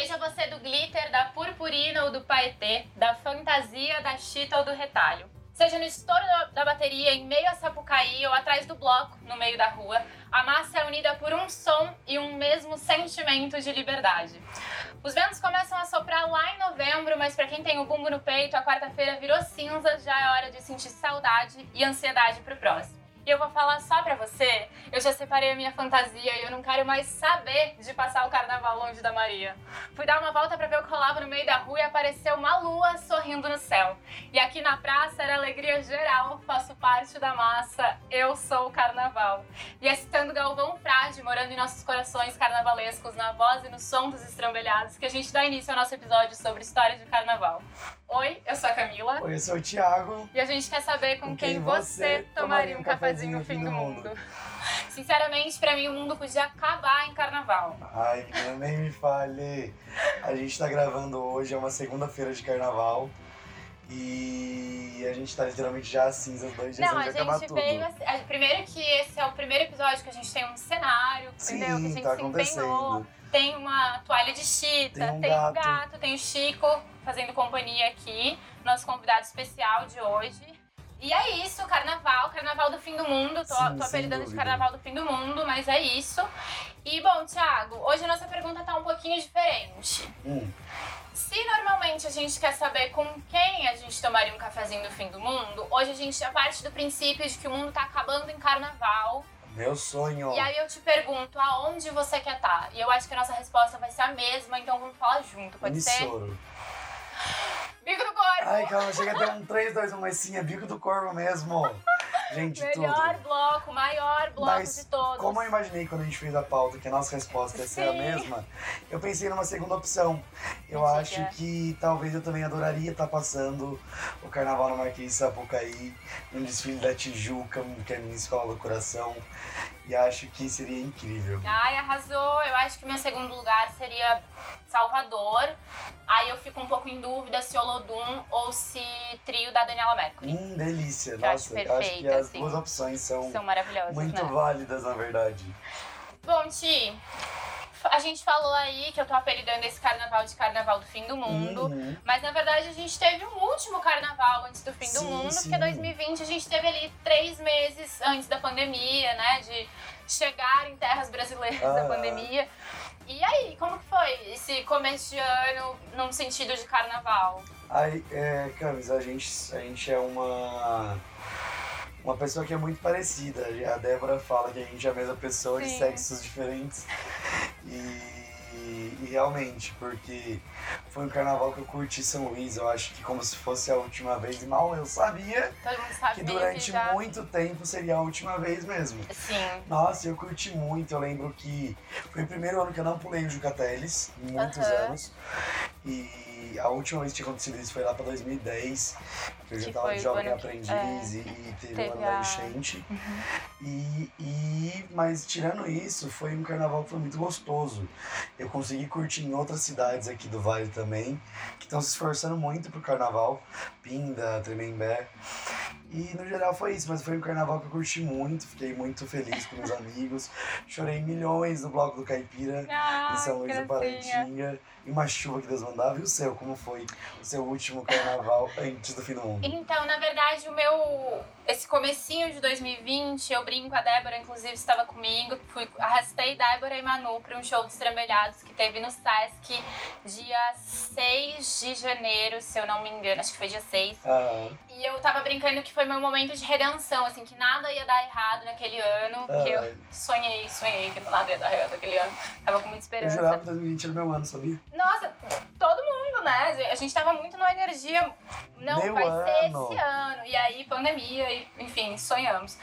Seja você do glitter, da purpurina ou do paetê, da fantasia, da chita ou do retalho. Seja no estouro da bateria, em meio a Sapucaí ou atrás do bloco, no meio da rua, a massa é unida por um som e um mesmo sentimento de liberdade. Os ventos começam a soprar lá em novembro, mas para quem tem o bumbo no peito, a quarta-feira virou cinza, já é hora de sentir saudade e ansiedade pro próximo. E eu vou falar só pra você, eu já separei a minha fantasia e eu não quero mais saber de passar o carnaval longe da Maria. Fui dar uma volta pra ver o que rolava no meio da rua e apareceu uma lua sorrindo no céu. E aqui na praça era alegria geral, faço parte da massa, eu sou o carnaval. E é citando Galvão Frade, morando em nossos corações carnavalescos, na voz e no som dos estrambelhados, que a gente dá início ao nosso episódio sobre histórias de carnaval. Oi, eu sou a Camila. Oi, eu sou o Thiago. E a gente quer saber com, com quem, quem, você tomaria um no fim do mundo. mundo. Sinceramente, pra mim o mundo podia acabar em carnaval. Ai, nem me fale. A gente tá gravando hoje, é uma segunda-feira de carnaval. E a gente tá literalmente já cinza, dois dias Não, a gente tudo. veio. Assim, primeiro que esse é o primeiro episódio que a gente tem um cenário, Sim, entendeu? Que a gente tá se empenhou. Tem uma toalha de chita, tem um tem gato. um gato, tem o Chico fazendo companhia aqui, nosso convidado especial de hoje. E é isso, carnaval, carnaval do fim do mundo. Tô, Sim, tô apelidando de carnaval do fim do mundo, mas é isso. E bom, Thiago, hoje a nossa pergunta tá um pouquinho diferente. Hum, Se normalmente a gente quer saber com quem a gente tomaria um cafezinho do fim do mundo, hoje a gente já parte do princípio de que o mundo tá acabando em carnaval. meu sonho. E aí eu te pergunto aonde você quer estar. E eu acho que a nossa resposta vai ser a mesma, então vamos falar junto, pode ser? Emissoro. Bico do corpo! Ai, calma, chega a ter um 3, 2, 1, mas sim, é bico do corvo mesmo. Gente, Melhor tudo. bloco, maior bloco Mas de todos. como eu imaginei quando a gente fez a pauta que a nossa resposta ia ser a mesma, eu pensei numa segunda opção. Eu Mentira. acho que talvez eu também adoraria estar passando o carnaval no Marquês de Sapucaí, num desfile da Tijuca, que é a minha escola do coração. E acho que seria incrível. Ai, arrasou. Eu acho que meu segundo lugar seria Salvador. Aí eu fico um pouco em dúvida se Olodum ou se trio da Daniela Mercury. Hum, delícia. Que Nossa, eu acho que perfeita, as assim. duas opções são, São maravilhosas, muito né? válidas, na verdade. Bom, Ti, a gente falou aí que eu tô apelidando esse carnaval de carnaval do fim do mundo. Uhum. Mas na verdade a gente teve um último carnaval antes do fim do Sim, mundo, sim. porque 2020 a gente teve ali três meses antes da pandemia, né? De chegar em terras brasileiras da Aham. pandemia. E aí, como que foi esse começo de ano num sentido de carnaval? Aí, é, Camis, a gente, a gente é uma. Uma pessoa que é muito parecida. A Débora fala que a gente é a mesma pessoa de Sim. sexos diferentes. E, e realmente, porque foi um carnaval que eu curti São Luís, eu acho que como se fosse a última vez, e mal eu sabia sabe que durante já... muito tempo seria a última vez mesmo. Sim. Nossa, eu curti muito. Eu lembro que foi o primeiro ano que eu não pulei o Jucateles, muitos anos. E a última vez que tinha acontecido isso foi lá pra 2010, que eu já Que tava foi de jovem que- aprendiz e, e teve, ano da a- enchente. E, e, mas tirando isso, foi um carnaval que foi muito gostoso. Eu consegui curtir em outras cidades aqui do Vale também, que estão se esforçando muito pro carnaval. Pinda, Tremembé. E no geral foi isso, mas foi um carnaval que eu curti muito, fiquei muito feliz com meus amigos. Chorei milhões no bloco do Caipira, Ah, em São Luís do gracinha. Paraitinga. E uma chuva que Deus mandava. E o seu, como foi o seu último carnaval antes do fim do mundo? Então, na verdade, o meu. Esse comecinho de 2020, eu brinco, a Débora, inclusive, estava comigo. Fui, arrastei Débora e Manu para um show dos Trambelhados que teve no Sesc dia 6 de janeiro, se eu não me engano. Acho que foi dia 6. Ah, E eu tava brincando que foi meu momento de redenção, assim, que nada ia dar errado naquele ano. Que eu sonhei, sonhei que nada ia dar errado naquele ano. Tava com muita eu esperança. jurava que 2020 era meu ano, sabia? Nossa, todo mundo, né? A gente tava muito numa energia. Não, Meu vai ser ano. esse ano. E aí, pandemia, e, enfim, sonhamos.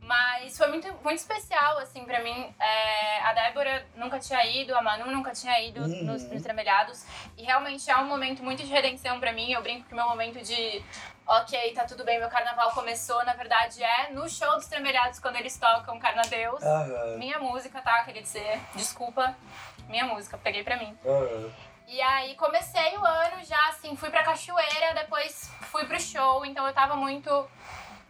Mas foi muito, muito especial, assim, pra mim. É, a Débora nunca tinha ido, a Manu nunca tinha ido Uhum. nos, nos Tremelhados. E realmente é um momento muito de redenção pra mim. Eu brinco que meu momento de. Ok, tá tudo bem, meu carnaval começou. Na verdade, é no show dos Tremelhados, quando eles tocam Carnadeus. Aham, Minha música, tá? Queria dizer. Desculpa. Minha música, peguei pra mim. aham. E aí comecei o ano já, assim, fui pra cachoeira, depois fui pro show, então eu tava muito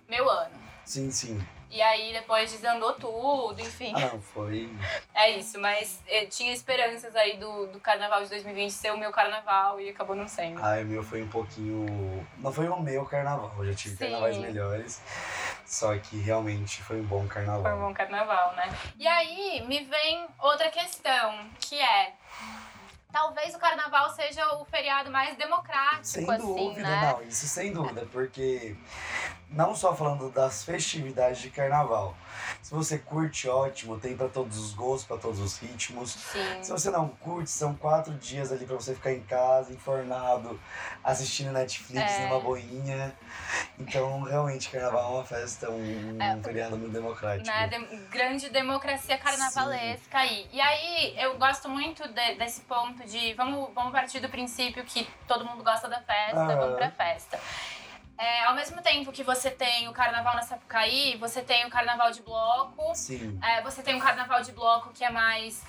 meu ano. Sim, sim. E aí depois desandou tudo, enfim. Ah, não, foi. É isso, mas eu tinha esperanças aí do, do carnaval de 2020 ser o meu carnaval e acabou não sendo. Ai, o meu foi um pouquinho. Não foi o meu carnaval, eu já tive Sim. carnavais melhores. Só que realmente foi um bom carnaval. Foi um bom carnaval, né? E aí me vem outra questão, que é. Talvez o carnaval seja o feriado mais democrático, Sem assim, dúvida, né? não, isso sem dúvida, porque não só falando das festividades de carnaval. Se você curte, ótimo, tem pra todos os gostos, pra todos os ritmos. Sim. Se você não curte, são quatro dias ali pra você ficar em casa, enfornado, assistindo Netflix É. numa boinha. Então, realmente, carnaval é uma festa, um, É, um feriado muito democrático. né, dem- grande democracia carnavalesca aí. E aí, eu gosto muito de- desse ponto de vamos, vamos partir do princípio que todo mundo gosta da festa, Aham. vamos pra festa. É, ao mesmo tempo que você tem o carnaval na Sapucaí, você tem o carnaval de bloco, Sim. é, você tem um carnaval de bloco que é mais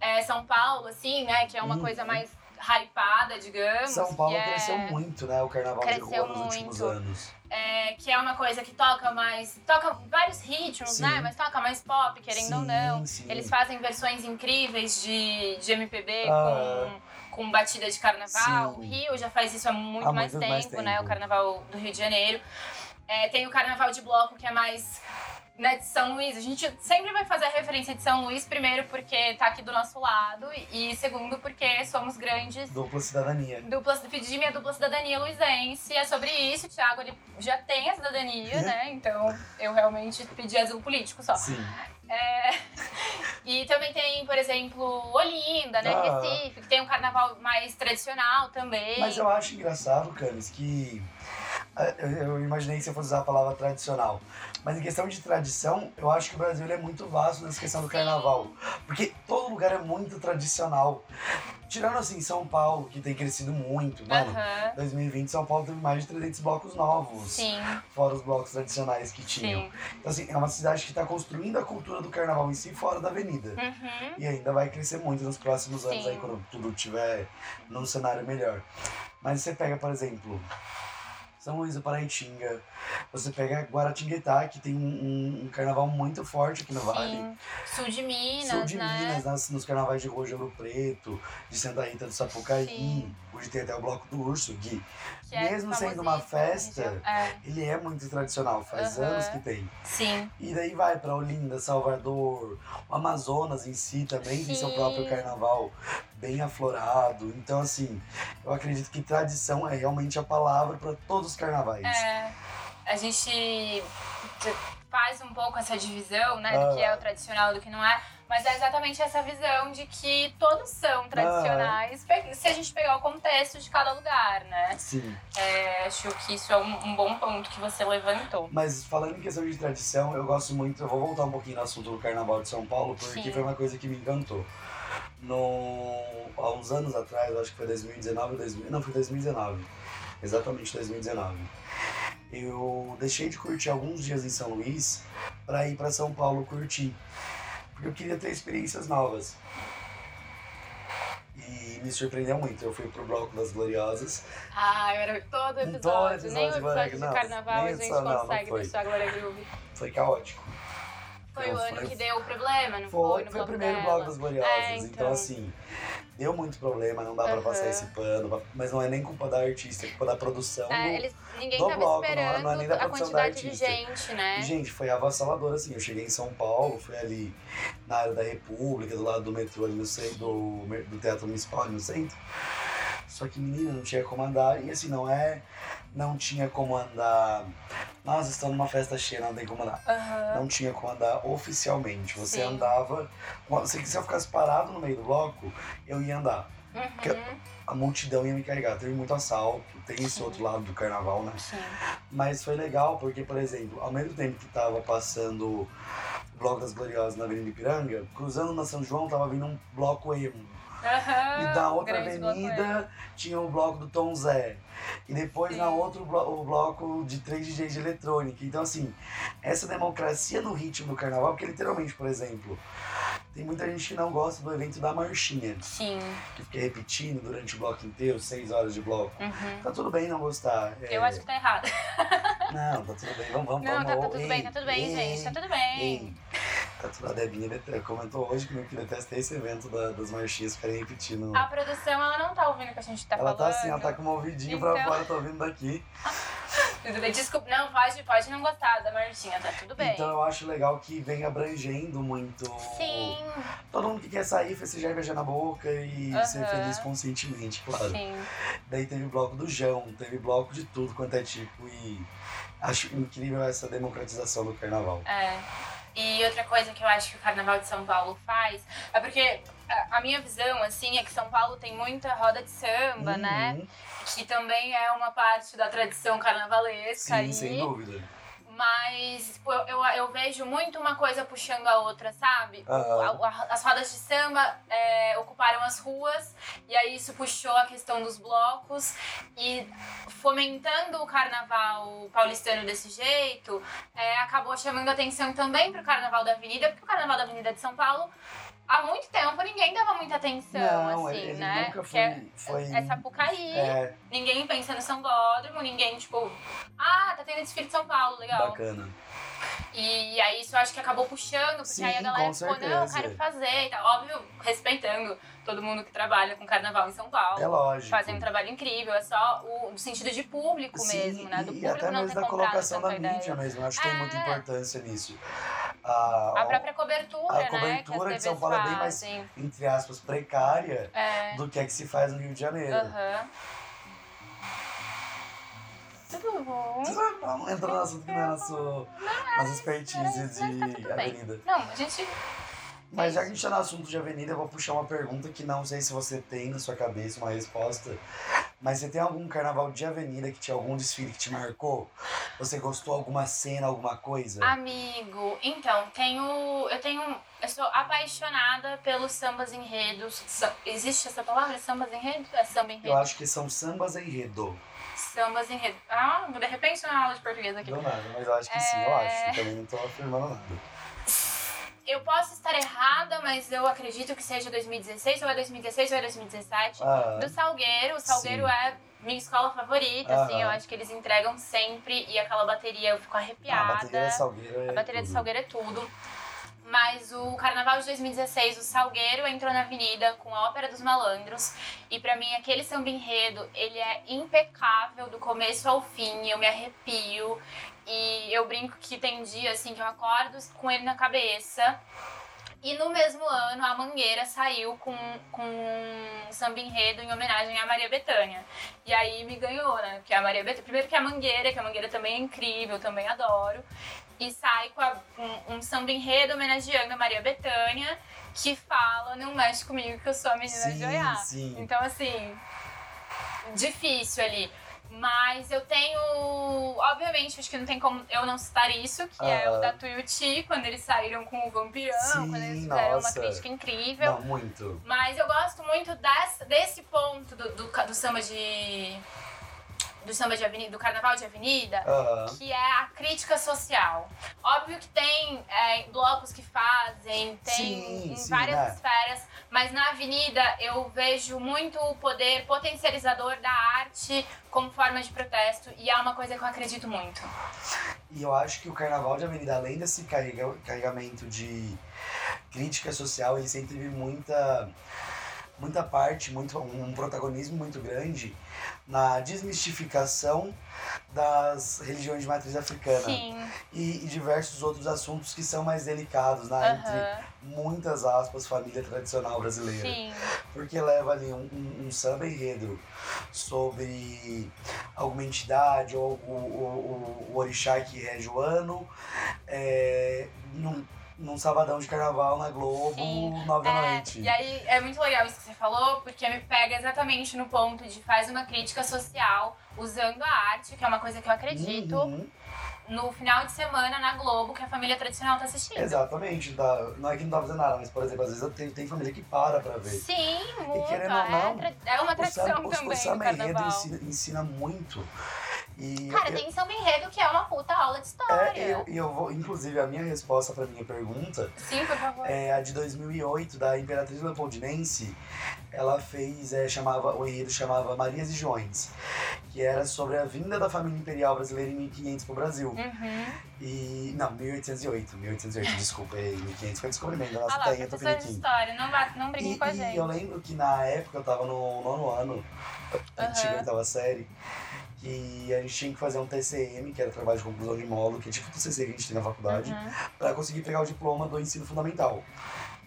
é, São Paulo, assim, né? Que é uma Uhum. coisa mais hypada, digamos. São Paulo é- cresceu muito, né? O carnaval de Cresceu rua nos últimos muito. anos. é, que é uma coisa que toca mais. Toca vários ritmos, Sim. né? Mas toca mais pop, querendo ou Sim, não. sim. Eles fazem versões incríveis de, de MPB Ah. com, com batida de carnaval. Sim. O Rio já faz isso há muito, Há mais, muito tempo, mais né? tempo. O carnaval do Rio de Janeiro. É, tem o carnaval de bloco, que é mais. Né, de São Luís. A gente sempre vai fazer a referência de São Luís, primeiro porque tá aqui do nosso lado, e segundo porque somos grandes Dupla cidadania. Dupla, pedi minha dupla cidadania luizense. É sobre isso. O Thiago ele já tem a cidadania, né? Então eu realmente pedi asilo político só. Sim. É, E também tem, por exemplo, Olinda, né? Ah. Recife, que tem um carnaval mais tradicional também. Mas eu acho engraçado, Camis, que. eh, Eu, eu imaginei que você fosse usar a palavra tradicional. Mas em questão de tradição, eu acho que o Brasil é muito vasto nessa questão do carnaval. Porque todo lugar é muito tradicional. Tirando assim, São Paulo, que tem crescido muito, mano. Aham. 2020, São Paulo teve mais de 300 blocos novos. Sim, Fora os blocos tradicionais que tinham. sim. Então, assim, é uma cidade que está construindo a cultura do carnaval em si fora da avenida. Uhum. E ainda vai crescer muito nos próximos anos Sim. aí, quando tudo tiver num cenário melhor. Mas você pega, por exemplo, São Luís do Paraitinga, você pega Guaratinguetá, que tem um, um- um carnaval muito forte aqui no Vale. Sim. Sul de Minas, Sul de né? Minas, nas- nos carnavais de Ouro Preto, de Santa Rita do Sapucaí, Sim. hoje tem até o Bloco do Urso, Gui. Que é Mesmo sendo uma festa. É, Ele é muito tradicional, faz Aham. anos que tem. sim. E daí vai pra Olinda, Salvador, o Amazonas em si também tem seu Sim. próprio carnaval bem aflorado. Então, assim, eu acredito que tradição é realmente a palavra para todos os carnavais. É, a gente faz um pouco essa divisão, né, do que é o tradicional e do que não é, mas é exatamente essa visão de que todos são tradicionais, pe- se a gente pegar o contexto de cada lugar, né? Sim. É, acho que isso é um, um bom ponto que você levantou. Mas falando em questão de tradição, eu gosto muito, eu vou voltar um pouquinho no assunto do Carnaval de São Paulo, porque Sim. foi uma coisa que me encantou. No, há uns anos atrás, acho que foi 2019, 2000, não, foi 2019. Exatamente 2019. Eu deixei de curtir alguns dias em São Luís para ir para São Paulo curtir. Porque eu queria ter experiências novas. E me surpreendeu muito. Eu fui pro Bloco das Gloriosas. Ah, era todo episódio, todo nem o episódio, episódio Glória- de não, carnaval a gente não, não consegue foi. deixar a Glória Groove. Foi caótico. Foi Eu o ano falei- que deu o problema, não foi? Foi, no foi o primeiro dela. bloco das Gloriosas. É, então. então. assim, deu muito problema, não dá pra Aham. passar esse pano. Mas não é nem culpa da artista, é culpa da produção. É, do- eles, ninguém do tava bloco, não é- esperando não é nem da a produção da quantidade de artista. gente, né? E, gente, foi avassalador, assim. Eu cheguei em São Paulo, fui ali na área da República, do lado do metrô, ali no centro, do, do Teatro Municipal, ali no centro. Só que, menina, não tinha como andar. E assim, não é. Não tinha como andar. Nossa, estão numa festa cheia, não tem como andar. Aham. Não tinha como andar oficialmente. Você Sim. andava. Se eu ficasse parado no meio do bloco, eu ia andar. Uhum. A multidão ia me carregar. Teve muito assalto, tem esse Sim. outro lado do carnaval, né? Sim. Mas foi legal porque, por exemplo, ao mesmo tempo que tava passando o Bloco das Gloriosas na Avenida Ipiranga, cruzando na São João tava vindo um bloco emo. Aham. E na outra avenida tinha o bloco do Tom Zé. E depois Sim. na outra o bloco de três DJs de eletrônica. Então, assim, essa democracia no ritmo do carnaval, porque literalmente, por exemplo, tem muita gente que não gosta do evento da marchinha, Sim. que fica repetindo durante o bloco inteiro, seis horas de bloco. Uhum. Tá tudo bem não gostar. é, Eu acho que tá errado. Não, tá tudo bem, vamos, vamos, Não, vamos. tá, tá tudo Ei, bem, tá tudo bem, ei, gente. Tá tudo bem. ei. A Debinha comentou hoje que não que detesta esse evento da- das marchinhas ficarem repetindo. A produção, ela não tá ouvindo o que a gente tá ela falando. tá assim, ela tá com um ouvidinho pra Então. fora, tô ouvindo daqui. Tudo bem, desculpa. Não, pode, pode não gostar da Martinha, tá tudo bem. Então eu acho legal que vem abrangendo muito. Sim, Todo mundo que quer sair, festejar e beijar na boca e ser feliz conscientemente, claro. sim. Daí teve bloco do Jão, teve bloco de tudo quanto é tipo e acho incrível essa democratização do carnaval. É. E outra coisa que eu acho que o Carnaval de São Paulo faz é porque a- minha visão, assim, é que São Paulo tem muita roda de samba, né? Uhum. Que também é uma parte da tradição carnavalesca Sim, aí. sem dúvida. Mas tipo, eu, eu, eu vejo muito uma coisa puxando a outra, sabe? O- a- as rodas de samba é, ocuparam as ruas, e aí isso puxou a questão dos blocos. E fomentando o carnaval paulistano desse jeito, é, acabou chamando atenção também pro carnaval da Avenida, porque o carnaval da Avenida de São Paulo. Há muito tempo ninguém dava muita atenção, Não, assim, ele né? nunca é- foi. foi é Sapucaí, é, ninguém pensa no Sambódromo, ninguém, tipo, ah, tá tendo desfile de São Paulo, legal. bacana. E aí isso eu acho que acabou puxando, porque Sim, aí a galera ficou, não, eu quero fazer e tal. Óbvio, respeitando todo mundo que trabalha com carnaval em São Paulo. É lógico. Fazem um trabalho incrível, é só o sentido de público Sim, mesmo, né? Do e, público até não mesmo da colocação da mídia ideia. mesmo. Acho que tem muita É. importância nisso. A, A própria cobertura, a né? cobertura que de São Paulo é bem mais- fazem. entre aspas, precária É. do que é que se faz no Rio de Janeiro. Aham. Tudo bom? Vamos entrar no assunto que não é nosso, nossa expertise mas tá de avenida. Não, a gente. Mas já que a gente tá no assunto de avenida, eu vou puxar uma pergunta que não sei se você tem na sua cabeça uma resposta. Mas você tem algum carnaval de avenida que tinha algum desfile que te marcou? Você gostou alguma cena, alguma coisa? Amigo, então, tenho. Eu tenho. Eu sou apaixonada pelos sambas enredos. Existe essa palavra? Sambas enredos? É samba Eu enredo? acho que são sambas enredo. Sambas enredo. Ah, de repente uma aula de português aqui. Não nada, mas eu acho que sim, eu É. acho. Também não tô afirmando nada. Eu posso estar errada, mas eu acredito que seja 2016, ou é 2016 ou é 2017. Ah, Do Salgueiro. O Salgueiro Sim. é minha escola favorita, assim. Aham. Eu acho que eles entregam sempre. E aquela bateria eu fico a arrepiada. bateria da Salgueiro é A bateria do. Salgueiro é tudo. Mas o Carnaval de 2016, o Salgueiro entrou na avenida com a Ópera dos Malandros. E pra mim, aquele samba enredo, ele é impecável do começo ao fim. Eu me arrepio. E eu brinco que tem dia, assim, que eu acordo com ele na cabeça. E no mesmo ano, a Mangueira saiu com, com um samba enredo em homenagem à Maria Bethânia. E aí me ganhou, né? Porque a Maria Bethânia... Primeiro que a Mangueira, que a Mangueira também é incrível, também adoro. E sai com a- um, um samba enredo homenageando a Maria Bethânia, que fala, não mexe comigo que eu sou a menina de Sim, Oiá. sim. Então, assim, difícil ali. Mas eu tenho. Obviamente, acho que não tem como eu não citar isso, que é o Aham. da Tuiuti, quando eles saíram com o Vampirão, Sim, quando eles fizeram nossa. uma crítica incrível. Não, muito. Mas eu gosto muito desse ponto do, do, do samba de. Do samba de avenida, do carnaval de avenida, Aham. que é a crítica social. Óbvio que tem é, blocos que fazem, tem Sim, em sim, várias né? esferas, mas na avenida eu vejo muito o poder potencializador da arte como forma de protesto e é uma coisa que eu acredito muito. E eu acho que o carnaval de avenida, além desse carrega- carregamento de crítica social, ele sempre teve muita, muita parte, muito, um protagonismo muito grande na desmistificação das religiões de matriz africana Sim, e, e diversos outros assuntos que são mais delicados, né? Entre aham, muitas aspas, família tradicional brasileira. sim, Porque leva ali um, um, um samba enredo sobre alguma entidade ou o, o, o, o orixá que rege o ano, é, num, num sabadão de carnaval na Globo, Sim. nove da É, noite. e aí é muito legal isso que você falou, porque me pega exatamente no ponto de faz uma crítica social usando a arte, que é uma coisa que eu acredito, Uhum, no final de semana na Globo, que a família tradicional tá assistindo. exatamente. Dá- não é que não tá fazendo nada, mas, por exemplo, às vezes tenho, tem família que para pra ver. Sim, muito. querendo ou é, não, é uma O tradição samba, o- também o samba enredo ensina, ensina muito. E Cara, eu- tem samba enredo que é uma puta aula de história. É, eu, e eu vou, inclusive, a minha resposta pra minha pergunta Sim, por favor. é a de 2008, da Imperatriz Leopoldinense. Ela fez, é, chamava, o enredo chamava Marias e Joões, que era sobre a vinda da família imperial brasileira em 1500 pro Brasil. Uhum. E. Não, 1808, 1808, desculpa, errei, 1500 foi descobrimento da Ah nossa lá, terra professor de história, não, bate, não briguem E, com a e gente. eu lembro que na época eu tava no nono ano, antiga Aham. oitava série, que a gente tinha que fazer um TCM, que era trabalho de conclusão de módulo, que é tipo do CC que a gente tem na faculdade, Uhum. pra conseguir pegar o diploma do ensino fundamental.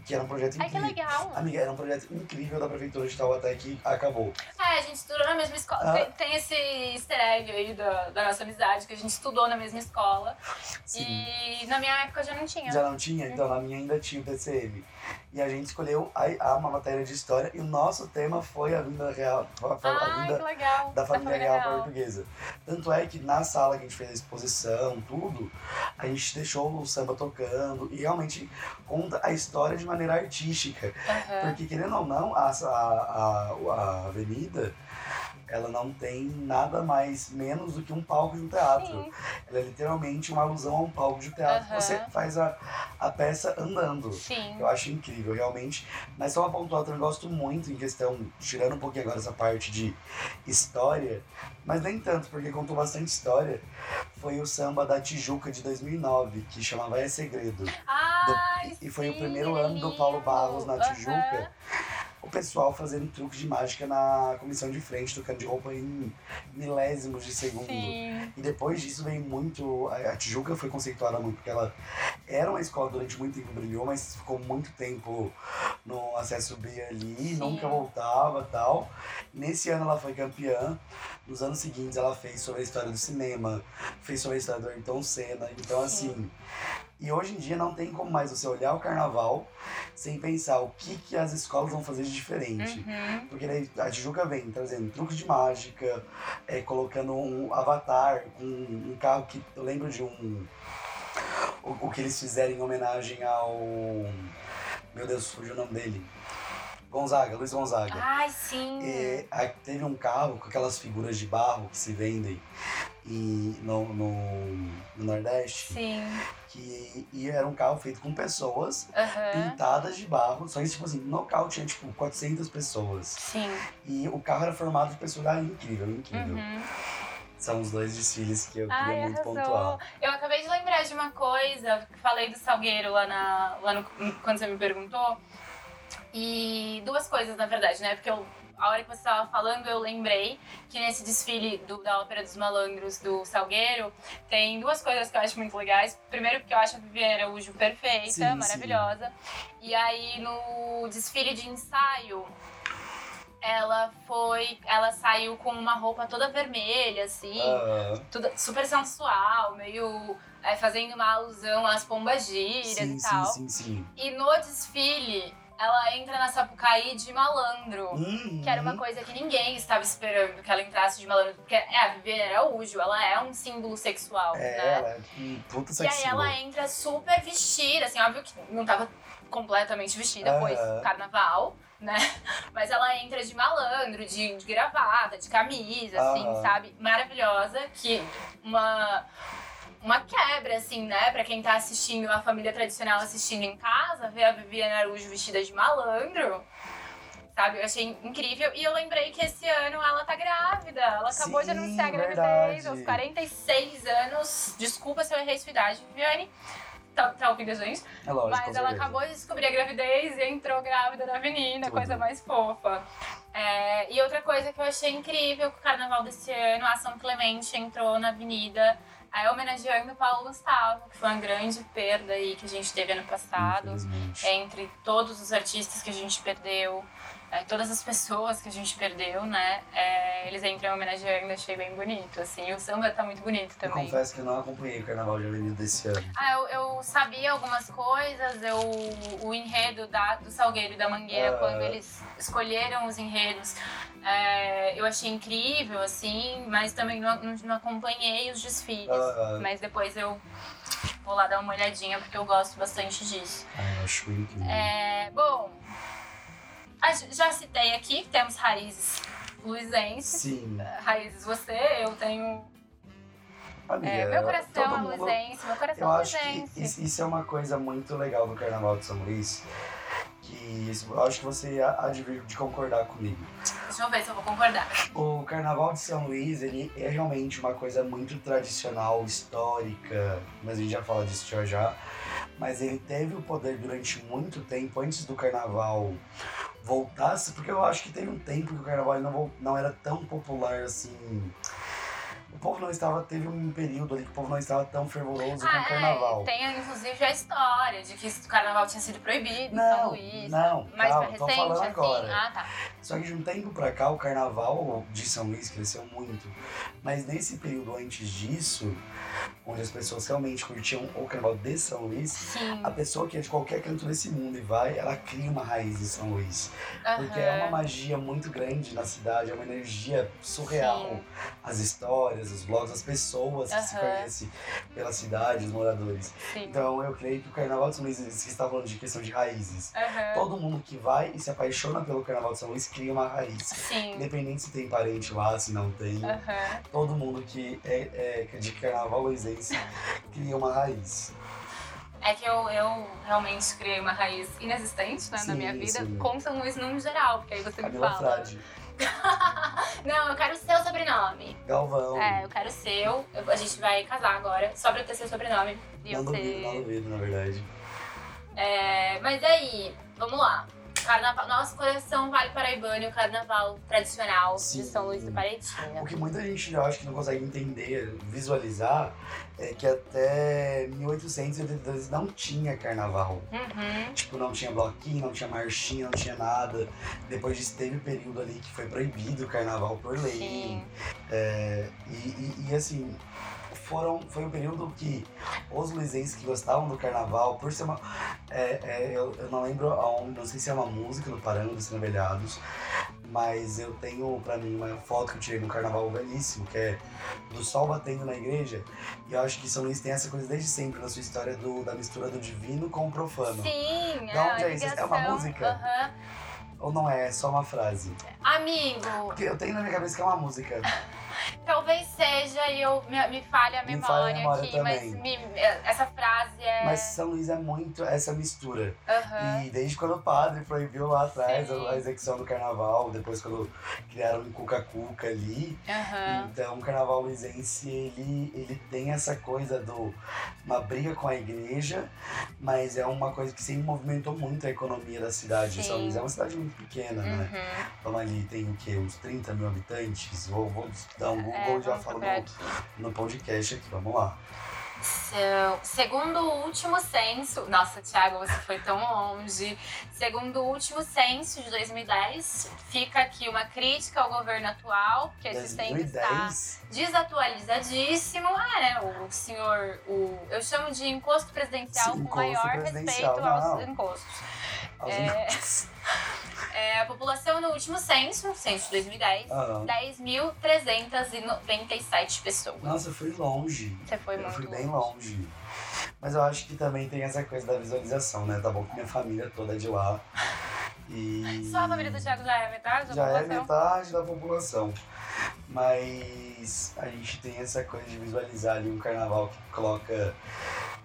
Que era um projeto Ai, que incrível. legal. Amiga, era um projeto incrível da prefeitura de Taubaté que acabou. É, a gente estudou na mesma escola. Ah. Tem, tem esse easter egg aí da, da nossa amizade, que a gente estudou na mesma escola. Sim. E na minha época já não tinha. Já não tinha? Então na minha ainda tinha o TCM. E a gente escolheu a, a uma matéria de história e o nosso tema foi a vinda real, a, a vinda legal. da família real, portuguesa. Tanto é que na sala que a gente fez a exposição, tudo, a gente deixou o samba tocando e realmente conta a história de maneira artística. Aham. Porque, querendo ou não, a, a, a, a avenida, ela não tem nada mais, menos do que um palco de um teatro. Sim. Ela é literalmente uma alusão a um palco de teatro. Aham. Você faz a, a peça andando. Sim. Eu acho incrível, realmente. Mas só uma pontual, eu também gosto muito em questão, tirando um pouquinho agora essa parte de história, mas nem tanto, porque contou bastante história. Foi o samba da Tijuca de 2009, que chamava É Segredo. Ai, e foi o sim, primeiro ele é ano do Paulo. Barros na. Tijuca. O pessoal fazendo truque de mágica na comissão de frente, tocando de roupa em milésimos de segundo. Sim. E depois disso veio muito. A a Tijuca foi conceituada muito, porque ela era uma escola durante muito tempo, brilhou, mas ficou muito tempo no acesso B ali, Sim. nunca voltava tal. Nesse ano ela foi campeã. Nos anos seguintes ela fez sobre a história do cinema, fez sobre a história do Ayrton Senna. Então, Sim. assim. E hoje em dia não tem como mais você olhar o carnaval sem pensar o que, que as escolas vão fazer de diferente. Uhum. Porque daí a Tijuca vem trazendo truques de mágica, é, colocando um avatar com um carro que eu lembro de um. O, o que eles fizeram em homenagem ao. Meu Deus, fugiu o nome dele. Gonzaga, Luiz Gonzaga. Ai, sim. É, teve um carro com aquelas figuras de barro que se vendem e, no, no, no Nordeste, Sim. que e era um carro feito com pessoas Aham. pintadas de barro, só que tipo assim, no carro tinha tipo 400 pessoas. Sim. E o carro era formado de pessoas. Ah, incrível, incrível. Uhum. São os dois desfiles que eu queria Ai, muito arrasou. pontuar. Eu acabei de lembrar de uma coisa, falei do Salgueiro lá, na, lá no, quando você me perguntou. E duas coisas, na verdade, né? Porque eu, a hora que você estava falando, eu lembrei que nesse desfile do- da Ópera dos Malandros do Salgueiro tem duas coisas que eu acho muito legais. Primeiro, porque eu acho a Viviane Araújo perfeita, Sim, maravilhosa. E aí no desfile de ensaio, ela foi. Ela saiu com uma roupa toda vermelha, assim Ah, tudo super sensual, meio é, fazendo uma alusão às pombagiras sim, e sim, tal. sim, sim. E no desfile, ela entra na Sapucaí de malandro. Uhum. Que era uma coisa que ninguém estava esperando que ela entrasse de malandro. Porque é, a Viviane Araújo, ela é um símbolo sexual, É, né? ela é um puta E sex aí ela entra super vestida, assim, óbvio que não tava completamente vestida, Aham. pois carnaval, né? Mas ela entra de malandro, de, de gravata, de camisa, assim, Aham. sabe? Maravilhosa, que uma uma quebra, assim, né? Pra quem tá assistindo, a família tradicional assistindo em casa, ver a Viviane Araújo vestida de malandro. Sabe, eu achei incrível. E eu lembrei que esse ano ela tá grávida. Ela acabou de Sim, anunciar a gravidez verdade. aos 46 anos. Desculpa se eu errei sua idade, Viviane. Tá, tá ouvindo a gente? É lógico, Mas ela acabou de descobrir a gravidez e entrou grávida na menina, Tudo. coisa mais fofa. É, e outra coisa que eu achei incrível com o carnaval desse ano, a São Clemente entrou na avenida é, homenageando o Paulo Gustavo, que foi uma grande perda aí que a gente teve ano passado. Entre todos os artistas que a gente perdeu, é, todas as pessoas que a gente perdeu, né? é, eles entram homenageando, achei bem bonito, assim. O samba tá muito bonito Eu também. confesso que eu não acompanhei o Carnaval de Avenida desse ano. Ah, eu, eu sabia algumas coisas, eu, o enredo da, do Salgueiro e da Mangueira, Ah. quando eles escolheram os enredos, é, eu achei incrível, assim, mas também não, não, acompanhei os desfiles. Ah, Mas depois eu vou lá dar uma olhadinha, porque eu gosto bastante disso. ah, eu acho incrível. É, bom, já citei aqui que temos raízes luizenses. Sim. Raízes você, eu tenho. Amiga, é, meu coração é mundo- luizense, meu Eu coração é acho que luizense. isso, isso é uma coisa muito legal do Carnaval de São Luís, que isso- eu acho que você há de concordar comigo. deixa eu ver se eu vou concordar. O Carnaval de São Luís, ele é realmente uma coisa muito tradicional, histórica, mas a gente já fala disso já já. Mas ele teve o poder durante muito tempo, antes do Carnaval voltasse, porque eu acho que teve um tempo que o Carnaval não, não era tão popular assim. O povo não estava, teve um período ali que o povo não estava tão fervoroso com o Carnaval. é, tem inclusive a história de que o carnaval tinha sido proibido em São Não, Luís. não, mais calma, pra tô recente, falando assim. agora. Ah, tá. Só que de um tempo pra cá, o carnaval de São Luís cresceu muito. Mas nesse período antes disso, onde as pessoas realmente curtiam o carnaval de São Luís, Sim. a pessoa que é de qualquer canto desse mundo e vai, ela cria uma raiz em São Luís. Porque é uma magia muito grande na cidade, é uma energia surreal. Sim. As histórias, os blogs, as pessoas que se conhecem pela cidade, os moradores. Sim. Então eu creio que o carnaval de São Luís, você está falando de questão de raízes. Aham. Todo mundo que vai e se apaixona pelo Carnaval de São Luís cria uma raiz. Sim. Independente se tem parente lá, se não tem. Todo mundo que é, é de carnaval luizense cria uma raiz. É que eu, eu realmente criei uma raiz inexistente né, na Sim, minha vida sim. com São Luís no geral, porque aí você me Camila fala. Frade, Não, eu quero o seu sobrenome. Galvão, É, eu quero o seu. Eu- a gente vai casar agora, só pra eu ter seu sobrenome. E eu não duvido, ter. não duvido, na verdade. É, mas aí, vamos lá. Carnaval, nosso coração Vale Paraibano o carnaval tradicional Sim. de São Luís do Paretinho. O que muita gente eu acho que não consegue entender, visualizar, é que até 1882 não tinha carnaval. Uhum. Tipo, não tinha bloquinho, não tinha marchinha, não tinha nada. Depois disso teve um período ali que foi proibido o carnaval por lei. Sim. É, e, e, e, assim, foram, foi um período que os luizenses que gostavam do carnaval, por ser uma. é, é, eu, eu não lembro aonde, não sei se é uma música do Paranga dos Nobelhados, mas eu tenho pra mim uma foto que eu tirei no carnaval velhíssimo, que é do sol batendo na igreja. E eu acho que São Luís tem essa coisa desde sempre na sua história do, da mistura do divino com o profano. Sim, Da onde é isso? É uma música? Aham. Ou não é, é só uma frase? Amigo, Porque eu tenho na minha cabeça que é uma música. talvez seja e eu me, me falhe a Me memória, falha a memória aqui, mas também. me- essa frase é. Mas São Luís é muito essa mistura. Aham. E desde quando o padre proibiu lá atrás Sim. a, execução do carnaval, depois quando criaram o Cuca-Cuca ali. Aham. Então o carnaval luizense, ele, ele tem essa coisa do uma briga com a igreja, mas é uma coisa que sempre movimentou muito a economia da cidade. Sim. São Luís é uma cidade muito pequena, né? Uhum. Então ali tem o quê? Uns 30 mil habitantes? Vou, vou dar um Google É, já vamos falo procurar no, no podcast aqui, vamos lá. Seu- Segundo o último censo, nossa, Thiago, você foi tão longe. Segundo o último censo de 2010, fica aqui uma crítica ao governo atual, que esse censo está 2010. desatualizadíssimo. Ah, né? O senhor, o, eu chamo de encosto presidencial Sim, com o maior encosto presidencial, respeito aos não. encostos. Aos É. É, a população no último censo, censo de 2010, Aham. 10.397 pessoas. Nossa, eu fui longe. Você foi eu muito fui bem longe. longe. Mas eu acho que também tem essa coisa da visualização, né? Tá bom que minha família toda é de lá. E. Só a família do Thiago já é metade da Já é população? metade da população. Mas a gente tem essa coisa de visualizar ali um carnaval que coloca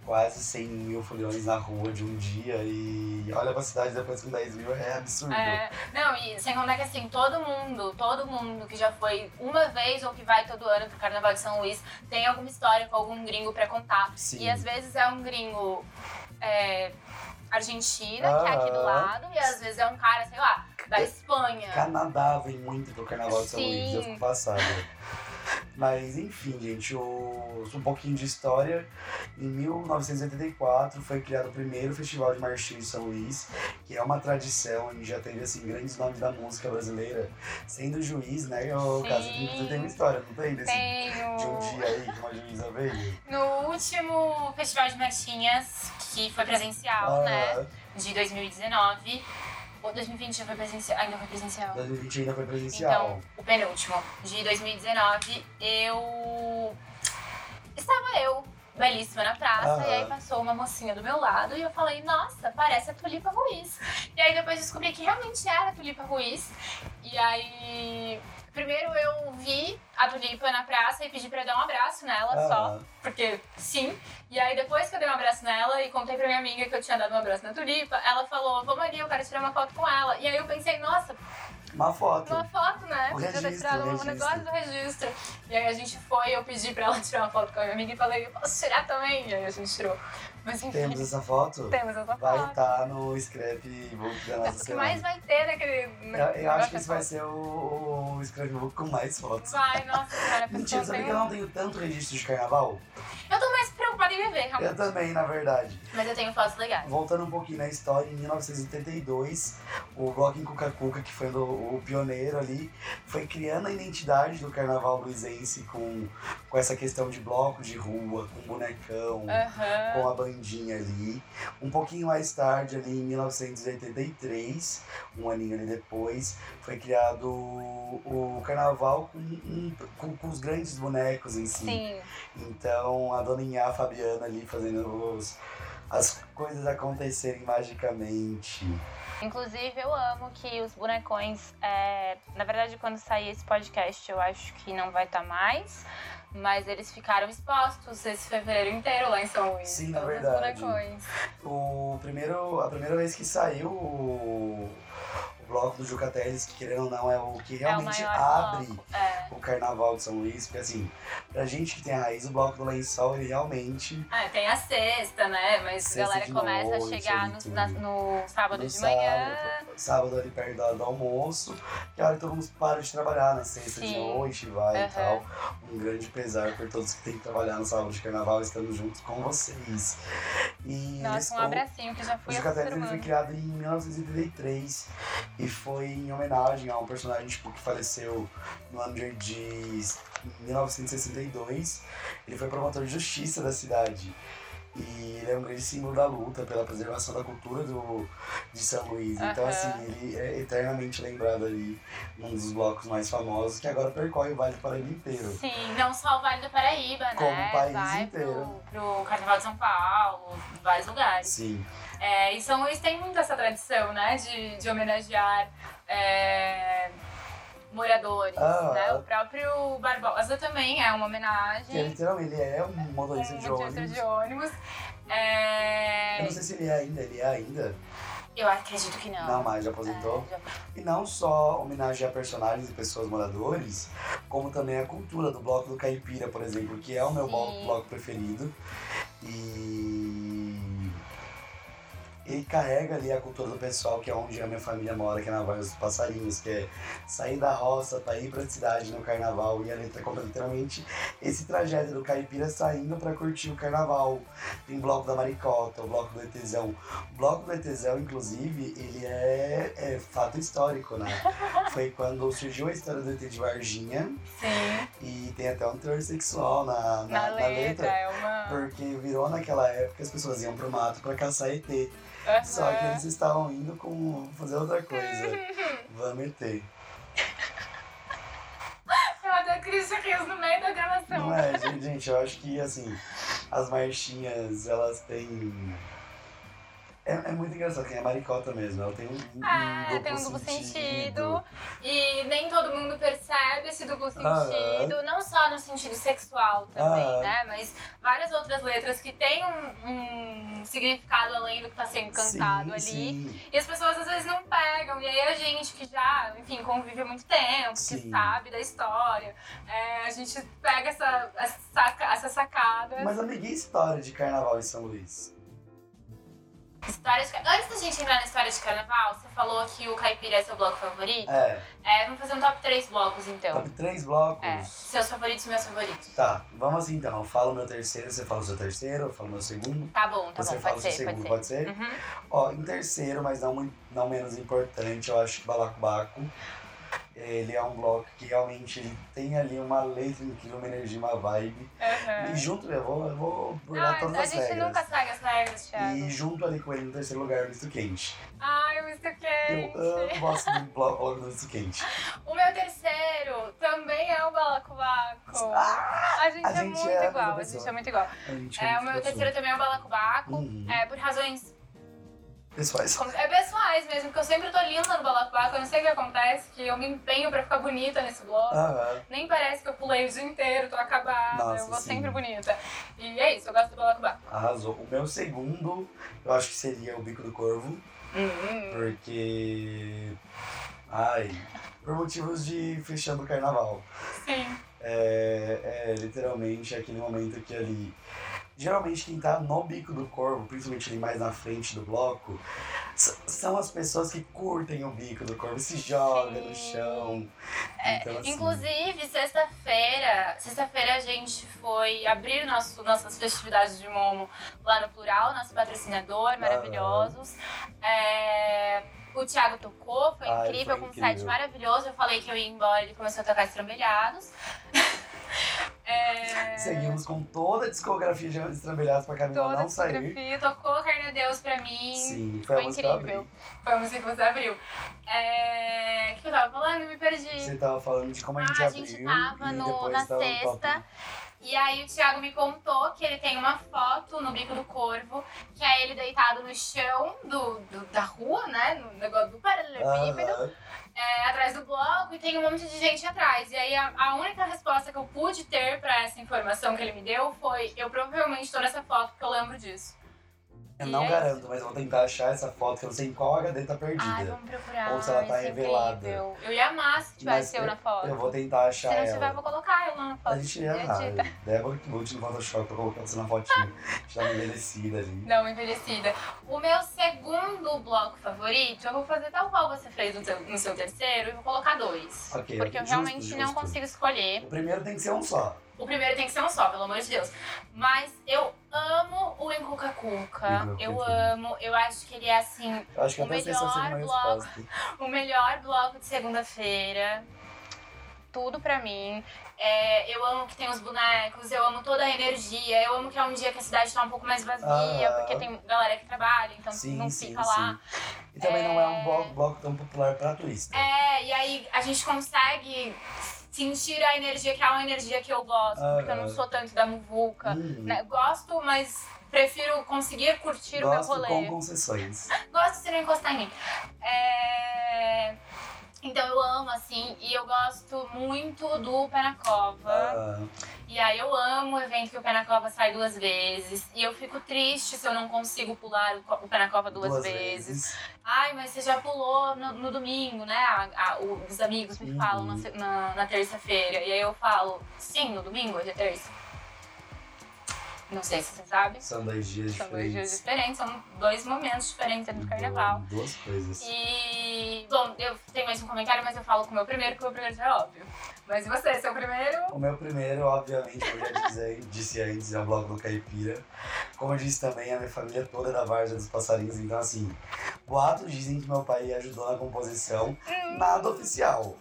quase 100 mil foliões na rua de um dia e olha pra cidade depois com 10 mil é absurdo. É, não, e sem contar que assim, todo mundo, todo mundo que já foi uma vez ou que vai todo ano pro Carnaval de São Luís tem alguma história com algum gringo pra contar. Sim. E às vezes é um gringo é, Argentina, que é aqui do lado, e às vezes é um cara, sei lá, da Espanha. Canadá vem muito pro Carnaval de São Sim. Luís, eu fico passada. Mas enfim, gente, o- um pouquinho de história. Em 1984 foi criado o primeiro Festival de Marchinha de São Luís, que é uma tradição e já teve assim, grandes nomes da música brasileira. Sendo juiz, né? Caso você tem uma história, não tem? Desse, Tenho. de um dia aí que uma juíza veio. No último Festival de Marchinhas, que foi presencial, né? Ah, De 2019. Ou 2020 já foi presencial? Ainda foi presencial. 2020 ainda foi presencial. Então, o penúltimo, de 2019, eu. Estava eu, belíssima, na praça, Aham. e aí passou uma mocinha do meu lado e eu falei, nossa, parece a Tulipa Ruiz. E aí depois descobri que realmente era a Tulipa Ruiz. E aí. Primeiro eu vi a Tulipa na praça e pedi pra dar um abraço nela só. Aham. Porque sim. E aí depois que eu dei um abraço nela e contei pra minha amiga que eu tinha dado um abraço na Tulipa, ela falou, vamos ali, eu quero tirar uma foto com ela. E aí eu pensei, nossa, Uma foto. Uma foto, né? O registro, tirado o um registro. negócio do registro. E aí a gente foi, eu pedi pra ela tirar uma foto com a minha amiga e falei, posso tirar também? E aí a gente tirou. Mas enfim, Temos essa foto? temos essa Vai foto. estar no scrapbook da nossa O que mais vai ter naquele. Eu, eu acho que esse vai ser o, o scrapbook com mais fotos. Vai, nossa senhora, Mentira, sabia que eu não tenho tanto registro de carnaval? Eu tô mais preocupada em beber, Eu também, na verdade. Mas eu tenho fotos legais. Voltando um pouquinho na história, em 1982, o Bloco em Cuca Cuca, que foi o pioneiro ali, foi criando a identidade do carnaval luizense com, com essa questão de bloco de rua, com bonecão, Aham. com a bandinha ali. Um pouquinho mais tarde, ali em 1983, um aninho ali depois, foi criado o, carnaval com, com, com os grandes bonecos em si. Sim. Então a dona Inhá Fabiana ali fazendo os, as coisas acontecerem magicamente. Inclusive, eu amo que os bonecões. é, Na verdade, quando sair esse podcast, eu acho que não vai estar mais. Mas eles ficaram expostos esse fevereiro inteiro lá em São Luís. Sim, na todos os verdade. bonecões. O primeiro, a primeira vez que saiu o bloco do Jucateles, que querendo ou não é o que realmente é o abre bloco. É. o carnaval de São Luís, porque assim, pra gente que tem a raiz, o bloco do lençol, ele realmente Ah, tem a sexta, né? Mas Sexta a galera de começa noite, a chegar no, na- no sábado no de manhã. sábado, sábado ali perto do almoço, que é a hora que todo mundo para de trabalhar na sexta de Sim. noite, vai e Aham. tal. Um grande pesar por todos que têm que trabalhar no sábado de carnaval, estamos juntos com vocês. E Nossa, um o- abracinho que já O fui Jucateles ele foi acostumando. criado em 1983 e foi em homenagem a um personagem tipo, que faleceu no ano de, de 1962. Ele foi promotor de justiça da cidade. E ele é um grande símbolo da luta pela preservação da cultura do, de São Luís. Então, Aham. assim, ele é eternamente lembrado ali num dos blocos mais famosos, que agora percorre o Vale do Paraíba inteiro. Sim, não só o Vale do Paraíba, Como né? o país Vai inteiro. Pro, pro Carnaval de São Paulo, vários lugares. Sim. É, e São Luís tem muito essa tradição, né? De, de homenagear é, moradores, Ah. né? O próprio Barbosa também é uma Que é, homenagem. literalmente, ele é um motorista um de motorista ônibus. de ônibus. É, Eu não sei se ele é ainda, ele é ainda. eu acredito que não. Não, mas já aposentou. É, já- E não só homenagear personagens e pessoas moradores, como também a cultura do Bloco do Caipira, por exemplo, que é o meu bloco, bloco preferido. E ele carrega ali a cultura do pessoal, que é onde a minha família mora, que é na Vale dos Passarinhos, que é sair da roça para ir pra cidade no carnaval. E a letra conta literalmente esse trajeto do caipira saindo para curtir o carnaval. Tem bloco da Maricota, o bloco do ETzão. O bloco do ETzão, inclusive, ele é, é fato histórico, né? Foi quando surgiu a história do ET de Varginha Sim, e tem até um teor sexual na, na, na, na letra, é uma. porque virou naquela época que as pessoas iam pro mato pra caçar ET. Só que eles estavam indo com fazer outra coisa. Vamos ET. Eu até sorriso no meio da gravação. Não é, gente, gente, eu acho que assim, as marchinhas, elas têm. É, é muito engraçado, que é maricota mesmo, ela tem um, um É, duplo tem um duplo sentido. sentido. E nem todo mundo percebe esse duplo Aham. sentido, não só no sentido sexual também, Aham. né? Mas várias outras letras que têm um, um significado além do que está sendo cantado sim, ali. Sim. E as pessoas às vezes não pegam. E aí a gente que já, enfim, convive há muito tempo, Sim. que sabe da história, é, a gente pega essa, essa, saca- essa sacada. Mas e história de carnaval em São Luís? História de... Antes da gente entrar na história de carnaval, você falou que o caipira é seu bloco favorito. É, É, vamos fazer um top 3 blocos então. top três blocos. É, seus favoritos e meus favoritos. Tá, vamos assim então. Eu falo meu terceiro, você fala o seu terceiro, eu falo meu segundo. Tá bom, tá Você bom, fala pode o seu ser, pode segundo, ser. pode ser? Uhum. Ó, em terceiro, mas não, não menos importante, eu acho que Balacobaco. Ele é um bloco que realmente ele tem ali uma letra incrível, uma energia, uma vibe. E Uhum. junto, eu vou, eu vou burlar Ah, todas a as gente regras. nunca segue as regras, Thiago. E junto ali com ele no terceiro lugar, o Misto Quente. Ai, o Misto Eu Quente. amo, gosto do bloco do Misto Quente. O meu terceiro também é o Balacobaco. a gente a é gente muito é a igual, a pessoa. gente é muito igual. A gente É, o meu terceiro também é o Balacobaco. Uhum. É, por razões Pessoais. é pessoais mesmo, porque eu sempre tô linda no Balacobaco. Eu não sei o que acontece, que eu me empenho pra ficar bonita nesse bloco. Aham. Nem parece que eu pulei o dia inteiro, tô acabada, Nossa, eu vou sim. sempre bonita. E é isso, eu gosto do Balacobaco. Arrasou. O meu segundo, eu acho que seria o Bico do Corvo. Uhum. Porque Ai, por motivos de fechando o carnaval. Sim. É, é literalmente aquele momento que ali. Geralmente quem tá no bico do corvo, principalmente ali mais na frente do bloco, são as pessoas que curtem o bico do corvo, se jogam no Sim. chão. É, Então, assim, Inclusive, sexta-feira, sexta-feira a gente foi abrir nosso, nossas festividades de Momo lá no Plural, nosso patrocinador, maravilhosos. É, o Thiago tocou, foi Ai, incrível, foi com um set maravilhoso. Eu falei que eu ia embora, ele começou a tocar estrambelhados. É, Seguimos com toda a discografia de Estrambelhados pra Camila toda a não sair. discografia, tocou Carne a Deus pra mim. Sim, foi, a Foi eu incrível. Foi a música que você abriu. É... O que eu tava falando? Me perdi. Você tava falando de como a gente Ah, a abriu gente tava no- na tava sexta. top. E aí o Thiago me contou que ele tem uma foto no bico do corvo, que é ele deitado no chão do, do- da rua, né? No negócio do paralelepípedo, Aham. é, atrás do bloco, e tem um monte de gente atrás. E aí a, a única resposta que eu pude ter pra essa informação que ele me deu foi: eu provavelmente tô nessa foto porque eu lembro disso. Eu não é garanto, mas eu vou tentar achar essa foto, que eu não sei em qual HD tá perdida. Ai, vamos procurar. Ou se ela tá isso é revelada. incrível. Eu ia amar se tivesse eu na foto. Eu vou tentar achar Se não ela. tiver, eu vou colocar eu lá na foto. A gente ia E lá. edita. Débora lute no Photoshop pra colocar você na fotinha. Uma envelhecida ali. Não, envelhecida. O meu segundo bloco favorito, eu vou fazer tal qual você fez no seu, no seu terceiro, e vou colocar dois. Ok, Porque eu justo, realmente não justo. consigo escolher. O primeiro tem que ser um só. O primeiro tem que ser um só, pelo amor de Deus. Mas eu amo o Encuca Cuca. Eu amo. Eu acho que ele é assim, Eu acho que O melhor bloco. o melhor bloco de segunda-feira. Tudo pra mim. É, eu amo que tem os bonecos, eu amo toda a energia, eu amo que é um dia que a cidade tá um pouco mais vazia, Ah. porque tem galera que trabalha, então Sim, não sim, fica lá. sim. E também não é um É. bloco, bloco tão popular pra turista. É, e aí a gente consegue sentir a energia, que é uma energia que eu gosto, porque eu não Aham. sou tanto da muvuca. Hum, né? Gosto, mas prefiro conseguir curtir o meu Gosto rolê. com concessões. Gosto se não encostar em mim. É, Então eu amo, assim, e eu gosto muito do Pé na Cova. Ah, E aí eu amo o evento que o Pé na Cova sai duas vezes. E eu fico triste se eu não consigo pular o Pé na Cova duas, vezes. Ai, mas você já pulou no, no domingo, né? A- a- o- os amigos me Uhum. falam na, se- na, na terça-feira. E aí eu falo, sim, no domingo, hoje é terça. Não sei se você sabe. São dois dias São dois dias diferentes. diferentes, são dois momentos diferentes do carnaval. Duas coisas. E, bom, eu tenho mais um comentário, mas eu falo com o meu primeiro, que o meu primeiro já é óbvio. Mas e você, seu primeiro? O meu primeiro, obviamente, como eu já disse, disse antes, é o bloco do Caipira. Como eu disse também, a minha família toda é da Várzea dos Passarinhos, então assim, boatos dizem que meu pai ajudou na composição, nada oficial.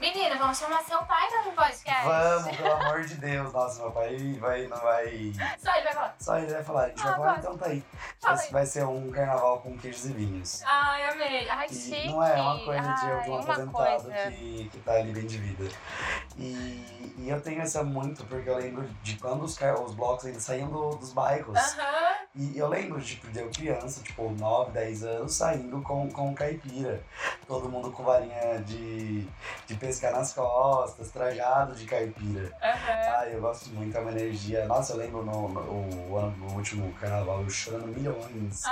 Menina, vamos chamar seu pai para o podcast. Vamos, pelo amor de Deus, nossa, meu pai vai, não vai. Só ele vai falar. Só ele vai falar, a gente Ah, vai falar, gosto. então tá aí. Vai, vai ser um carnaval com queijos e vinhos. Ai, amei. Ai, E chique. não é uma coisa de, Ai, de um uma aposentado coisa. que, que tá ali bem de vida. E, e eu tenho essa muito porque eu lembro de quando os, os blocos ainda saíam do- dos bairros. Aham. E eu lembro tipo, de eu criança, tipo, 9, 10 anos, saindo com, com caipira. Todo mundo com varinha de, de pescar nas costas, trajado de caipira. Aham. Ai, eu gosto muito, é uma energia. Nossa, eu lembro no, no, o ano- no último carnaval, eu chorando milhões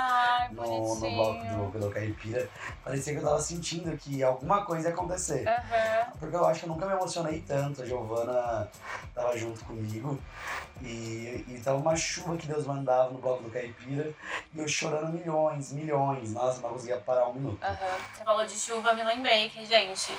Ai, no, no bloco do, do caipira. Parecia que eu tava sentindo que alguma coisa ia acontecer. Aham. Porque eu acho que eu nunca me emocionei tanto. A Giovana tava junto comigo. E, e tava uma chuva que Deus mandava no bloco do Caipira. E eu chorando milhões, milhões. Nossa, não conseguia parar um minuto. Aham. Você falou de chuva, me lembrei que, gente,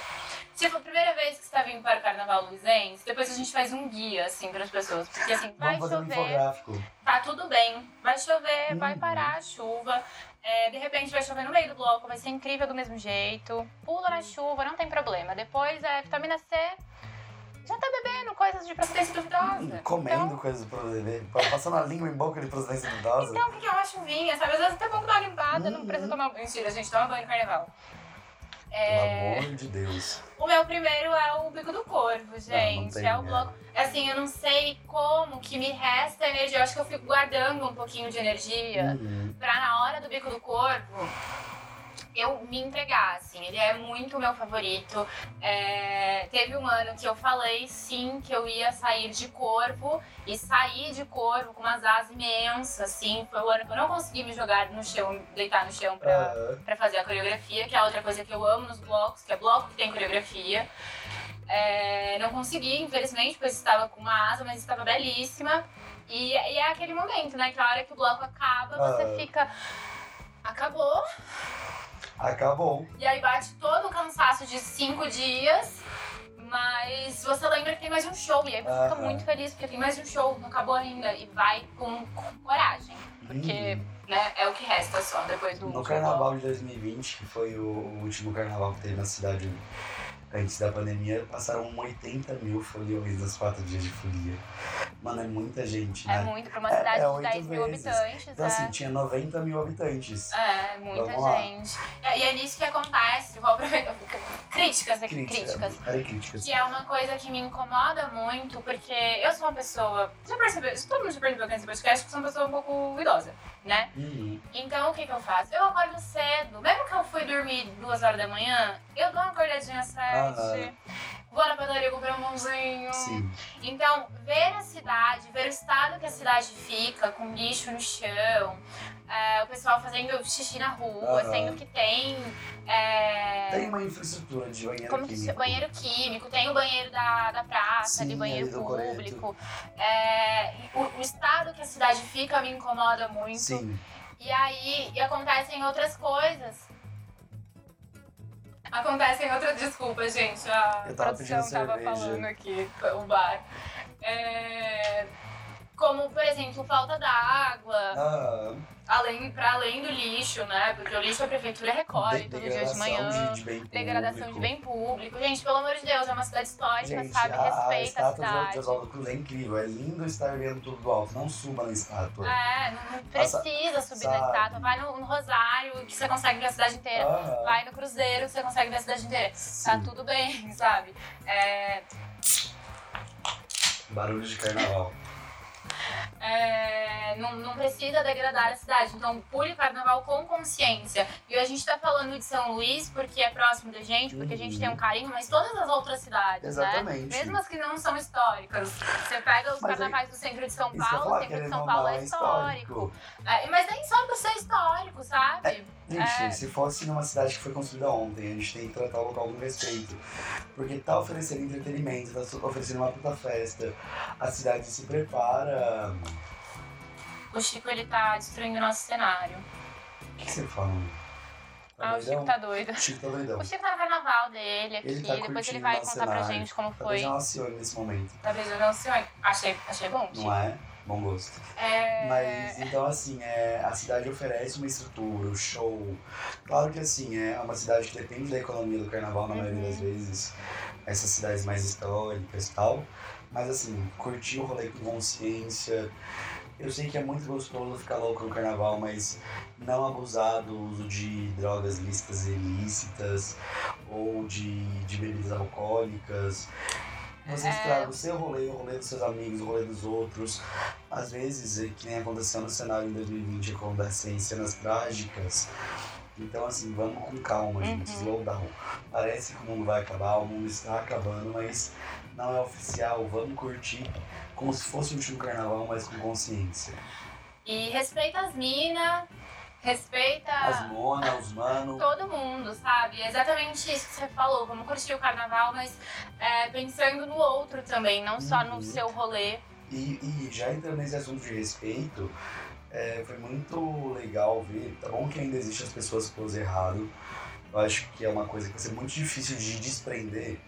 se for a primeira vez que você tá vindo para o Carnaval Luizense, depois a gente faz um guia, assim, para as pessoas. Porque, assim, vai Vamos fazer um chover, infográfico. Tá tudo bem. Vai chover, vai Uhum. parar a chuva. É, de repente vai chover no meio do bloco, vai ser incrível do mesmo jeito. Pula na chuva, não tem problema. Depois é vitamina C. Já tá bebendo coisas de procedência duvidosa. Hum, Comendo Então, coisas bebê. Passando a língua em boca de procedência duvidosa. então, porque é uma chuvinha, sabe? Às vezes até bom dar uma limpada, não Uhum. precisa tomar. Mentira, a gente toma banho no carnaval. Pelo É, amor de Deus. o meu primeiro é o Bico do Corvo, gente. tem, é o né? bloco. Assim, eu não sei como que me resta energia. Eu acho que eu fico guardando um pouquinho de energia Uhum. pra na hora do Bico do Corvo eu me entregar, assim. Ele é muito meu favorito. É, teve um ano que eu falei, sim, que eu ia sair de corpo e sair de corpo com umas asas imensas, assim. Foi o ano que eu não consegui me jogar no chão, deitar no chão pra, Aham. pra fazer a coreografia, que é outra coisa que eu amo nos blocos, que é bloco que tem coreografia. É, não consegui, infelizmente, pois estava com uma asa, mas estava belíssima. E, e é aquele momento, né? Que a hora que o bloco acaba, você Ah. fica. Acabou. Acabou. E aí bate todo o cansaço de cinco dias. Mas você lembra que tem mais um show. E aí você fica muito feliz porque tem mais um show, não acabou ainda. E vai com, com coragem. Porque, Uhum. né, é o que resta só depois do No carnaval de 2020, que foi o último carnaval que teve na cidade antes da pandemia, passaram 80 mil foliões nos quatro dias de folia. Mano, é muita gente, É né? muito, pra uma É- cidade é de oito 10 mil vezes. habitantes. Então, é. assim, tinha 90 mil habitantes. É, muita Vamos lá. gente. E e é nisso que acontece, vou aproveitar. Críticas aqui, Crítica. críticas. Era críticas. Que é uma coisa que me incomoda muito, porque eu sou uma pessoa. Já percebeu? Todo mundo já percebeu que nesse podcast que eu sou uma pessoa um pouco idosa, né? Uhum. Então o que, que eu faço? Eu acordo cedo. Mesmo que eu fui dormir duas horas da manhã, eu dou uma acordadinha às sete. Vou na padaria comprar um pãozinho. Sim. Então, ver a cidade, ver o estado que a cidade fica, com lixo no chão, é, o pessoal fazendo xixi na rua, Aham. sendo que tem. é, Tem uma infraestrutura de banheiro como químico. banheiro químico, tem o banheiro da, da praça, Sim, ali, banheiro público. É, o, o estado que a cidade fica me incomoda muito. Sim. E aí e acontecem outras coisas. Acontecem outras. Desculpa, gente. A Eu tava produção tava cerveja. falando aqui, o bar. É, como, por exemplo, falta d'água, Ah, além, pra além do lixo, né? Porque o lixo a prefeitura recolhe de- todo dia de manhã. de, de bem Degradação de público. bem público. Gente, pelo amor de Deus, é uma cidade histórica, Gente, sabe? a, a Respeita a, estátua cidade. de Oswaldo Cruz é incrível. É lindo estar vendo tudo do alto. Não suba na estátua. É, não, não precisa subir na sabe? estátua. Vai no, no Rosário, que você consegue ver a cidade inteira. Ah, Vai no Cruzeiro, que você consegue ver a cidade inteira. Tá sim. tudo bem, sabe? É, Barulho de carnaval. É, não, não precisa degradar a cidade. Então, pule o carnaval com consciência. E a gente tá falando de São Luís porque é próximo da gente, porque a gente Uhum. tem um carinho, mas todas as outras cidades, né? Exatamente. Mesmo as que não são históricas. Você pega os Mas aí- carnavais do centro de São Paulo, o centro de São Paulo é histórico. É, mas nem só por ser histórico, sabe? Gente, É. se fosse numa cidade que foi construída ontem, a gente tem que tratar o local com respeito. Porque tá oferecendo entretenimento, tá oferecendo uma puta festa. A cidade se prepara. O Chico, ele tá destruindo o nosso cenário. O que, que você fala? Tá ah, o Chico doidão? tá doido. O Chico tá doidão. O Chico tá no carnaval dele aqui, Ele tá depois ele vai contar pra cenário. gente como Tá foi. beijando a Alcione nesse momento. Tá beijando o senhor. Achei, achei bom, Chico. Não é? Bom gosto. É... Mas então assim, é, a cidade oferece uma estrutura, o show. Claro que assim, é uma cidade que depende da economia do carnaval na maioria Uhum. das vezes, essas cidades mais históricas e tal. Mas assim, curtir o rolê com consciência. Eu sei que é muito gostoso ficar louco no carnaval, mas não abusar do uso de drogas lícitas e ilícitas ou de, de bebidas alcoólicas. Você É. estraga o seu rolê, o rolê dos seus amigos, o rolê dos outros. Às vezes, é que nem aconteceu no cenário em 2020, acontecem cenas trágicas. Então, assim, vamos com calma, gente. Uhum. Slow down. Parece que o mundo vai acabar, o mundo está acabando, mas não é oficial. Vamos curtir como se fosse um último carnaval, mas com consciência. E respeita as minas, respeita As mona, os mano. todo mundo, sabe? É exatamente isso que você falou. Vamos curtir o carnaval, mas é, pensando no outro também, não só Uhum. no seu rolê. E, e já entrando nesse assunto de respeito, é, foi muito legal ver. Tá bom que ainda existem as pessoas que posam errado. Eu acho que é uma coisa que vai ser muito difícil de desprender.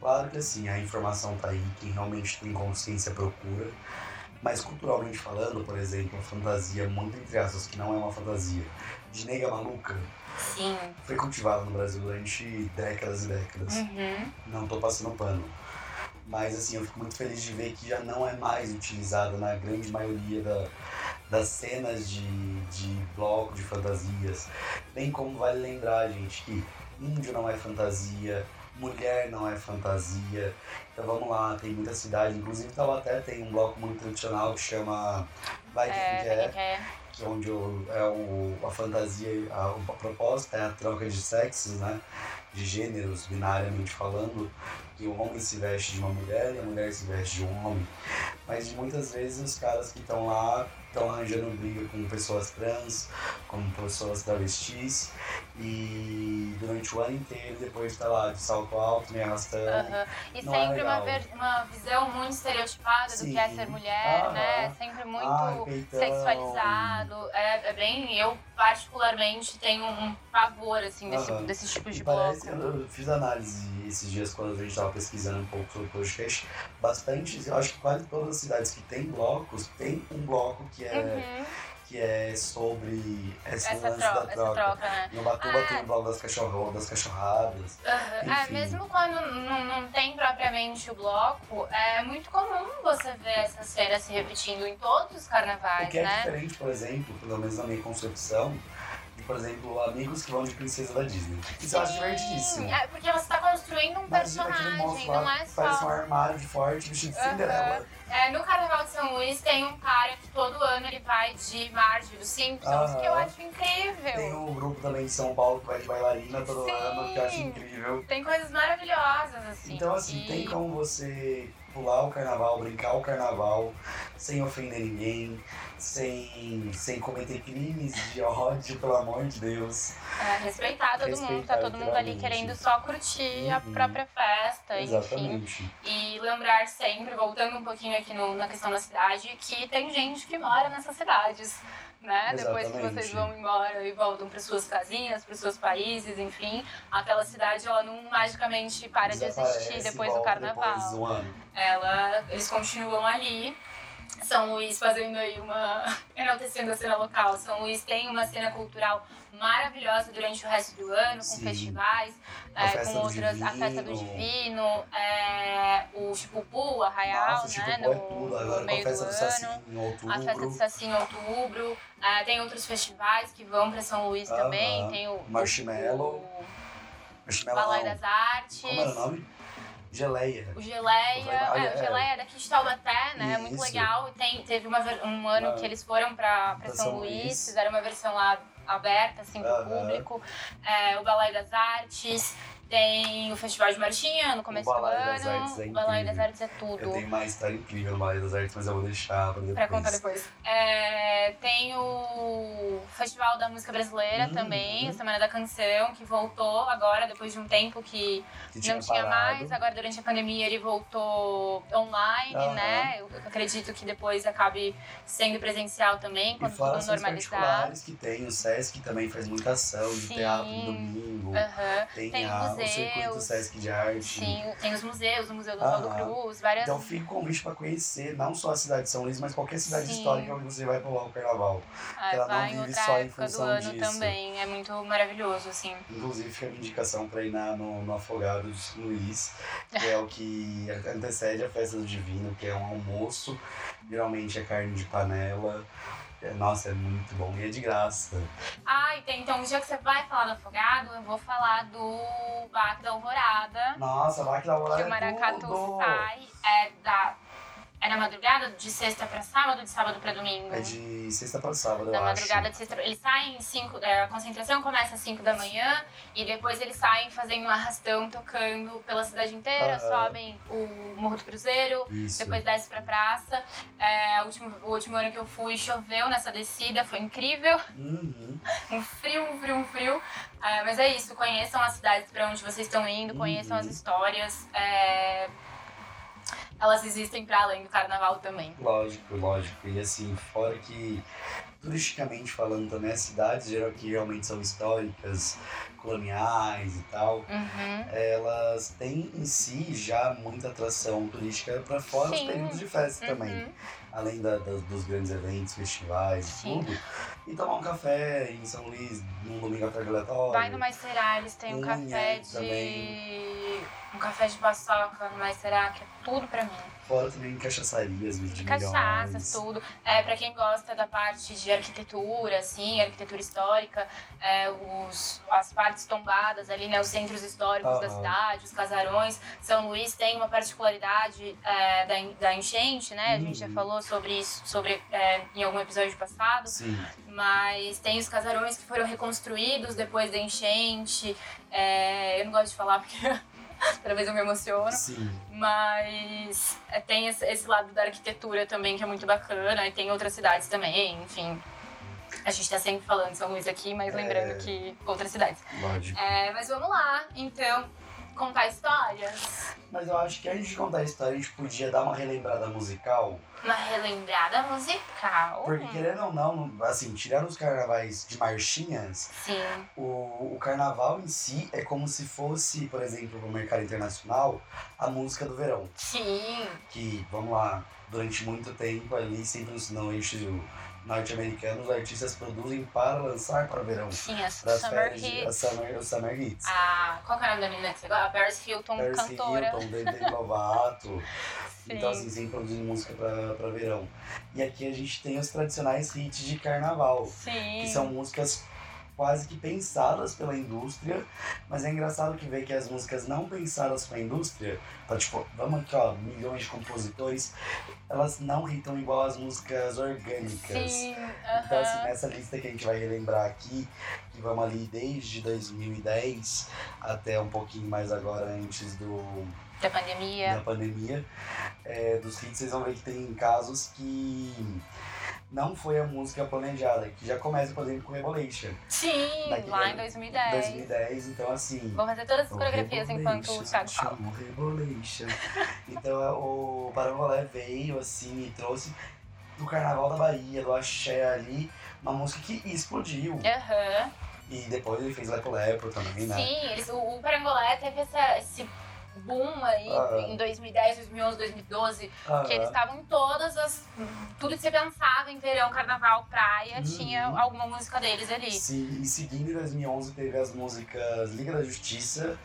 Claro que assim, a informação tá aí, quem realmente tem consciência procura. Mas culturalmente falando, por exemplo, a fantasia, muito entre aspas, que não é uma fantasia, de nega maluca, Sim. foi cultivada no Brasil durante décadas e décadas Uhum. não tô passando pano. Mas assim, eu fico muito feliz de ver que já não é mais utilizada na grande maioria da, das cenas de, de bloco de fantasias. Bem como vale lembrar, gente, que índio não é fantasia, mulher não é fantasia. Então vamos lá, tem muita cidade, inclusive Taubaté tem um bloco muito tradicional que chama Vai Quem É, Quer, que onde o, é o, a fantasia, a, a proposta é a troca de sexos, né? De gêneros, binariamente falando, que o homem se veste de uma mulher e a mulher se veste de um homem. Mas muitas vezes os caras que estão lá estão arranjando briga com pessoas trans, com pessoas travestis, e durante o ano inteiro depois tá lá de salto alto, me arrastando. Uhum. E Não é sempre uma, legal. ver- uma visão muito estereotipada do que é Sim. ser mulher, Aham. né? Sempre muito Ai, peitão. sexualizado. É, é bem. Eu, particularmente, tenho um pavor, assim, desse, Aham. desses tipos de parece, bloco. eu eu fiz análise esses dias quando a gente estava pesquisando um pouco sobre o podcast. Bastante, eu acho que quase todas as cidades que tem blocos, tem um bloco que é, Uhum. Que é sobre esse Essa, lance tro- da essa troca. troca, né? No Batuba Ah, tem é. o bloco das, cachorro, das cachorradas. Uhum. É, mesmo quando não, não tem propriamente o bloco, é muito comum você ver essa cena se repetindo em todos os carnavais, O que é né? diferente, por exemplo, pelo menos na minha concepção, de, por exemplo, amigos que vão de princesa da Disney. Isso eu acho Sim, divertidíssimo. É, porque você tá construindo um Imagina personagem, monstro não lá é que parece um só. armário forte vestido de. Cinderela. É, no Carnaval de São Luís tem um cara que todo ano ele vai de Marge dos Simpsons, que eu acho incrível. Tem um grupo também de São Paulo que vai de bailarina todo Sim. ano, que eu acho incrível. Tem coisas maravilhosas, assim. Então, assim, E- tem como você pular o carnaval, brincar o carnaval, sem ofender ninguém, sem, sem cometer crimes de ódio, pelo amor de Deus. É, respeitar todo mundo, tá Respeitar, todo mundo ali querendo só curtir a Uhum. própria festa, enfim. Exatamente. E lembrar sempre, voltando um pouquinho aqui no- na questão da cidade, que tem gente que mora nessas cidades. Né? Depois que Exatamente. vocês vão embora e voltam para suas casinhas, para seus países, enfim, aquela cidade ela não magicamente para de Desaparece existir e depois do carnaval. Depois do ano. ela, eles continuam ali. São Luís fazendo aí uma. enaltecendo a cena local. São Luís tem uma cena cultural maravilhosa durante o resto do ano, com Sim. festivais, é, com outras. A festa do Divino. Divino, é, o Chipupu, Arraial, Nossa, né? no, é tudo. Agora a meio festa do do ano. Saci em outubro. A festa do Saci em outubro. É, tem outros festivais que vão para São Luís Aham. também. Tem o. Marshmallow. O, Marshmallow Balai das Artes. Como era o nome? Geleia. O Geleia, é, é. o Geleia é daqui de Taubaté, né? É muito Isso. legal. Tem, teve uma, um ano que eles foram pra, pra São, São Luís, Luís. fizeram uma versão lá aberta, assim, pro público. É, o Balai das Artes, tem o Festival de Marchinha no começo do Balai das ano. Artes é o Balai das Artes é tudo. Eu tenho uma história incrível no Balai das Artes, mas eu vou deixar pra depois. Pra contar depois. É, tem o Festival da Música Brasileira Uhum. também, a Semana da Canção, que voltou agora, depois de um tempo que Que não tinha parado. mais, agora durante a pandemia ele voltou online, Aham. né? Eu acredito que depois acabe sendo presencial também, quando tudo ações normalizar. particulares que tem, o Sesc também faz muita ação de Sim. teatro no domingo. Aham. Tem, Tem a, o circuito museus. Sesc de arte. Sim, tem os museus, o Museu do. Valdo Cruz, várias. Então fica o convite para conhecer não só a cidade de São Luís, mas qualquer cidade Sim. histórica onde você vai pular o carnaval. Ah, ela não vive só em época do função ano disso. também. É muito maravilhoso, assim. Inclusive fica a minha indicação para ir na, no, no Afogado de São Luís, que é o que antecede a festa do Divino, que é um almoço, geralmente é carne de panela. É, Nossa, é muito bom e é de graça. Ah, e tem, então, dia que você vai falar do Afogado, eu vou falar do Baque da Alvorada. Nossa, vai que da hora que é o Maracatu sai é, da, é na madrugada, de sexta pra sábado, de sábado pra domingo. É de sexta para sábado, eu Da acho. madrugada de sexta. Eles saem 5. A concentração começa às 5 da manhã e depois eles saem fazendo um arrastão, tocando pela cidade inteira, Aham. sobem o Morro do Cruzeiro. Isso. Depois desce pra praça. É, o, último, o último ano que eu fui choveu nessa descida, foi incrível. Uhum. Um frio, um frio, um frio. É, mas é isso, conheçam as cidades pra onde vocês estão indo, conheçam Uhum. as histórias. é, elas existem pra além do carnaval também. Lógico, lógico. E assim, fora que turisticamente falando também, as cidades geral, que realmente são históricas, coloniais e tal, Uhum. elas têm em si já muita atração turística para fora os Sim. períodos de festa também. Uhum. Além da- das- dos grandes eventos, festivais e tudo. E tomar um café em São Luís num domingo tarde aleatório. Vai no Maicerá, eles têm um café de. também. Um café de paçoca no Maicerá, que é tudo pra mim. Fora também cachaçarias, vídeo de Cachaças, tudo. É, pra quem gosta da parte de arquitetura, assim, arquitetura histórica, é, os, as partes tombadas ali, né? Os centros históricos da cidade, os casarões. São Luís tem uma particularidade é, da, da enchente, né? A gente já Uhum. falou sobre isso sobre, é, em algum episódio passado. Sim. Mas tem os casarões que foram reconstruídos depois da enchente. É, eu não gosto de falar porque cada vez eu me emociono. Sim. Mas é, tem esse, lado da arquitetura também que é muito bacana. E tem outras cidades também, enfim. A gente tá sempre falando de São Luís aqui, mas É. lembrando que outras cidades. Lógico. É, mas vamos lá, então, contar histórias. Mas eu acho que antes de contar a história, a gente podia dar uma relembrada musical. Uma relembrada musical. Porque querendo ou não, assim, tirando os carnavais de marchinhas, Sim. o, o carnaval em si é como se fosse, por exemplo, no mercado internacional, a música do verão. Sim. Que, vamos lá, durante muito tempo ali, sempre no eixo norte-americano, os artistas produzem para lançar para verão. Sim, as Para as Summer férias, Hits. as summer, summer hits. A, qual que é o nome da menina que você gosta? A Paris Hilton, Paris cantora. Hilton, Demi Lovato. Sim. Então, assim, sempre produzindo música pra verão. E aqui a gente tem os tradicionais hits de carnaval, Sim. que são músicas quase que pensadas pela indústria, mas é engraçado que ver que as músicas não pensadas pra indústria, pra tipo, vamos aqui ó, milhões de compositores, elas não hitam igual as músicas orgânicas. Sim, Então, assim, nessa lista que a gente vai relembrar aqui, que vamos ali desde 2010 até um pouquinho mais agora antes do, da pandemia. da pandemia, é, dos hits, vocês vão ver que tem casos que não foi a música planejada, que já começa, por exemplo, com Revolution, Sim, Daquele- lá em 2010. 2010, então assim... Vou fazer todas as coreografias enquanto o Thiago fala. Revolution. então o Parangolé veio assim e trouxe do Carnaval da Bahia, do Axé ali, uma música que explodiu. Aham. E depois ele fez Lepo Lepo também, né? Sim, eles, o, o Parangolé teve essa, esse boom aí Aham. em 2010, 2011, 2012, Aham. que eles estavam em todas as. Tudo que você pensava em verão, carnaval, praia, Uhum. tinha alguma música deles ali. Sim, e seguindo em 2011 teve as músicas Liga da Justiça,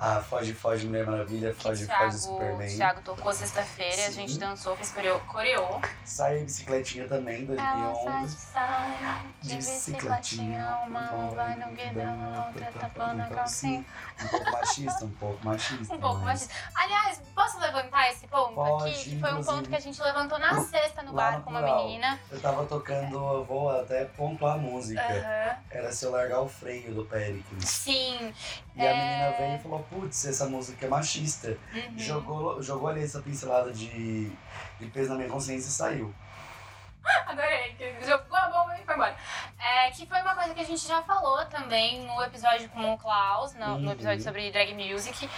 a Foge Foge Mulher Maravilha, Foge o Foge Thiago, Superman. Thiago tocou sexta-feira, a gente dançou, fez coreo. coreô. Sai a Bicicletinha também, Ela sai, 2011. sai de bicicletinha, uma vai no guidão, a outra tapando a calcinha. Um pouco machista, um pouco machista. Um pouco mas- mais. Aliás, posso levantar esse ponto Pode, aqui? Que foi um ponto que a gente levantou na sexta no bar no com uma plural. menina. Eu tava tocando, eu vou até pontuar a música. Aham. Era se eu largar o freio do Pericles. Sim. E a É. menina veio e falou, putz, essa música é machista. Uhum. Jogou, jogou ali essa pincelada de, de peso na minha consciência e saiu. Adorei, que jogou a bomba e foi embora. É, que foi uma coisa que a gente já falou também no episódio com o Klaus, no, no Uhum. episódio sobre drag music.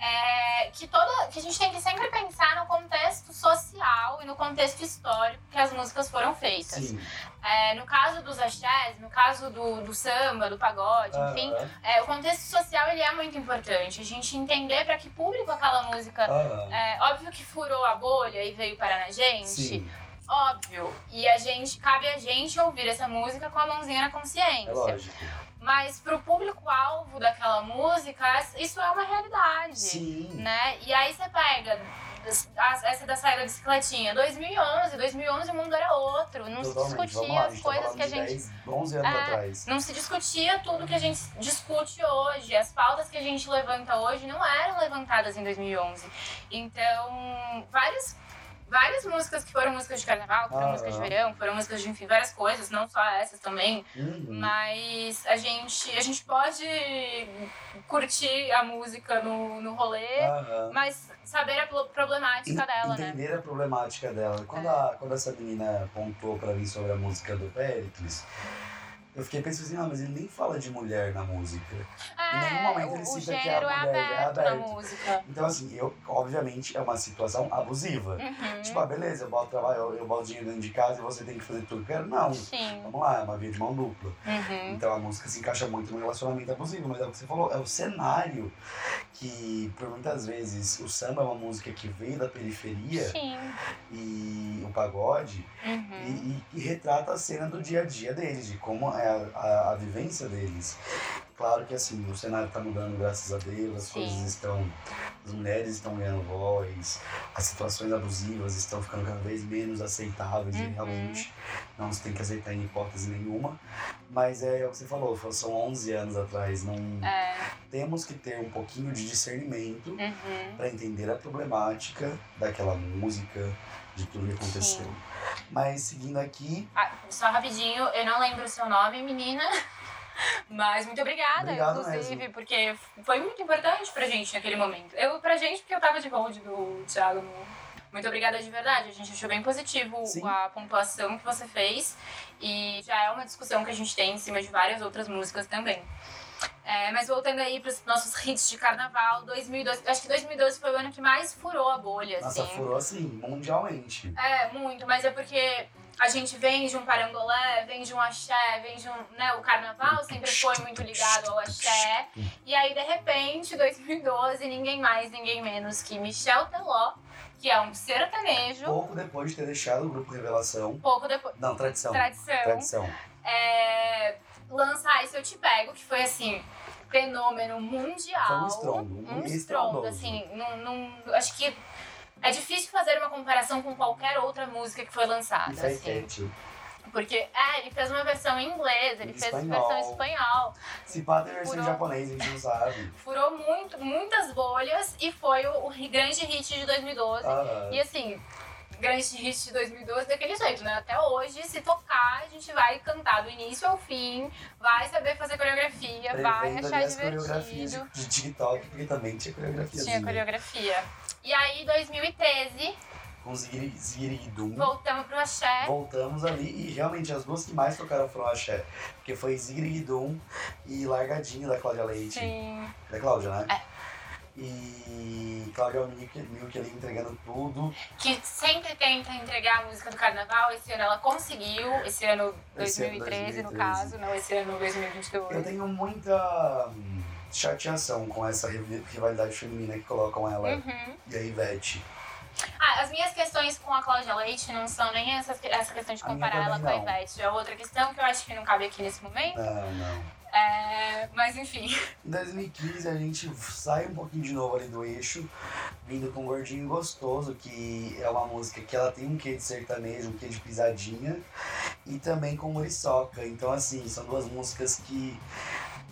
É, que, toda, que a gente tem que sempre pensar no contexto social e no contexto histórico que as músicas foram feitas. É, no caso dos axés, no caso do, do samba, do pagode, enfim, é, o contexto social ele é muito importante. A gente entender para que público aquela música. É, óbvio que furou a bolha e veio parar na gente. Sim, Óbvio. E a gente, cabe a gente ouvir essa música com a mãozinha na consciência. é lógico. Mas pro público-alvo daquela música, isso é uma realidade. Sim. Né? E aí você pega essa da saída da bicicletinha. 2011, 2011 o mundo era outro. Não se Totalmente. Vamos discutia lá, as tá coisas que a gente 10, 11 anos É. atrás. não se discutia tudo que a gente discute hoje. As pautas que a gente levanta hoje não eram levantadas em 2011. Então, várias, várias músicas que foram músicas de carnaval, que foram Aham. músicas de verão, que foram músicas de, enfim, várias coisas, não só essas também. Uhum. Mas a gente, a gente pode curtir a música no, no rolê, Aham. mas saber a pro- problemática dela, né? entender a problemática dela. Quando, É. a, quando essa menina pontuou pra mim sobre a música do Pericles, eu fiquei pensando assim, ah, mas ele nem fala de mulher na música. Em nenhum momento ele É, cita que a é mulher é aberto na aberto. Então, assim, eu, obviamente, é uma situação abusiva. Uhum. Tipo, ah, beleza, eu boto trabalho, eu, eu boto dinheiro dentro de casa e você tem que fazer tudo que eu quero. Não. Sim. Vamos lá, é uma via de mão dupla. Uhum. Então a música se encaixa muito no relacionamento abusivo, mas é o que você falou, é o cenário que, por muitas vezes, o samba é uma música que veio da periferia Sim. e o pagode Uhum. e, e- e retrata a cena do dia a dia deles, de como é a, a, a vivência deles. Claro que assim, o cenário está mudando, graças a Deus, as Sim. coisas estão. as mulheres estão ganhando voz, as situações abusivas estão ficando cada vez menos aceitáveis e Uhum. realmente não se tem que aceitar em hipótese nenhuma. Mas é, o que você falou, são 11 anos atrás, não É. temos que ter um pouquinho de discernimento Uhum. para entender a problemática daquela música, de tudo que aconteceu. Sim. Mas seguindo aqui, Ah, só rapidinho, eu não lembro o seu nome, menina. Mas muito obrigada, Obrigado inclusive, mesmo. porque foi muito importante pra gente naquele momento. Eu, pra gente, porque eu tava de hold do Thiago no. Muito obrigada de verdade. A gente achou bem positivo Sim. a pontuação que você fez. E já é uma discussão que a gente tem em cima de várias outras músicas também. É, mas voltando aí pros nossos hits de carnaval, 2012. Acho que 2012 foi o ano que mais furou a bolha, nossa, assim. furou assim, mundialmente. É, muito, mas é porque a gente vem de um parangolé, vem de um axé, vem de um. Né, o carnaval sempre foi muito ligado ao axé. E aí, de repente, 2012, ninguém mais, ninguém menos que Michel Teló, que é um sertanejo, Pouco depois de ter deixado o grupo Revelação. pouco depois. Não, tradição. Tradição. Tradição. É, lança Ai Se Eu Te Pego, que foi assim. Fenômeno mundial. Foi um estrondo, um Um estrondo, assim. Não, não, acho que é difícil fazer uma comparação com qualquer outra música que foi lançada. E foi assim. Porque, é, ele fez uma versão em inglês, ele Em fez espanhol. versão em espanhol. Se pá tem versão em japonês, a gente não sabe. Furou muito, muitas bolhas e foi o, o grande hit de 2012. Ah, E assim, grande hit de 2012 daquele jeito, né? Até hoje, se tocar, a gente vai cantar do início ao fim, vai saber fazer coreografia, vai prevendo achar as coreografias divertido. de, de TikTok, porque também tinha coreografia. Tinha coreografia. E aí, 2013, Com Zigirigidum. voltamos pro axé. Voltamos ali e realmente as duas que mais tocaram foram axé. Porque foi Zigirigidum e Largadinho da Cláudia Leite. Sim. Da Cláudia, né? É. E Cláudia Milk, Milk ali entregando tudo. que sempre tenta entregar a música do carnaval. Esse ano ela conseguiu, esse ano Esse ano, 2013, no 2013. caso, não esse ano Eu 2022. tenho muita hum, chateação com essa riv- rivalidade feminina que colocam ela Uhum. e a Ivete. Ah, as minhas questões com a Cláudia Leite não são nem essa, essa questão de comparar ela com a. Ivete. É outra questão que eu acho que não cabe aqui nesse momento. Não, não. É, mas enfim. Em 2015 a gente sai um pouquinho de novo ali do eixo, vindo com Gordinho Gostoso, que é uma música que ela tem um quê de sertanejo, um quê de pisadinha, e também com Muriçoca. Então, assim, são duas músicas que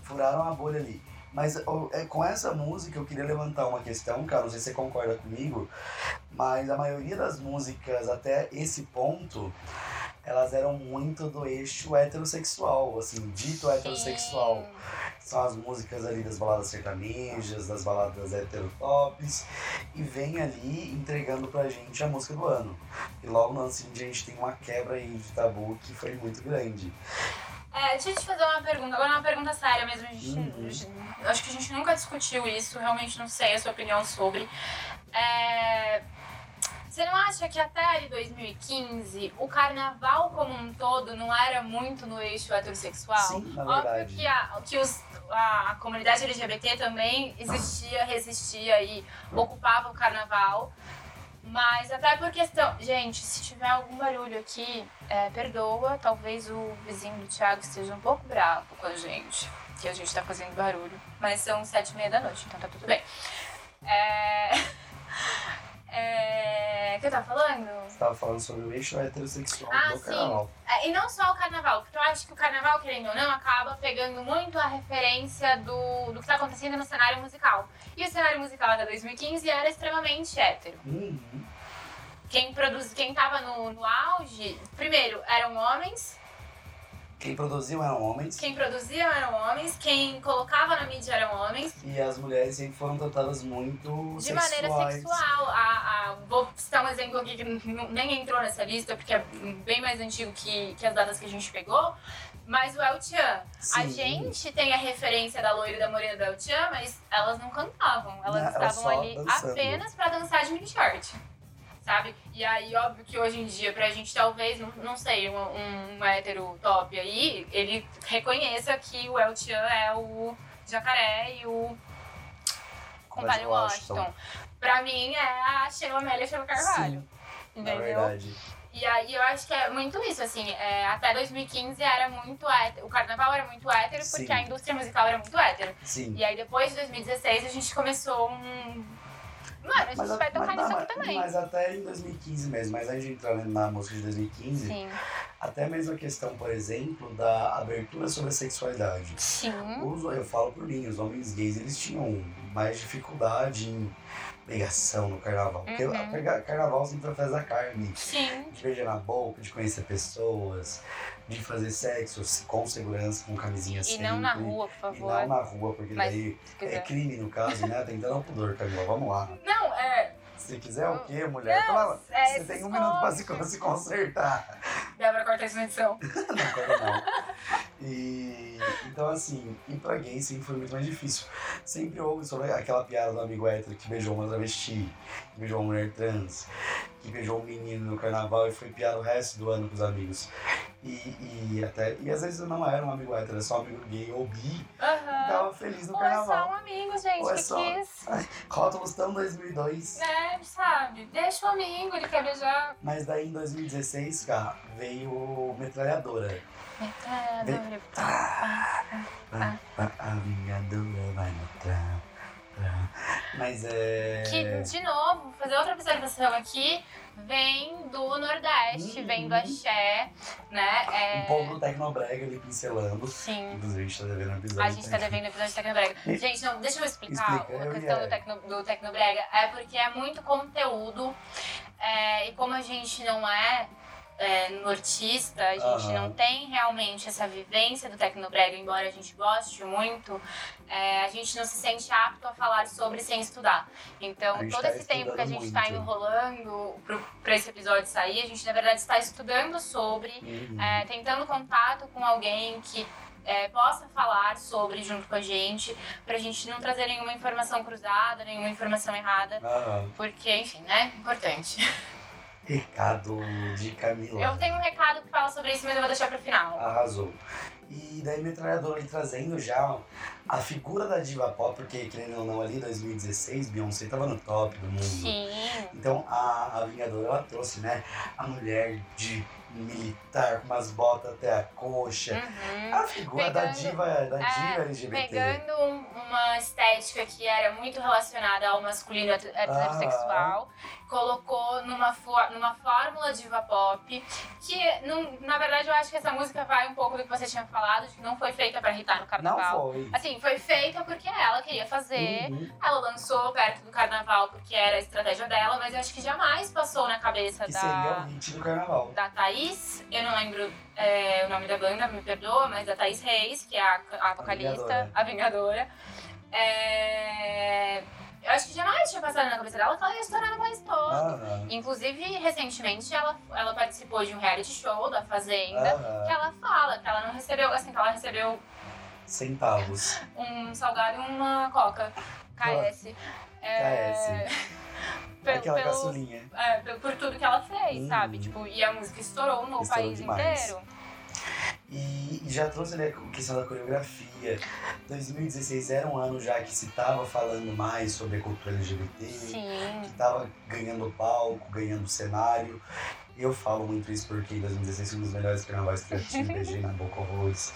furaram a bolha ali. Mas é, com essa música eu queria levantar uma questão, cara, não sei se você concorda comigo, mas a maioria das músicas até esse ponto, elas eram muito do eixo heterossexual, assim, dito heterossexual. São as músicas ali das baladas sertanejas, das baladas heterotops, e vem ali entregando pra gente a música do ano. E logo no ano seguinte a gente tem uma quebra aí de tabu que foi muito grande. É, deixa eu te fazer uma pergunta. Agora uma pergunta séria mesmo. A gente, Uhum. acho que a gente nunca discutiu isso, realmente não sei a sua opinião sobre. É, Você não acha que até ali 2015 o carnaval como um todo não era muito no eixo heterossexual? Sim, na Óbvio verdade. que, a, que os, a, a comunidade LGBT também existia, resistia e ocupava o carnaval. Mas até por questão. Gente, se tiver algum barulho aqui, é, perdoa. Talvez o vizinho do Thiago esteja um pouco bravo com a gente. Que a gente tá fazendo barulho. Mas são sete e meia da noite, então tá tudo bem. É. É. O que eu tava falando? Você tava falando sobre o eixo heterossexual Ah, do sim. carnaval. É, E não só o carnaval, porque eu acho que o carnaval, querendo ou não, acaba pegando muito a referência do, do que tá acontecendo no cenário musical. E o cenário musical até 2015 era extremamente hétero. Uhum. Quem, produz, quem tava no, no auge, primeiro, eram homens, Quem produziu eram homens quem produzia eram homens, quem colocava na mídia eram homens, e as mulheres sempre foram tratadas muito de maneira sexuais. sexual. A, a- vou citar um exemplo aqui que nem entrou nessa lista, porque é bem mais antigo que, que as datas que a gente pegou. Mas o El Chan, a Sim. gente tem a referência da loira e da morena do El Chan, mas elas não cantavam. Elas Não, estavam ali dançando. apenas pra dançar de mini short. Sabe? E aí, óbvio que hoje em dia, pra gente, talvez, não, não sei, um, um, um hétero top aí, ele reconheça que o El Chan é o jacaré e o compadre Washington. Washington. Pra mim, é a Sheila Amélia Sheila Carvalho. Na Entendeu? verdade. E aí eu acho que é muito isso, assim, é, até 2015 era muito hétero, o carnaval era muito hétero porque Sim. a indústria musical era muito hétero. Sim. E aí depois de 2016 a gente começou um, Mano, a gente Mas, vai tocar nisso aqui também. mas até em 2015 mesmo, mas antes de entrar na música de 2015, Sim. até mesmo a questão, por exemplo, da abertura sobre a sexualidade. Sim. Os, eu falo por mim, os homens gays eles tinham mais dificuldade em pegação no carnaval. Porque Uhum. a pega- carnaval sempre faz a carne. Sim. De beijar na boca, de conhecer pessoas, de fazer sexo com segurança, com camisinha E sempre. não na rua, por E favor. não na rua, porque Mas, daí é crime no caso, né? Tentando ao pudor, Camila. Vamos lá. Não, é. Se quiser o quê, mulher? Não, é você tem um minuto pra se, se consertar. Débora corta isso na edição. não, quero não. E então assim, ir pra gay sempre foi muito mais difícil. Sempre houve sobre aquela piada do amigo hétero que beijou uma travesti, que beijou uma mulher trans, que beijou um menino no carnaval e foi piada o resto do ano com os amigos. E, e até. E às vezes eu não era um amigo hétero, era só um amigo gay ou bi, e Aham. tava feliz no Ou é só um carnaval. amigo, gente, Ou é que só- quis. Rótulos tão 2002. Né, sabe? Deixa o amigo, ele quer beijar. Mas daí em 2016, cara, veio Metralhadora. Metralhadora. Ah, ah, a vingadora vai mostrar. Mas é. Que, de novo, vou fazer outra observação aqui, vem do Nordeste, Uhum. vem do Axé, né? É... Um pouco do Tecnobrega ali pincelando. Sim. Inclusive, a gente tá devendo episódio. A gente tá devendo episódio de Tecnobrega. E- Gente, não, deixa eu explicar Explica, a questão ia- do, tecno, do Tecnobrega. É porque é muito conteúdo é, e como a gente não é, é, nortista, a gente Aham. não tem realmente essa vivência do Tecnobrega, embora a gente goste muito, é, a gente não se sente apto a falar sobre sem estudar. Então, todo tá esse tempo que a gente está enrolando pro, pra esse episódio sair, a gente na verdade está estudando sobre Uhum. é, tentando contato com alguém que é, possa falar sobre junto com a gente, pra gente não trazer nenhuma informação cruzada, nenhuma informação errada, porque, enfim, né? Importante. Recado de Camila. Eu tenho um recado que fala sobre isso, mas eu vou deixar pro final. Arrasou. E daí Metralhadora ali trazendo já a figura da diva pop, porque querendo ou não, ali em 2016, Beyoncé tava no top do mundo. Sim. Então a, a Vingadora ela trouxe, né, a mulher de militar com umas botas até a coxa. Uhum. A figura da Pegando- diva, da é, diva LGBT. Pegando um- uma estética que era muito relacionada ao masculino heter- heterossexual, colocou numa, numa fórmula diva pop, que não- na verdade eu acho que essa música vai um pouco do que você tinha falado, de que não foi feita pra irritar no carnaval. Não foi. Assim, foi feita porque ela queria fazer. Uhum. Ela lançou perto do carnaval porque era a estratégia dela, mas eu acho que jamais passou na cabeça Que seria o da, hit do carnaval. da Thaís. Eu não lembro é, o nome da banda, me perdoa, mas da Thaís Reis, que é a, a vocalista, Vingadora. a Vingadora. É, eu acho que jamais tinha passado na cabeça dela que ela ia estourar no país todo. Inclusive, recentemente, ela, ela participou de um reality show da Fazenda. Que ela fala que ela não recebeu, assim, que ela recebeu Centavos. um salgado e uma coca. KS. É, KS. pelo- Aquela pelo- caçulinha. é, por tudo que ela fez, Uhum. sabe? Tipo, e a música estourou no Estourou país demais. inteiro. E, já trouxe ali a questão da coreografia. 2016 era um ano já que se tava falando mais sobre a cultura LGBT. Sim. que tava ganhando palco, ganhando cenário. Eu falo muito isso porque em 2016 foi um dos melhores carnavais que eu tive, beijei na boca horrores,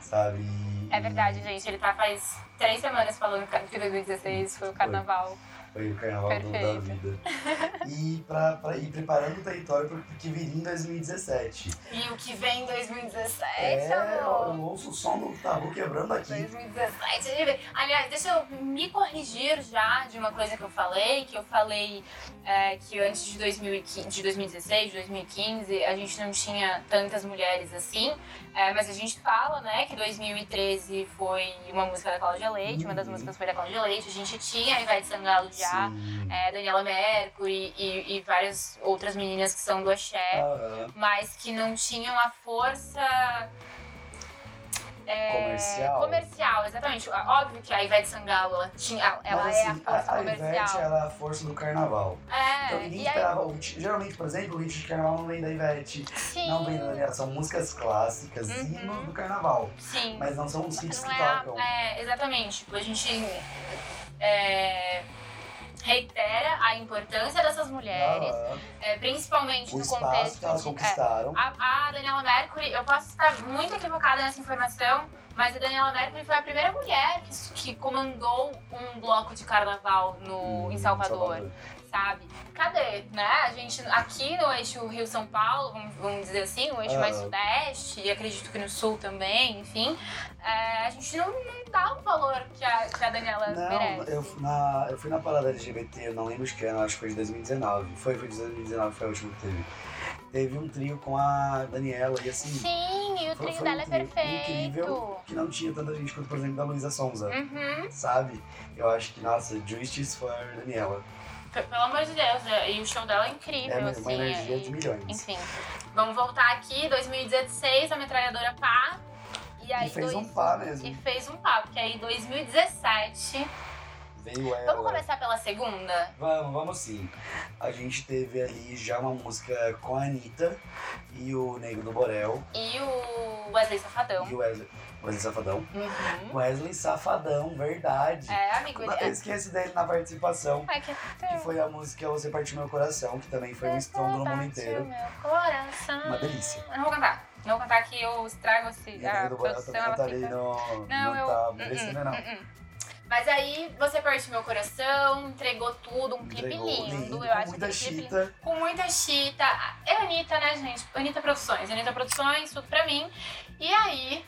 sabe? E- É verdade, gente. Ele tá faz três semanas falando que 2016 foi o carnaval. Foi o carnaval do- da Perfeito. vida. E pra, pra ir preparando o território pro que viria em 2017. E o que vem em 2017, É, eu, amor? eu ouço o som do tabu quebrando aqui. 2017, a gente vê. Aliás, deixa eu me corrigir já de uma coisa que eu falei, que eu falei é, que antes de, 2015, de 2016, de 2015, a gente não tinha tantas mulheres assim, é, mas a gente fala, né, que 2013 foi uma música da Cláudia Leite, uma das Uhum. músicas foi da Cláudia Leite, a gente tinha a Ivete Sangalo já, é, Daniela Mercury e, e várias outras meninas que são do Axé Aham. mas que não tinham a força é, Comercial. Comercial, exatamente. Óbvio que a Ivete Sangalo, ela, tinha, ela Mas é a assim, força a, comercial. Ivete ela é a força do carnaval. É, Então ninguém aí, esperava. Geralmente, por exemplo, o hit de carnaval não vem da Ivete. sim, Não vem da Daniela. São músicas clássicas, Uhum. hinos do carnaval. sim. Mas não são os hits que é, tocam. é, exatamente. Tipo, a gente é, reitera a importância dessas mulheres, é, principalmente o no contexto que elas é, conquistaram. A, a Daniela Mercury, eu posso estar muito equivocada nessa informação, Mas a Daniela Mercury foi a primeira mulher que, que comandou um bloco de carnaval no, em Salvador, sabe? Cadê, né? A gente, aqui no eixo Rio-São Paulo, vamos, vamos dizer assim, o eixo Ah. mais sudeste, e acredito que no sul também, enfim, é, a gente não, não dá o valor que a, que a Daniela Não, merece. eu, fui na, eu fui na parada LGBT, eu não lembro de que acho que foi de 2019. Foi, foi de 2019, foi a última que teve. Teve um trio com a Daniela e assim. Sim, e o foi- trio foi dela é um trio perfeito. Incrível, que não tinha tanta gente quanto, por exemplo, da Luísa Sonza. Uhum. Sabe? Eu acho que, nossa, Justice for Daniela. Pelo amor de Deus, e o show dela é incrível, É uma, assim. energia e- de milhões. Enfim, vamos voltar aqui, 2016, a metralhadora pá. E aí, E fez dois- um pá mesmo. E fez um pá, porque aí 2017. Veio ela. Vamos começar pela segunda? Vamos, vamos sim. A gente teve ali já uma música com a Anitta e o Negro do Borel E o Wesley Safadão. e o Wesley, Wesley Safadão. Uhum. Wesley Safadão, verdade. É, amigo, Eu ele esqueci dele na participação, Ai, que que foi a música Você Partiu Meu Coração, que também foi um estrondo no mundo inteiro. Meu coração. Uma delícia. Eu não vou cantar. Não vou cantar que eu estrago esse, a do produção. ela cantaria fica... no, Não, no eu. Tá Uh-uh, Merecendo Não. uh-uh. Mas aí você parte meu coração, entregou tudo, um clipe lindo. eu com acho muita que clipe lindo. Com muita chita. É Anitta, né, gente? Anitta Produções. Anitta Produções, tudo pra mim. E aí,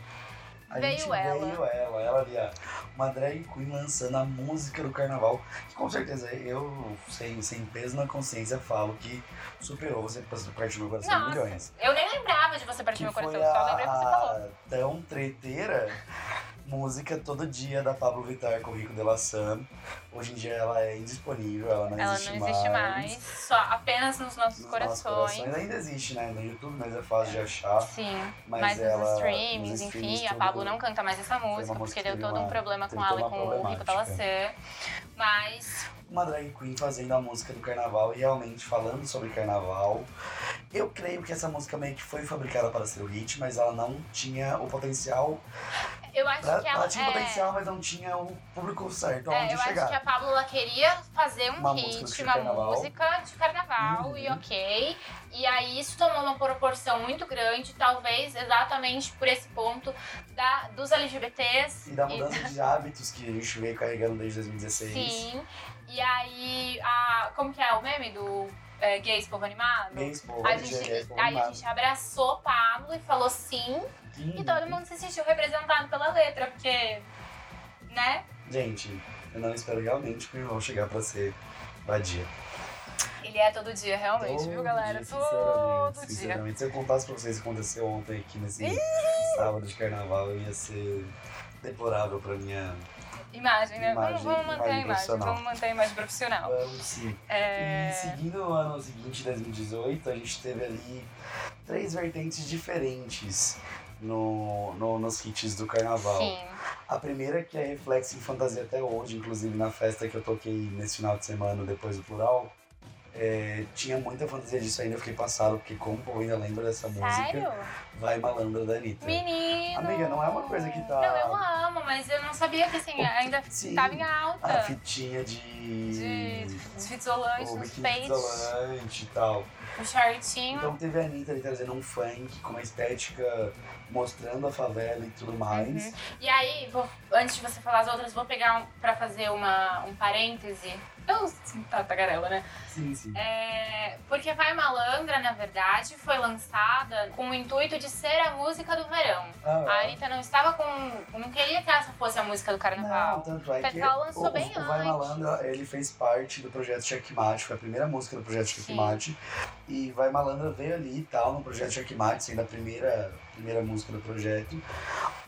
A Veio gente ela. veio ela, ela ali, ó, uma drag queen lançando a música do carnaval, que com certeza eu, sem, sem peso na consciência, falo que superou você partir meu coração Nossa. milhões. eu nem lembrava de você partir Que meu coração, só lembrei que você falou. tão treteira música Todo Dia da Pablo Vittar com o Rico de la Sam. Hoje em dia ela é indisponível, ela não Ela existe não existe mais. Só apenas nos nossos Nos corações. nossos corações. Ainda existe, né? No YouTube, mas é fácil de achar. Sim, Mas, mas, ela, nos streamings, nos enfim, a Pablo não canta mais essa música, música porque que deu todo um problema com ela e com o Rico Della problemática. C. Mas uma drag queen fazendo a música do carnaval e realmente falando sobre carnaval. Eu creio que essa música meio que foi fabricada para ser o hit, mas ela não tinha o potencial. Eu acho Pra, que ela. ela tinha é, potencial, mas não tinha o público certo é, aonde eu acho chegar. que a Pablo ela queria fazer um Uma música hit, de uma carnaval. música de carnaval e Uhum. ok. E aí isso tomou uma proporção muito grande, talvez exatamente por esse ponto da, dos LGBTs. E da mudança de hábitos que a gente veio carregando desde 2016. Sim. E aí, a, como que é o meme do é, gays povo animado? Gays, povo, A gente, povo aí a animado. gente abraçou Pablo e falou sim, Uhum. e todo mundo se sentiu representado pela letra, porque, né? Gente, eu não espero realmente que o irmão chegar pra ser vadia. Ele é todo dia, realmente, Todo viu, galera? dia, todo sinceramente, dia. sinceramente. Se eu contasse pra vocês o que aconteceu ontem aqui nesse sábado de carnaval, ia ser deplorável pra minha. Imagem, né? Imagem, vamos, vamos manter a imagem imagem, profissional. vamos manter a imagem profissional. Vamos sim. É... E seguindo o ano seguinte, 2018, a gente teve ali três vertentes diferentes no, no- nos hits do carnaval. Sim. A primeira que é reflexo em fantasia até hoje, inclusive na festa que eu toquei nesse final de semana depois do plural. é, tinha muita fantasia disso ainda, eu fiquei passado, porque como eu ainda lembro dessa música? Vai Malandra da Anitta. Menino! Amiga, não é uma coisa que tá- Não, eu amo, mas eu não sabia que assim, ainda Sim, tava em alta. a fitinha De de. biquíni peitos, isolante e tal. O shortinho. Então teve a Anitta ali trazendo um funk com uma estética mostrando a favela e tudo mais. Uhum. E aí, vou- antes de você falar as outras, vou pegar um, pra fazer uma, um parêntese. Eu sim, tá tagarela, né? Sim, sim. É, porque Vai Malandra, na verdade, foi lançada com o intuito de ser a música do verão. Ah, A Anitta não estava com. não queria que essa fosse a música do Não, carnaval. tanto é que ela lançou o, bem o Vai antes. Malandra, ele fez parte do projeto Checkmate, foi a primeira música do projeto Sim. E Vai Malandra veio ali e tal, no projeto Checkmate, sendo a primeira, primeira música do projeto,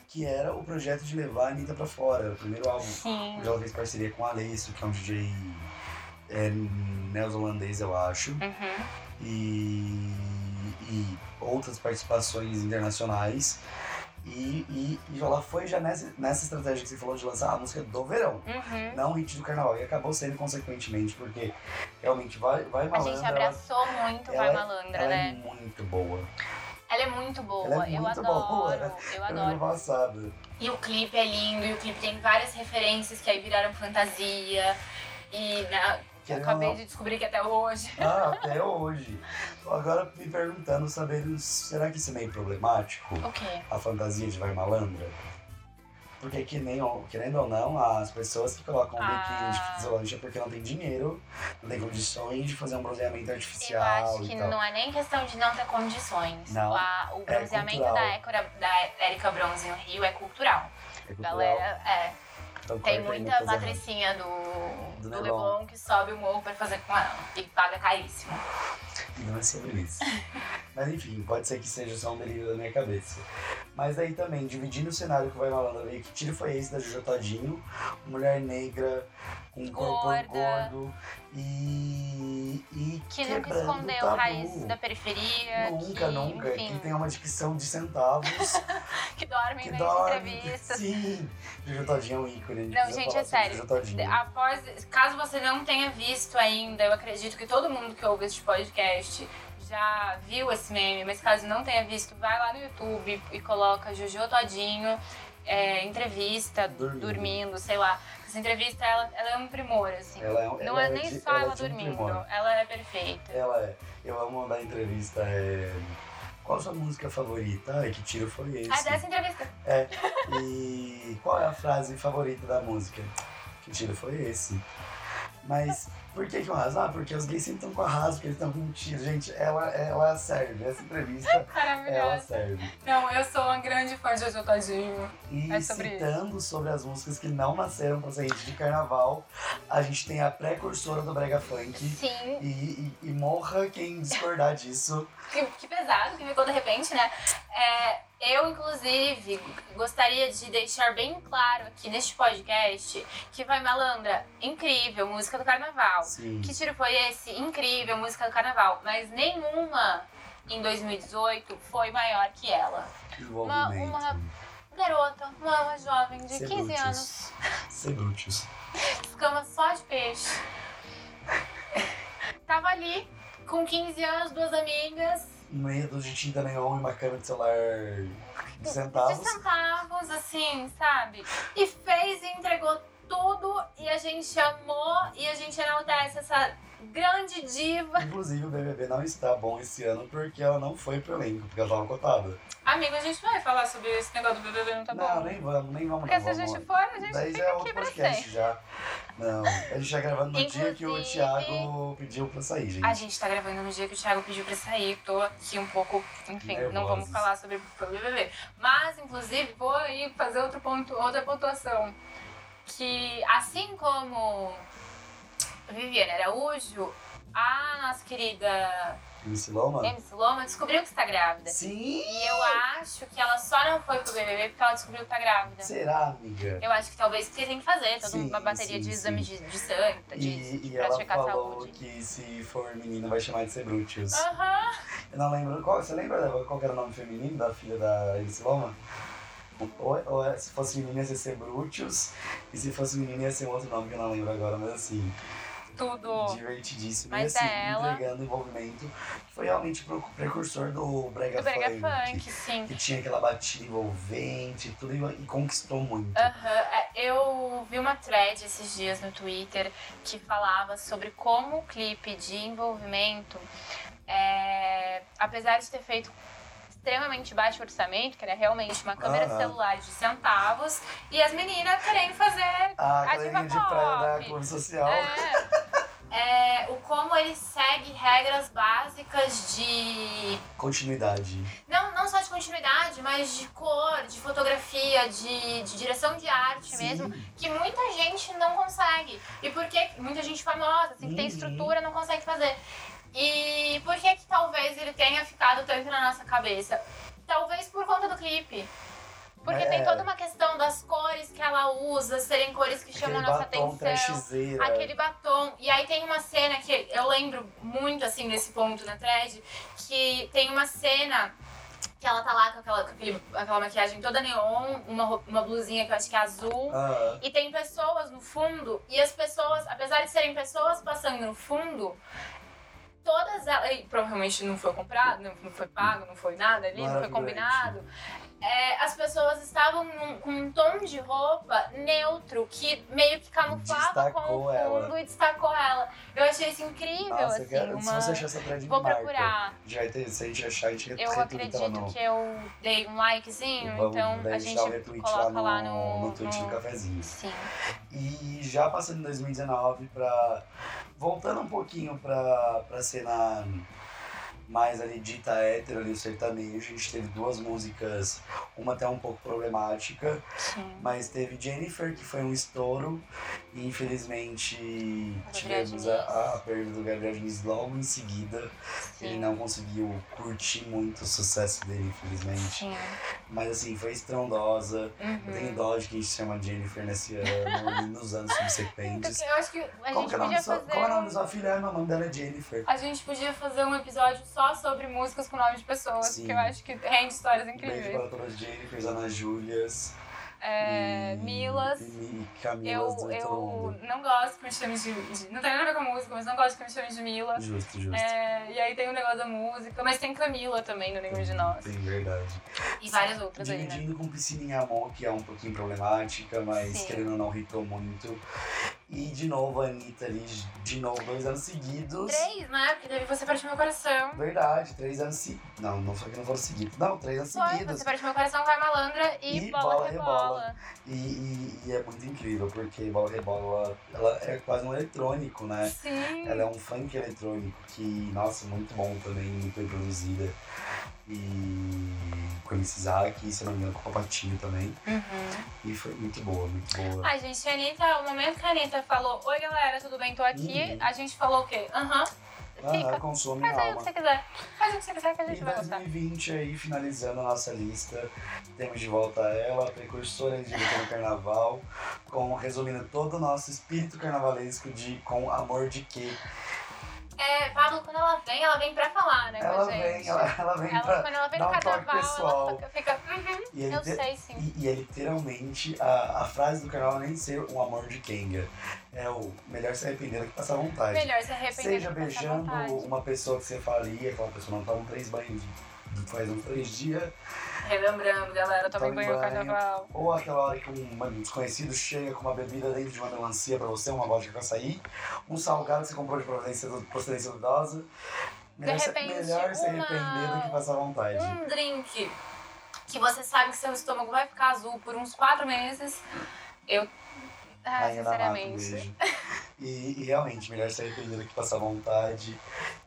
que era o projeto de levar a Anitta pra fora, era o primeiro álbum. Sim. onde ela fez parceria com o Alessio, que é um DJ é, neozelandês, eu acho. Uhum. e, e outras participações internacionais. E, e, e ela foi já nessa, nessa estratégia que você falou de lançar a música do verão, Uhum. não o hit do carnaval. E acabou sendo consequentemente, porque realmente vai, vai A malandra. gente abraçou muito ela Vai é- Malandra, ela né? é muito boa. Ela é muito boa, Ela é eu muito adoro, boa. eu Ano adoro. passado. E o clipe é lindo, e o clipe tem várias referências que aí viraram fantasia. E né, eu acabei não- de descobrir que até hoje. Ah, até hoje. Agora me perguntando, sabendo, será que isso é meio problemático? O quê? A fantasia de vai malandra? Porque que nem, querendo ou não, as pessoas que colocam Ah. biquíni de fisiológico é porque não tem dinheiro, não tem condições de fazer um bronzeamento Eu artificial acho que não é nem questão de não ter condições. Não. A- o É bronzeamento cultural. da, Écora, da Erika Bronze no Rio é cultural. É cultural. Galera, é. Então, Tem muita patricinha do, Do do, Leblon. Leblon que sobe o morro pra fazer com ela. E paga caríssimo. Não é sobre isso. Mas enfim, pode ser que seja só um delírio da minha cabeça. Mas aí também, dividindo o cenário que vai malandra veio, que tiro foi esse da Jojo Todinho? Mulher negra, com um corpo gordo e. e Que nunca escondeu tabu. raiz da periferia. Nunca, que, nunca. Enfim, Que tem uma dicção de centavos. que dorme que em dorme. entrevistas. Sim. Jojo Todinho é um ícone. Não, gente, é sério. Após, caso você não tenha visto ainda, eu acredito que todo mundo que ouve este podcast já viu esse meme, mas caso não tenha visto, vai lá no YouTube e coloca Jojo Todinho, é, entrevista, Dormindo. dormindo. sei lá. Essa entrevista, ela, ela é um primor, assim. Ela é, não ela é nem de- só ela ela um dormindo, primor. ela é perfeita. Ela é. Eu amo da entrevista. É... Qual a sua música favorita? Ai, que tiro foi esse? Ah, dessa entrevista. É. E qual é a frase favorita da música? Que tiro foi esse? Mas por que que eu arraso? Ah, porque os gays sempre estão com arraso, porque eles estão com um tiro. Gente, ela, ela serve. Essa entrevista, ela serve. Não, eu sou uma grande fã de Jojo Todinho. E É sobre citando sobre as músicas que não nasceram pra ser hit de carnaval, a gente tem a precursora do brega funk. Sim, E, e, e morra quem discordar disso. Que, que pesado que ficou de repente, né? É, eu, inclusive, gostaria de deixar bem claro aqui neste podcast que vai malandra, incrível, música do carnaval. Sim. Que tiro foi esse? Incrível, música do carnaval. Mas nenhuma em 2018 foi maior que ela. Envolvimento. uma- Garota, uma, uma jovem de Ser 15 brutos. anos, Ser brutos. escama só de peixe. Tava ali, com 15 anos, duas amigas, dúzia de tinta neon e uma câmera de celular de centavos. De centavos, assim, sabe? E fez e entregou tudo e a gente amou e a gente enaltece essa grande diva. Inclusive o BBB não está bom esse ano porque ela não foi pro elenco, porque ela tava cotada. Amigo, a gente vai falar sobre esse negócio do BBB, não tá não, bom? nem vamos, nem vamos. Porque não, se a vamos. gente for, a gente Daí fica já é outro podcast já. Não, a gente tá gravando no dia que o Inclusive- Thiago pediu pra sair, gente. A gente tá gravando no dia que o Thiago pediu pra sair, tô aqui um pouco, enfim, não Nervosos. vamos falar sobre o BBB. Mas, inclusive, vou aí fazer outro ponto, outra pontuação. Que assim como Viviane Araújo, a nossa querida MC Loma? MC Loma descobriu que está grávida. Sim! E eu acho que ela só não foi pro BBB porque ela descobriu que tá grávida. Será, amiga? Eu acho que talvez porque tem que fazer toda Sim, uma bateria sim, de exames de, de sangue, de, E, de e ela falou saúde. que se for menina vai chamar de ser Brutus. Aham. Eu não lembro. Qual, você lembra qual era o nome feminino da filha da MC Loma? Ou, ou é- se fosse menina ia ser Brutus, e se fosse menina ia ser um outro nome que eu não lembro agora, mas assim, Tudo. divertidíssimo. Mas e assim, é ela. entregando envolvimento. Foi realmente pro precursor do Brega, Do Brega Funk. Funk, sim. Que tinha aquela batida envolvente e tudo, e, e conquistou muito. É, Eu vi uma thread esses dias no Twitter que falava sobre como o clipe de envolvimento, é, apesar de ter feito extremamente baixo orçamento, que era realmente uma câmera Aham. celular de centavos, e as meninas querendo fazer Ah, a diva de praia da. Clube Social. É, é, o como ele segue regras básicas de Continuidade. não, não só de continuidade, mas de cor, de fotografia, de, de direção de arte Sim. mesmo, que muita gente não consegue. E por que muita gente famosa, assim, que tem Uhum. estrutura, não consegue fazer. E por que que talvez ele tenha ficado tanto na nossa cabeça? Talvez por conta do clipe. Porque É. tem toda uma questão das cores que ela usa, serem cores que chamam Aquele nossa atenção aquele batom. E aí tem uma cena que eu lembro muito assim desse ponto na thread, que tem uma cena que ela tá lá com aquela, com aquele- aquela maquiagem toda neon, uma, uma blusinha que eu acho que é azul. Ah, E tem pessoas no fundo, e as pessoas, apesar de serem pessoas passando no fundo, todas elas. E provavelmente não foi comprado, não, não foi pago, não foi nada ali, não, foi combinado. É, as pessoas estavam com um tom de roupa neutro que meio que camuflava Destacou com o fundo ela. e destacou ela. Eu achei isso incrível, Nossa, assim. cara, uma... se você achar essa thread, Vou marca. procurar. Já ter, se a gente achar, a gente Eu retweeta ela acredito no... que eu dei um likezinho, Vamos então a gente coloca lá lá no, no. no tweet do cafezinho. Sim. E já passando em 2019 pra. Voltando um pouquinho pra, pra cena mais ali dita hétero ali, o sertanejo, a gente teve duas músicas, uma até um pouco problemática, Sim. mas teve Jennifer, que foi um estouro, e infelizmente tivemos a, a perda do Gabriel Diniz logo em seguida. Ele Sim. não conseguiu curtir muito o sucesso dele, infelizmente. Sim. Mas assim, foi estrondosa. Eu tenho Uhum. dó de quem se chama Jennifer nesse ano e nos anos subsequentes. Eu acho que a gente que é podia sua, qual é o nome da sua filha? Ah, não, o nome dela é Jennifer. A gente podia fazer um episódio só sobre músicas com nome de pessoas, Sim. porque eu acho que rende histórias Beijo incríveis. para todas as Jennifers, Ana Júlias. É, e- Milas. E, Camilas Eu, eu não gosto que me chame de, de- Não tem nada a ver com a música, mas não gosto que me chame de Mila. Justo, justo. É, e aí tem o negócio da música, mas tem Camila também no Nenhum de Nós. Tem verdade. E várias outras aí, né? Dividindo com Piscininha Amor, que é um pouquinho problemática, mas Sim. querendo ou não, hitou muito. E de novo a Anitta ali, de novo, dois anos seguidos. Três, né? Porque teve Você Partiu Meu Coração. Verdade, três anos seguidos. Não, não foi que não foram seguidos. Não, três anos Foi, seguidos. Você Partiu Meu Coração, Vai Malandra e, E Bola, Bola Rebola. Rebola. E, e- e é muito incrível, porque Bola Rebola, ela é quase um eletrônico, né? Sim. Ela é um funk eletrônico que, nossa, muito bom também, muito bem produzida. E com MC Isaac, e se não me engano, com o Papatinho também. Uhum. E foi muito boa, muito boa. Ai, gente, a Anitta, o momento que a Anitta falou, oi galera, tudo bem? Tô aqui, Uhum. a gente falou o quê? Aham. Aham, Fica. consome Faz aí o que você quiser. Faz o que você quiser que a E gente vai gostar. 2020 aí, finalizando a nossa lista, temos de volta ela, precursora LGBT no carnaval, com resumindo todo o nosso espírito carnavalesco de com amor de quê? É, Pablo, quando ela vem, ela vem pra falar, né, com Ela a gente. vem, ela, ela vem Ela, pra. quando ela vem dar um toque carnaval, pessoal. ela fica, uhum, E eu te- sei sim. E, e é literalmente a, a frase do carnaval nem ser um amor de Kenga. É o melhor se arrepender do que passar vontade. Melhor se arrepender Seja do que beijando vontade. uma pessoa que você faria, aquela pessoa não toma três banhos faz uns três dias, Relembrando, galera, tomem Tome banho no carnaval. ou aquela hora que um desconhecido chega com uma bebida dentro de uma melancia pra você, uma vodka com açaí, um salgado que você comprou de procedência, procedência duvidosa. Melhor, se- repente, melhor se arrepender do que passar vontade. Um drink que você sabe que seu estômago vai ficar azul por uns quatro meses. Eu. Ah, um sinceramente. E, e realmente, melhor se arrepender do que passar vontade.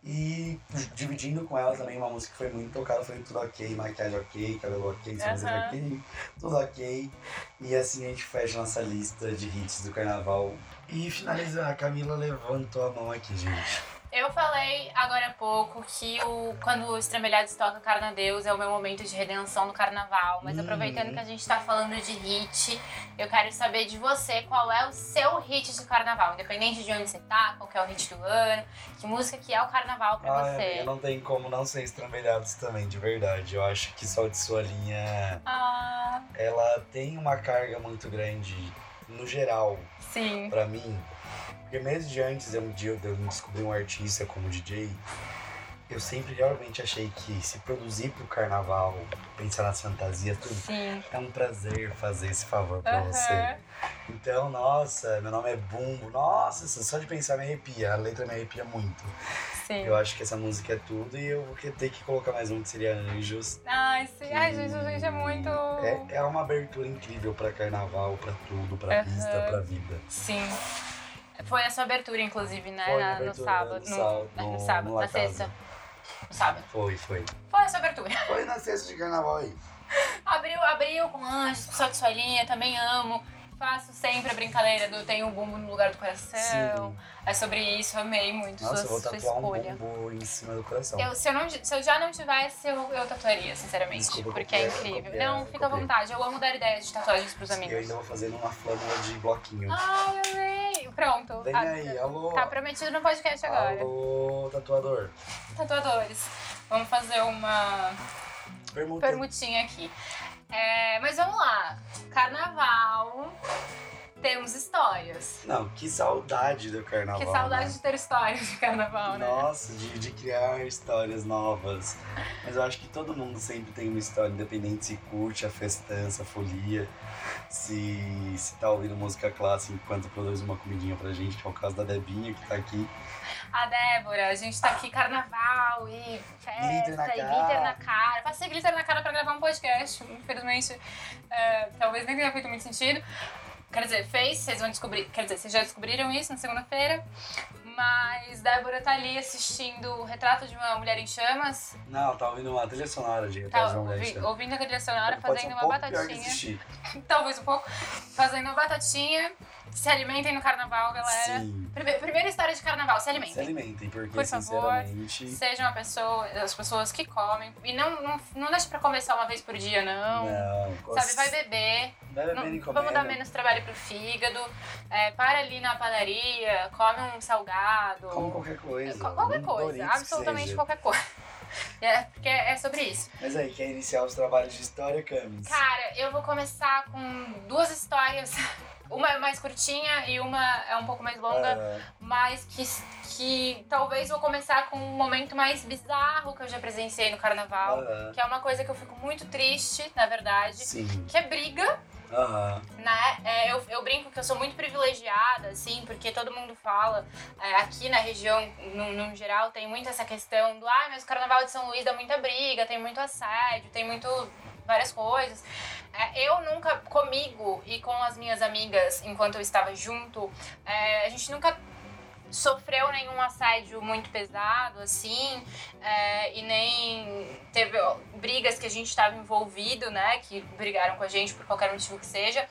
E dividindo com ela também uma música que foi muito tocada, foi tudo ok, maquiagem ok, cabelo ok, sobrancelha Aham. ok, tudo ok. E assim a gente fecha nossa lista de hits do carnaval. E finalizar, a Camila levantou a mão aqui, gente. Eu falei agora há pouco que o, quando o Estrambelhados toca Carna Deus é o meu momento de redenção do carnaval. Mas Uhum. aproveitando que a gente tá falando de hit, eu quero saber de você qual é o seu hit de carnaval. Independente de onde você tá, qual é o hit do ano, que música que é o carnaval pra Ai, você. amiga, não tem como não ser estrambelhados também, de verdade. Eu acho que só de sua linha, Ah, ela tem uma carga muito grande, no geral, sim. pra mim. Porque mesmo de antes, um dia eu descobri um artista como DJ, eu sempre realmente achei que se produzir pro carnaval, pensar nas fantasias, tudo, Sim. é um prazer fazer esse favor pra você. Aham. Então, nossa, meu nome é Bumbo, nossa, só de pensar me arrepia, a letra me arrepia muito. Sim. Eu acho que essa música é tudo e eu vou ter que colocar mais um que seria Anjos. Ai, sim. Ai, gente, a gente é muito. É, é uma abertura incrível pra carnaval, pra tudo, pra Aham. pista, pra vida. Sim. Foi a sua abertura, inclusive, né? Foi na- no sábado. no No, sábado, no no- sábado, na sexta. No sábado. Foi, foi. Foi a sua abertura. Foi na sexta de carnaval aí. Abriu, abriu com anjos, com de solinha, também amo. Faço sempre a brincadeira do tenho um bumbo no lugar do coração. Sim. É sobre isso, amei muito Nossa, sua, eu vou sua tatuar um escolha. bumbo em cima do coração. Eu, se, eu não, se eu já não tivesse, eu, eu tatuaria, sinceramente. Desculpa, porque é incrível. não, fica à vontade. Eu amo dar ideias de tatuagens pros Eu amigos. ainda vou fazer numa flâmula de bloquinho. Ai, amei. Pronto. Vem Ah, aí, alô. Tá prometido no podcast agora. Alô, tatuador. Tatuadores. Vamos fazer uma permutinha aqui. É, mas vamos lá. Carnaval. temos histórias. Não, que saudade do carnaval. Que saudade né? de ter histórias de carnaval, né? Nossa, de, de criar histórias novas. Mas eu acho que todo mundo sempre tem uma história, independente se curte a festança, a folia, se, se tá ouvindo música clássica enquanto produz uma comidinha pra gente, que é o caso da Debinha que tá aqui. A Débora, a gente tá aqui carnaval e festa Glitter na e cara. glitter na cara. Passei glitter na cara pra gravar um podcast. Infelizmente, é, talvez nem tenha feito muito sentido. Quer dizer, fez, vocês vão descobrir. Quer dizer, vocês já descobriram isso na segunda-feira. Mas Débora tá ali assistindo o retrato de uma mulher em chamas. Não, tá ouvindo uma trilha sonora de Tá Retratos de uma Mulher ouvi- ouvindo a trilha sonora, fazendo um uma batatinha. Talvez um pouco. Fazendo uma batatinha. Se alimentem no carnaval, galera. Sim. Prime- Primeira história de carnaval, se alimentem. Se alimentem, porque Por favor, sinceramente. Seja uma pessoa, as pessoas que comem. E não, não, não deixe pra comer só uma vez por dia, não. Não, Sabe, vai beber. Vai Não- bebendo e vamos dar comendo. menos trabalho pro fígado. É, para ali na padaria, come um salgado. Como qualquer coisa. Co- qualquer coisa, absolutamente qualquer coisa. É, porque é sobre isso. Mas aí, quer iniciar os trabalhos de história, Camis? Cara, eu vou começar com duas histórias. Uma é mais curtinha e uma é um pouco mais longa. Ah, mas que, que talvez vou começar com um momento mais bizarro que eu já presenciei no carnaval. Que é uma coisa que eu fico muito triste, na verdade. sim. Que é briga, Aham. né? É, eu, eu brinco que eu sou muito privilegiada, assim, porque todo mundo fala, é, aqui na região, no, no geral, tem muito essa questão do ah, mas o carnaval de São Luís dá muita briga, tem muito assédio, tem muito várias coisas. É, eu nunca, comigo e com as minhas amigas, enquanto eu estava junto, é, a gente nunca sofreu nenhum assédio muito pesado, assim, é, e nem teve brigas que a gente estava envolvido, né, que brigaram com a gente por qualquer motivo que seja,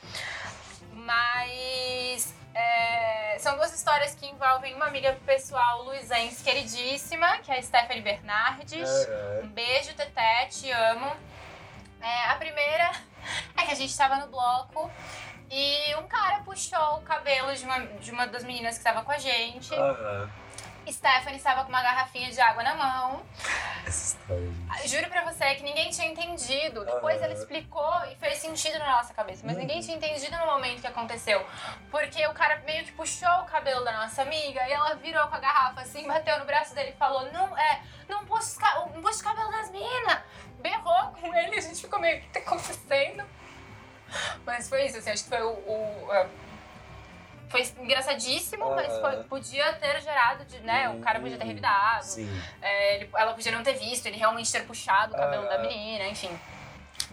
mas é, são duas histórias que envolvem uma amiga pessoal luizense queridíssima, que é a Stephanie Bernardes. Aham. Um beijo, Teté, te amo. É, a primeira é que a gente tava no bloco e um cara puxou o cabelo de uma, de uma das meninas que estava com a gente. Aham. Stephanie estava com uma garrafinha de água na mão. Juro pra você que ninguém tinha entendido. Depois ela explicou e fez sentido na nossa cabeça. Mas Uhum. ninguém tinha entendido no momento que aconteceu. Porque o cara meio que puxou o cabelo da nossa amiga e ela virou com a garrafa assim, bateu no braço dele e falou: Não, é, não puxa, não puxa o cabelo das meninas. Berrou com ele, a gente ficou meio, o que tá acontecendo? Mas foi isso, assim, acho que foi o. o, foi engraçadíssimo, mas foi- podia ter gerado, de, né? O cara podia ter Uhum. revidado. Sim. É, ele- ela podia não ter visto, ele realmente ter puxado o cabelo Ah. da menina, enfim.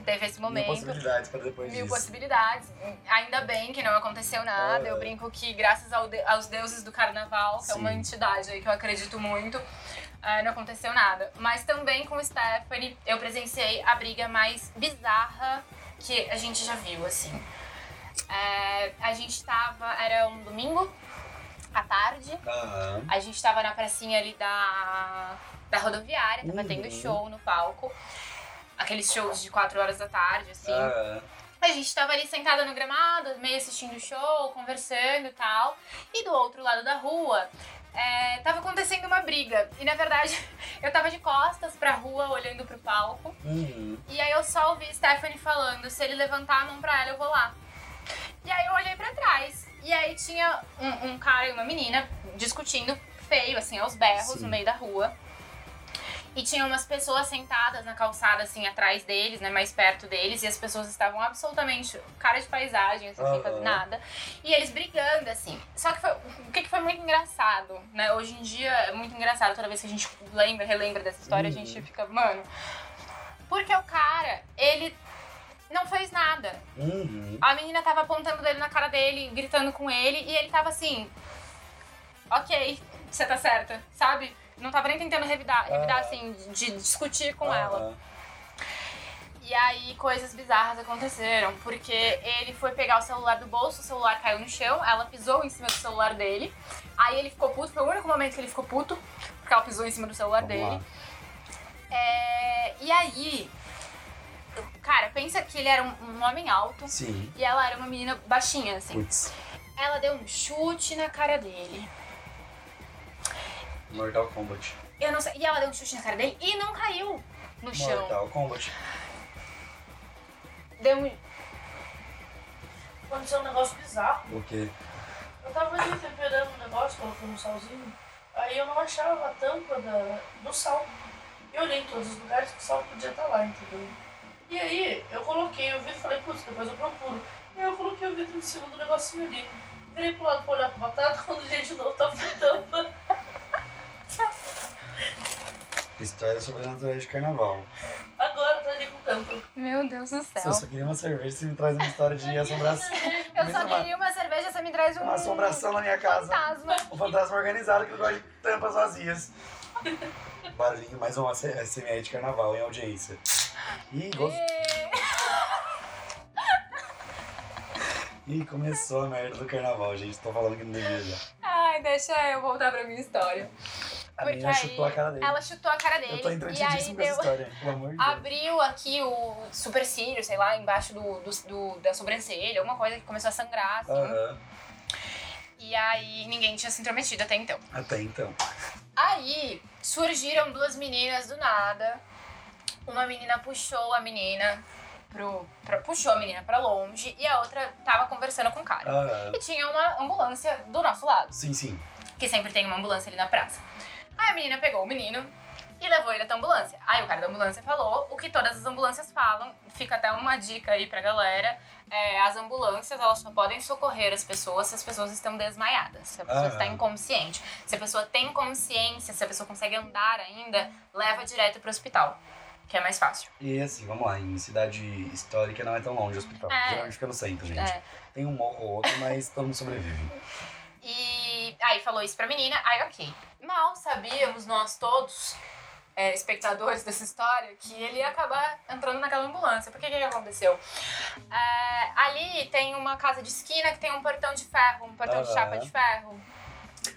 Teve esse Mil momento. possibilidades pra depois Mil disso. possibilidades. Ainda bem que não aconteceu nada. Eu brinco que, graças ao de- aos deuses do carnaval, que é uma Sim. entidade aí que eu acredito muito, ah, não aconteceu nada. Mas também com o Stephanie, eu presenciei a briga mais bizarra que a gente já viu, assim. É, a gente tava. Era um domingo à tarde. Aham. A gente tava na pracinha ali da, da rodoviária, tava Uhum. tendo show no palco. Aqueles shows de 4 horas da tarde, assim. Aham. A gente tava ali sentada no gramado, meio assistindo o show, conversando e tal. E do outro lado da rua, é, tava acontecendo uma briga. E na verdade, eu tava de costas pra rua, olhando pro palco. Uhum. E aí eu só ouvi Stephanie falando: se ele levantar a mão pra ela, eu vou lá. E aí eu olhei pra trás. E aí tinha um, um cara e uma menina discutindo feio, assim, aos berros, Sim. no meio da rua. E tinha umas pessoas sentadas na calçada, assim, atrás deles, né, mais perto deles. E as pessoas estavam absolutamente cara de paisagem, assim, sem Aham. fazer nada. E eles brigando, assim. Só que foi, o que, que foi muito engraçado, né? Hoje em dia é muito engraçado. Toda vez que a gente lembra, relembra dessa história, Uhum. a gente fica, mano. Porque o cara, ele não fez nada. Uhum. A menina tava apontando o dedo na cara dele, gritando com ele, e ele tava assim. Ok, você tá certa, sabe? Não tava nem tentando revidar, revidar Ah. assim, de, discutir com Aham. ela. E aí coisas bizarras aconteceram, porque ele foi pegar o celular do bolso, o celular caiu no chão, ela pisou em cima do celular dele. Aí ele ficou puto, foi o único momento que ele ficou puto, porque ela pisou em cima do celular Vamos dele. É, e aí, cara, pensa que ele era um, um homem alto Sim. e ela era uma menina baixinha, assim. Putz. Ela deu um chute na cara dele. Mortal Kombat. Eu não sei. E ela deu um chute na cara dele e não caiu no chão. Mortal Kombat. Deu um. aconteceu um negócio bizarro. O quê? Eu tava ali temperando um negócio, colocando um salzinho. Aí eu não achava a tampa da, do sal. Eu olhei em todos os lugares que o sal podia estar lá, entendeu? E aí eu coloquei o vidro e falei, putz, depois eu procuro. E aí eu coloquei o vidro em cima do negocinho ali. Virei pro lado pra olhar pra batata, quando o de novo tava sem tampa. História sobrenatural de carnaval. Agora tá ali com tampa. Meu Deus do Se eu céu. só queria uma cerveja, você me traz uma história de assombração. Eu Me só queria uma cerveja, você me traz um Uma assombração na minha casa. fantasma. Um fantasma organizado que eu gosto de tampas vazias. Barulhinho, mais uma SMR de carnaval em audiência. Ih, gost... Ih, começou a merda do carnaval, gente. Tô falando que não devia já. Ai, deixa eu voltar pra minha história. A Porque menina chutou a cara dele. Ela chutou a cara dele. Eu tô e aí entretidíssimo com essa deu. história, pelo amor de Deus. Abriu aqui o supercílio, sei lá, embaixo do, do, do- da sobrancelha, alguma coisa que começou a sangrar, assim. E aí ninguém tinha se intrometido até então. até então. Aí surgiram duas meninas do nada. Uma menina puxou a menina pro. Pra, puxou a menina pra longe e a outra tava conversando com o cara. Aham. E tinha uma ambulância do nosso lado, Sim, sim. que sempre tem uma ambulância ali na praça. Aí a menina pegou o menino e levou ele até a ambulância. Aí o cara da ambulância falou o que todas as ambulâncias falam. Fica até uma dica aí pra galera. É, as ambulâncias, elas só podem socorrer as pessoas se as pessoas estão desmaiadas, se a pessoa Aham. está inconsciente. Se a pessoa tem consciência, se a pessoa consegue andar ainda, leva direto pro hospital, que é mais fácil. E assim, vamos lá, em cidade histórica não é tão longe o hospital. É. Geralmente fica no centro, gente. É. Tem um morro ou outro, mas todo mundo sobrevive. E aí falou isso pra menina, aí ok. Mal sabíamos nós todos, é, espectadores dessa história, que ele ia acabar entrando naquela ambulância. Por que que, que aconteceu? É, ali tem uma casa de esquina que tem um portão de ferro, um portão de chapa de ferro.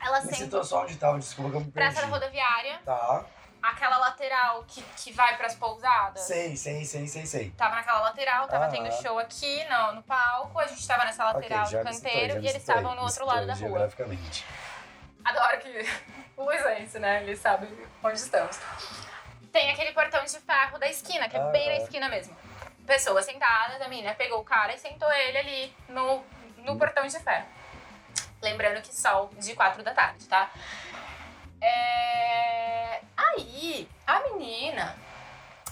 Ela sempre. só onde tava, desculpa que eu me perdi. Praça rodoviária, Tá. Aquela lateral que, que vai pras pousadas. Sei, sei, sei, sei, sei. Tava naquela lateral, tava Aham. tendo show aqui no, no palco, a gente tava nessa lateral ok, já do me citou, canteiro já me e eles citou, estavam no me outro citou lado da rua. Geograficamente. Adoro que o Luizense, né? Ele sabe onde estamos. Tem aquele portão de ferro da esquina, que é bem na Aham. esquina mesmo. Pessoa sentada, a menina pegou o cara e sentou ele ali no, no portão de ferro. Lembrando que sol de quatro da tarde, tá? É... Aí, a menina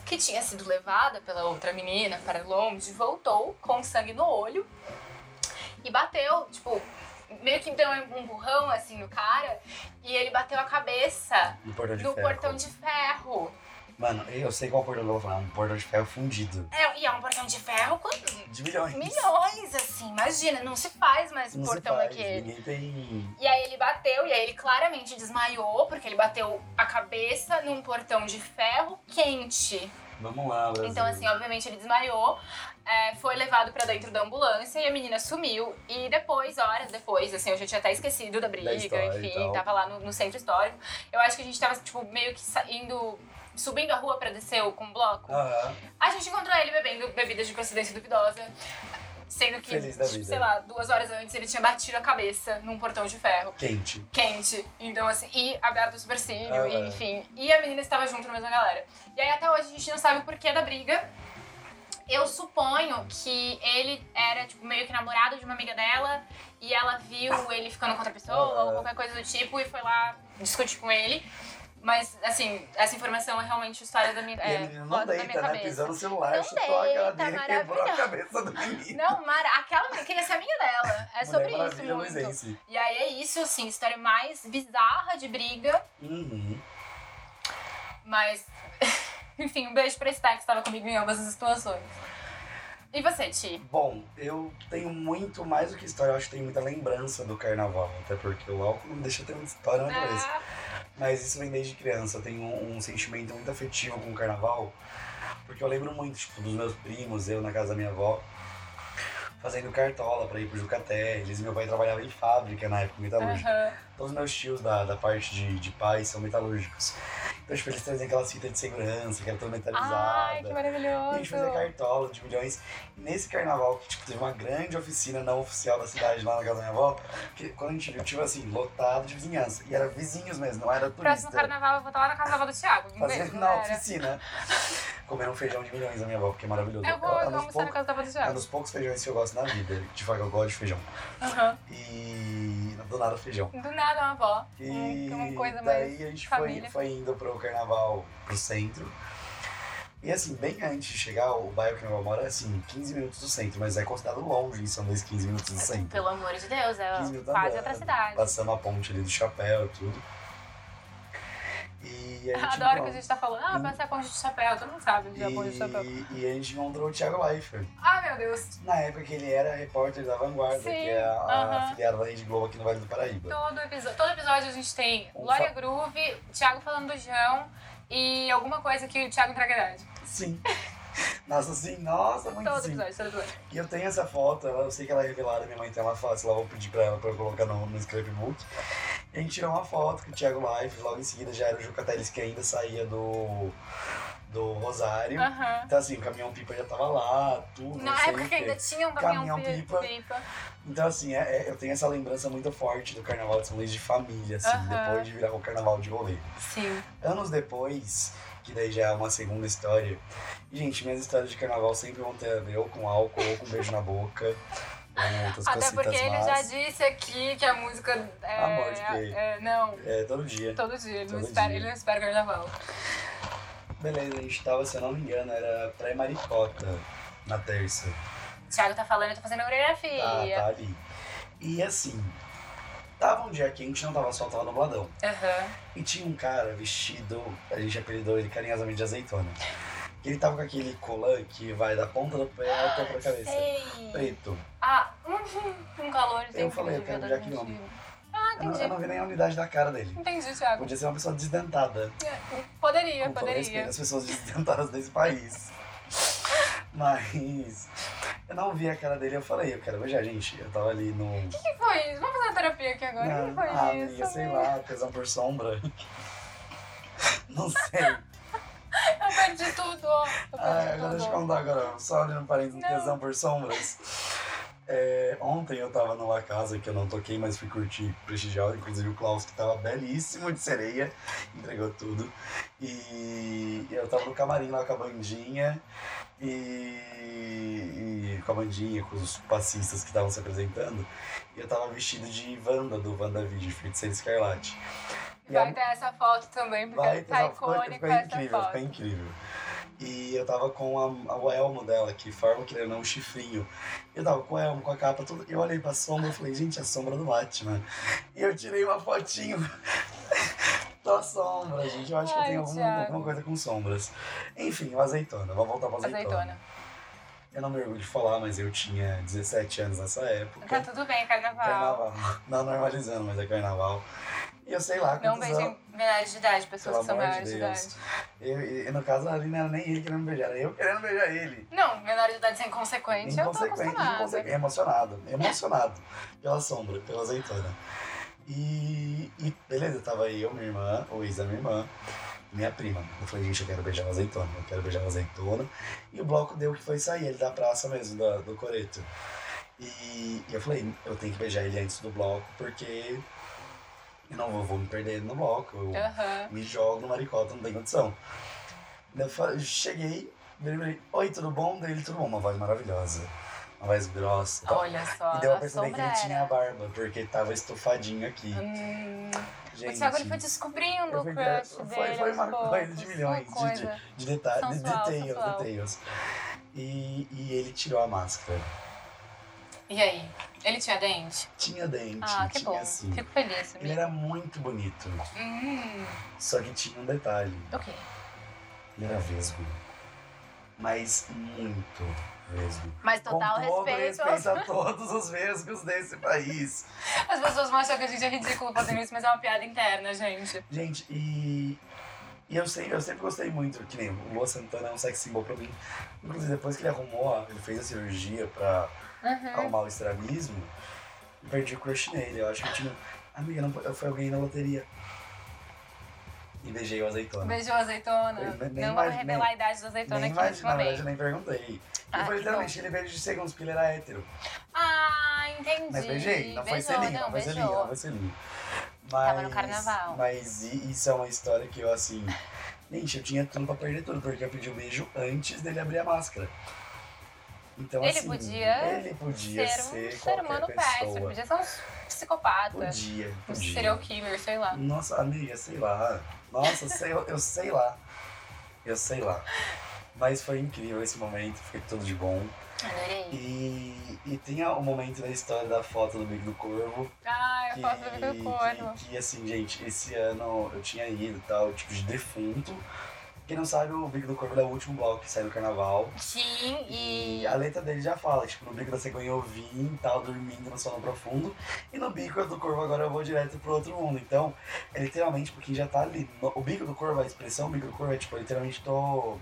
que tinha sido levada pela outra menina para longe voltou com sangue no olho e bateu, tipo, meio que deu um burrão assim no cara e ele bateu a cabeça No portão de no ferro. portão de ferro. Mano, eu sei qual portão que eu vou falar. Um portão de ferro fundido. É, e é um portão de ferro com De milhões. milhões, assim, imagina, não se faz mais um portão faz, daquele. Ninguém tem... E aí ele bateu, e aí ele claramente desmaiou, porque ele bateu a cabeça num portão de ferro quente. Vamos lá, Brasil. Então, assim, obviamente ele desmaiou, é, foi levado pra dentro da ambulância e a menina sumiu. E depois, horas depois, assim, eu já tinha até esquecido da briga, e enfim, tava lá no, no centro histórico. Eu acho que a gente tava, tipo, meio que saindo. Subindo a rua pra descer com o bloco. Aham. A gente encontrou ele bebendo bebidas de procedência duvidosa. Sendo que, Feliz da vida. sei lá, duas horas antes ele tinha batido a cabeça num portão de ferro Quente. quente. Então, assim, e aberto o supercílio, Ah, e, é. enfim. E a menina estava junto na mesma galera. E aí até hoje a gente não sabe o porquê da briga. Eu suponho que ele era, tipo, meio que namorado de uma amiga dela e ela viu ele ficando com outra pessoa Ah, ou qualquer coisa do tipo e foi lá discutir com ele. Mas, assim, essa informação é realmente história da minha, E é, a menina não deita, minha né? cabeça. Pisou no celular, Não chutou a cara deita, dele, quebrou a cabeça do menino. Não, Mara, aquela menina queria ser amiga dela. É sobre Mulher isso Maravilha muito. Luizense. E aí é isso, assim, história mais bizarra de briga. Uhum. Mas, enfim, um beijo pra Star que estava comigo em ambas as situações. E você, Ti? Bom, eu tenho muito mais do que história, eu acho que tenho muita lembrança do carnaval. Até porque o álcool não deixa ter muita história na cabeça. Ah, Mas isso vem desde criança. Eu tenho um, um sentimento muito afetivo com o carnaval. Porque eu lembro muito, tipo, dos meus primos, eu na casa da minha avó, fazendo cartola pra ir pro Jucaté. Eles, meu pai trabalhava em fábrica na época metalúrgica. aham. Todos os meus tios da, da parte de, de pai são metalúrgicos. Então, tipo, eles traziam aquelas fitas de segurança, que era toda metalizada. Ai, que E a maravilhoso. gente fazia cartola de milhões. Nesse carnaval, que tipo, teve uma grande oficina não oficial da cidade lá na casa da minha avó, que quando a gente viu, tipo assim, lotado de vizinhança. E era vizinhos mesmo, não era turista. Próximo carnaval eu vou estar lá na casa da avó do Thiago. Fazendo na galera. oficina. comer um feijão de milhões da minha avó, porque é maravilhoso. Eu vou é, um dos almoçar na casa da avó do é um Thiago. dos poucos feijões que eu gosto na vida. De fato, eu gosto de feijão. Aham. E do nada feijão. Do nada uma avó. E Uma coisa daí mais a gente foi, família. foi indo pro carnaval, pro centro. E assim, bem antes de chegar, o bairro que minha avó mora é assim, 15 minutos do centro, mas é considerado longe, são dois 15 minutos do centro. Pelo amor de Deus, é 15 quase andando, outra cidade. Passamos a ponte ali do chapéu e tudo. E a gente Adoro que a gente tá falando, ah, passei a ponte de chapéu. Todo mundo sabe onde é a ponte de chapéu. e, e a gente encontrou o Thiago Leifert. Ah, meu Deus. Na época que ele era repórter da Vanguarda, Sim, que é a, a aham. afiliada da Rede Globo aqui no Vale do Paraíba. Todo episódio, todo episódio a gente tem Um Glória fa- Groove, Thiago falando do João e alguma coisa que o Thiago entrega a idade. Sim. Nossa, sim, nossa, muito Todo sim. episódio, todo episódio. E eu tenho essa foto, ela- eu sei que ela é revelada, minha mãe tem uma foto, eu vou pedir pra ela pra eu colocar no, no scrapbook. A gente tirou uma foto com o Thiago Life, logo em seguida já era o Juca Teles que ainda saía do, do Rosário. Aham. Então assim, o caminhão pipa já tava lá, tudo. Na época que ainda tinha um caminhão, pipa. pipa. Então assim, é- é- eu tenho essa lembrança muito forte do Carnaval de São Luís de família, assim, Aham. depois de virar o Carnaval de rolê. Sim. Anos depois, que daí já é uma segunda história. E, gente, minhas histórias de carnaval sempre vão ter a ver ou com álcool, ou com beijo na boca, ou outras Até porque ele já disse aqui que a música é. Amor de gay. é, não, É, todo dia. todo dia. Ele, não Todo espera, dia. ele não espera carnaval. Beleza, a gente tava, se eu não me engano, era pré-maricota na terça. O Thiago tá falando, eu tô fazendo coreografia. tá ali. E assim, tava um dia quente, não tava sol, tava nubladão. Aham. E tinha um cara vestido, a gente apelidou ele carinhosamente de azeitona. Ele tava com aquele colã que vai da ponta do pé até pra cabeça. Sei. Preto. Ah, um calor Eu falei, eu quero já que nome. gente. Ah, Eu não, entendi. eu não vi nem a unidade da cara dele. Entendi, Thiago. Podia ser uma pessoa desdentada. Poderia, com todo poderia. respeito às pessoas desdentadas desse país. Mas eu não vi a cara dele eu falei, eu quero beijar, gente. Eu tava ali no. O que foi isso? Vamos fazer uma terapia aqui agora? O que Não, foi ah, isso? amiga, sei lá, tesão por sombra. Não sei. Eu perdi tudo, ó. Eu perdi Ah, agora tudo. deixa eu contar agora, só olhando parênteses, um tesão por sombras. É, ontem eu tava numa casa que eu não toquei, mas fui curtir, prestigiar, inclusive o Klaus, que tava belíssimo de sereia, entregou tudo. E eu tava no camarim lá com a bandinha, e, e com a bandinha, com os passistas que estavam se apresentando, e eu tava vestido de Wanda, do WandaVision, Feiticeiro Escarlate. A- Vai ter essa foto também, porque Vai, tá icônico essa incrível, foto. ficou incrível. E eu tava com a, a- o elmo dela, que forma que ele não um chifrinho. Eu tava com o elmo, com a capa, tudo. Eu olhei pra sombra e falei, gente, é a sombra do Batman. E eu tirei uma fotinho da sombra, gente. Eu acho que eu Ai, tenho alguma, alguma coisa com sombras. Enfim, o azeitona. Vamos voltar pra azeitona. Azeitona. Eu não me orgulho de falar, mas eu tinha 17 anos nessa época. Tá tudo bem, carnaval. Carnaval. Não normalizando, mas é carnaval. E eu sei lá Não anos- beijem menores de idade, pessoas Pelo que são de menores de Deus. idade. Eu, e no caso ali não era nem ele querendo me beijar, era eu querendo beijar ele. Não, menores de idade sem consequente, eu tô Inconsequente, inconsequente, emocionado, emocionado pela sombra, pela azeitona. E, e beleza, tava eu, minha irmã, o da minha irmã, minha prima. Eu falei, gente, eu quero beijar uma azeitona, eu quero beijar uma azeitona. E o bloco deu que foi sair, ele da praça mesmo, da, do Coreto. E, e eu falei, eu tenho que beijar ele antes do bloco, porque eu não vou, vou me perder no bloco. Eu, Aham. me jogo no maricota, não tem condição. Eu cheguei, virei, oi, tudo bom? Daí ele, tudo bom, uma voz maravilhosa, uma voz grossa. Olha só, e deu a a perceber que ele tinha a barba, porque tava estufadinho aqui. Hum, Gente, o Thiago ele foi descobrindo o crush foi- dele foi aos uma poucos, coisa de milhões de- coisa. de detalhes, de sensual, details, sensual. details. E, e ele tirou a máscara. E aí? Ele tinha dente? Tinha dente, Ah, que tinha bom. assim. Fico feliz. Ele era muito bonito, Hum, só que tinha um detalhe. o quê? Ele era vesgo. Mas muito vesgo. Mas total Com todo respeito. respeito a todos os vesgos desse país. As pessoas vão achar que a gente é ridículo fazendo isso, mas é uma piada interna, gente. Gente, e. E eu sempre, eu sempre gostei muito, que nem o Lua Santana é um sex symbol pra mim. Inclusive, depois que ele arrumou, ele fez a cirurgia pra Uhum. arrumar o estrabismo, perdi o crush nele. Eu acho que eu tinha. Amiga, não, eu fui alguém na loteria. E beijei o azeitona. Beijou a azeitona. Eu nem não vamos revelar nem- a idade da azeitona Nem aqui imagina, nesse na verdade, eu nem perguntei. Ah, foi literalmente, ele beijou de segundos, porque ele era hétero. Ah, entendi. Mas beijei, não foi Beijou, selinho, não, foi beijou. selinho, não foi selinho. Mas, Tava no carnaval. Mas isso é uma história que eu, assim, Gente, eu tinha tudo pra perder tudo, porque eu pedi o beijo antes dele abrir a máscara. Então, Ele assim, podia ele podia ser um ser ser humano pessoa. péssimo, podia ser um psicopata, Podia, um podia. serial killer, sei lá. Nossa, amiga, sei lá. Nossa, sei, eu, sei lá. Eu sei lá. Mas foi incrível esse momento, foi tudo de bom. Adorei. E, e tem o momento da história da foto do Bico do Corvo. Ai, Que, eu posso ver do corno. que, que, assim, gente, esse ano eu tinha ido tal, tipo de defunto. Quem não sabe, o Bico do Corvo é o último bloco que sai do carnaval. Sim, e. E a letra dele já fala, tipo, no bico da cegonha eu vim e tal, dormindo no sono profundo. E no bico do corvo agora eu vou direto pro outro mundo. Então, é literalmente porque já tá ali. O bico do corvo, a expressão bico do corvo é tipo, literalmente tô.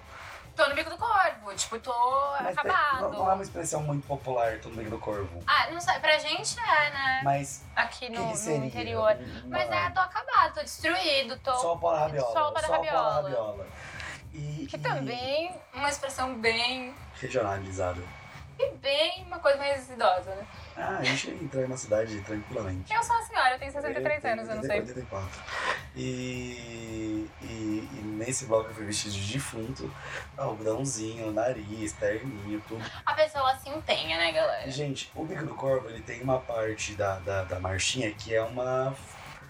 Tô no bico do corvo, tipo, tô Mas tem- acabado. não, não é uma expressão muito popular, tô no bico do corvo. Ah, não sei, pra gente é, né? Mas Aqui no, no interior. Mas é, tô acabado, tô destruído, tô. Só para rabiola. Só para a rabiola. E, Que e também uma expressão bem. Regionalizado. E bem uma coisa mais idosa, né? Ah, a gente entra na cidade tranquilamente. Eu sou uma senhora, eu tenho 63 tenho anos, eu não sei. 84. E, e, e nesse bloco eu fui vestido de defunto, algodãozinho, nariz, terninho, tudo. A pessoa se empenha, né, galera? Gente, o Bico do Corvo, ele tem uma parte da, da, da marchinha que é uma,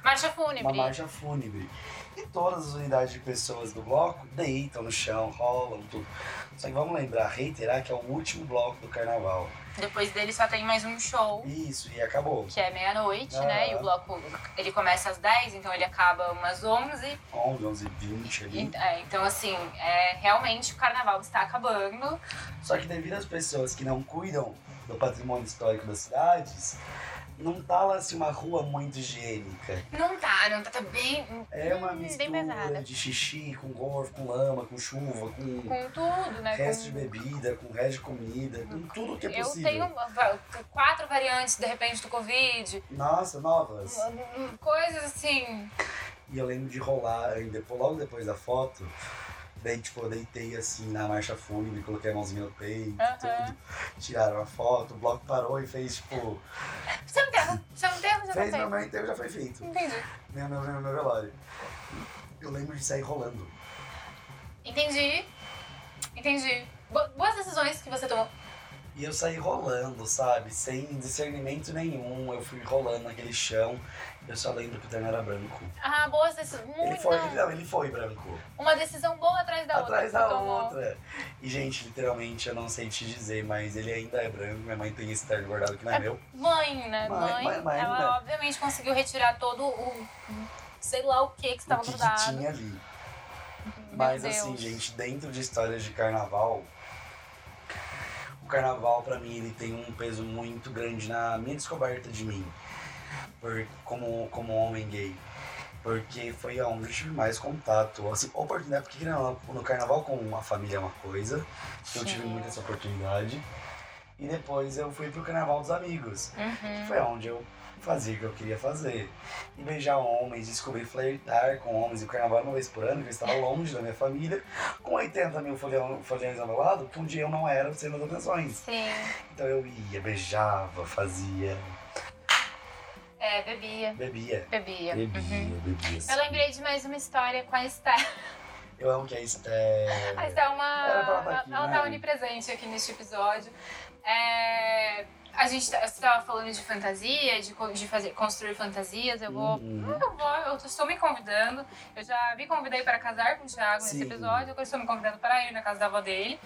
Marcha uma fúnebre. marcha fúnebre. E todas as unidades de pessoas do bloco deitam no chão, rolam, tudo. Só que vamos lembrar, reiterar que é o último bloco do carnaval. Depois dele só tem mais um show. Isso, e acabou. Que é meia-noite, Ah. né? E o bloco, ele começa às 10, então ele acaba umas 11. 11, 11, 20 ali. E- é, então, assim, é, realmente o carnaval está acabando. Só que devido às pessoas que não cuidam do patrimônio histórico das cidades, não tá lá assim uma rua muito higiênica. Não tá, não tá, tá bem, É uma hum, mistura bem pesada. de xixi com gorro, com lama, com chuva, com Com tudo, né? resto de com... bebida, com resto de comida, com tudo que é Eu possível. tenho va- quatro variantes, de repente, do Covid. Nossa, novas. Coisas assim. E eu lembro de rolar, ainda, logo depois da foto, daí tipo, eu deitei assim na marcha fúnebre, coloquei a mãozinha no peito, Aham. tudo. Tiraram a foto, o bloco parou e fez tipo. Você não tem, você não tem, você não Fez tem. meu enterro já foi feito. Entendi. Meu, meu, meu, meu velório. Eu lembro de sair rolando. Entendi. Entendi. Bo- Boas decisões que você tomou. E eu saí rolando, sabe? Sem discernimento nenhum. Eu fui rolando naquele chão. Eu só lembro que o terno era branco. Ah, boas decisões. Ele foi, não, ele foi branco. Uma decisão boa atrás da atrás outra. da que você tomou. outra. E, gente, literalmente, eu não sei te dizer, mas ele ainda é branco. Minha mãe tem esse terno guardado que não é, É meu. Mãe, né? Mãe, Mãe, mãe, mãe, ela né? obviamente conseguiu retirar todo o. sei lá o que que estava que, que grudado. tinha ali. Meu Mas Deus. assim, gente, dentro de histórias de carnaval, o carnaval pra mim ele tem um peso muito grande na minha descoberta de mim, por, como, como homem gay. Porque foi onde eu tive mais contato, assim, oportunidade, porque não, no carnaval com uma família é uma coisa, eu tive Sim. muito essa oportunidade. E depois eu fui pro carnaval dos amigos, que Uhum. foi onde eu fazia o que eu queria fazer. E beijar homens, descobrir flertar com homens e o carnaval uma vez por ano, que eu estava longe da minha família, com 80 mil folhões ao meu lado, que um dia eu não era sendo atenções. Sim. Então eu ia, beijava, fazia, É, bebia. bebia. Bebia. Bebia, Uhum. bebia. sim. Eu lembrei de mais uma história com a Esther. Eu amo que a Esther. A Esther é uma. Ela tá aqui, ela né? tá onipresente aqui neste episódio. É, A gente tá- você tava falando de fantasia, de, de fazer, construir fantasias. Eu vou. Uhum. Eu vou, eu estou me convidando. Eu já me convidei para casar com o Thiago nesse Sim. episódio, agora estou me convidando para ir na casa da avó dele.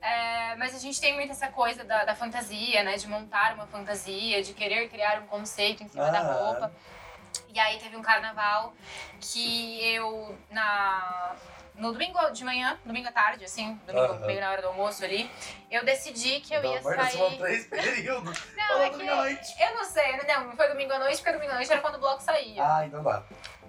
É, mas a gente tem muito essa coisa da, da fantasia, né? De montar uma fantasia, de querer criar um conceito em cima da Ah. roupa. E aí teve um carnaval que eu, na, no domingo de manhã, domingo à tarde, assim, domingo Aham. meio na hora do almoço ali, eu decidi que eu Pelo ia sair. três períodos. Não, é domingo à noite. que. Eu não sei, não, não foi domingo à noite, porque domingo à noite era quando o bloco saía. Ah, então tá.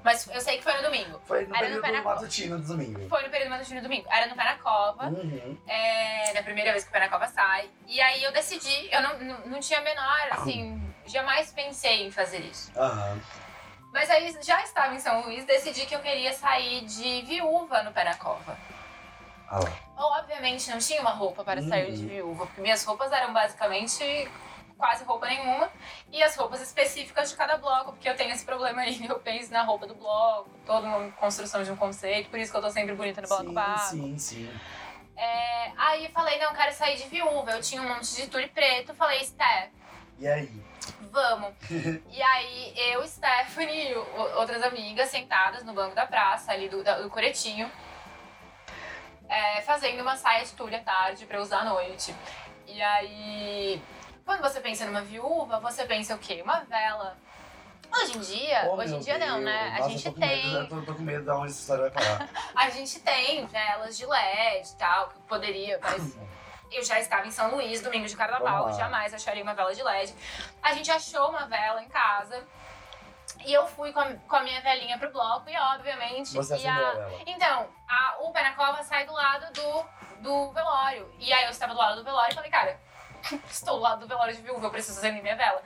Mas eu sei que foi no domingo. Foi no Era no período cova. matutino do domingo. Foi no período matutino domingo. Era no Pé na Cova. Uhum. É, na primeira vez que o Pé na Cova sai. E aí eu decidi, eu não, não, não tinha a menor, assim, jamais pensei em fazer isso. Aham. Mas aí já estava em São Luís, decidi que eu queria sair de viúva no Pé na Cova. Ah. Obviamente não tinha uma roupa para sair de Uhum. viúva, porque minhas roupas eram basicamente quase roupa nenhuma. E as roupas específicas de cada bloco, porque eu tenho esse problema aí, eu penso na roupa do bloco, toda uma construção de um conceito, por isso que eu tô sempre bonita no bloco sim, sim, sim. É, aí falei, não, quero sair de viúva. Eu tinha um monte de tule preto, falei, Steph, E aí? vamos. e aí eu, Stephanie e outras amigas sentadas no banco da praça, ali do, do Coretinho, é, fazendo uma saia de tule à tarde pra usar à noite. E aí, quando você pensa numa viúva, você pensa o quê? Uma vela. Hoje em dia, Oh, hoje em dia não, Deus. né? A Nossa, gente tô com tem. Medo, eu tô, tô com medo de onde essa história vai parar. A gente tem velas de LED e tal, que poderia, mas eu já estava em São Luís, domingo de carnaval, jamais acharia uma vela de LED. A gente achou uma vela em casa e eu fui com a, com a minha velinha pro bloco e, obviamente. Você e a- a. Então, a, o pé na cova sai do lado do, do velório. E aí eu estava do lado do velório e falei, cara. Estou lado do velório de viúva, eu preciso acender minha vela.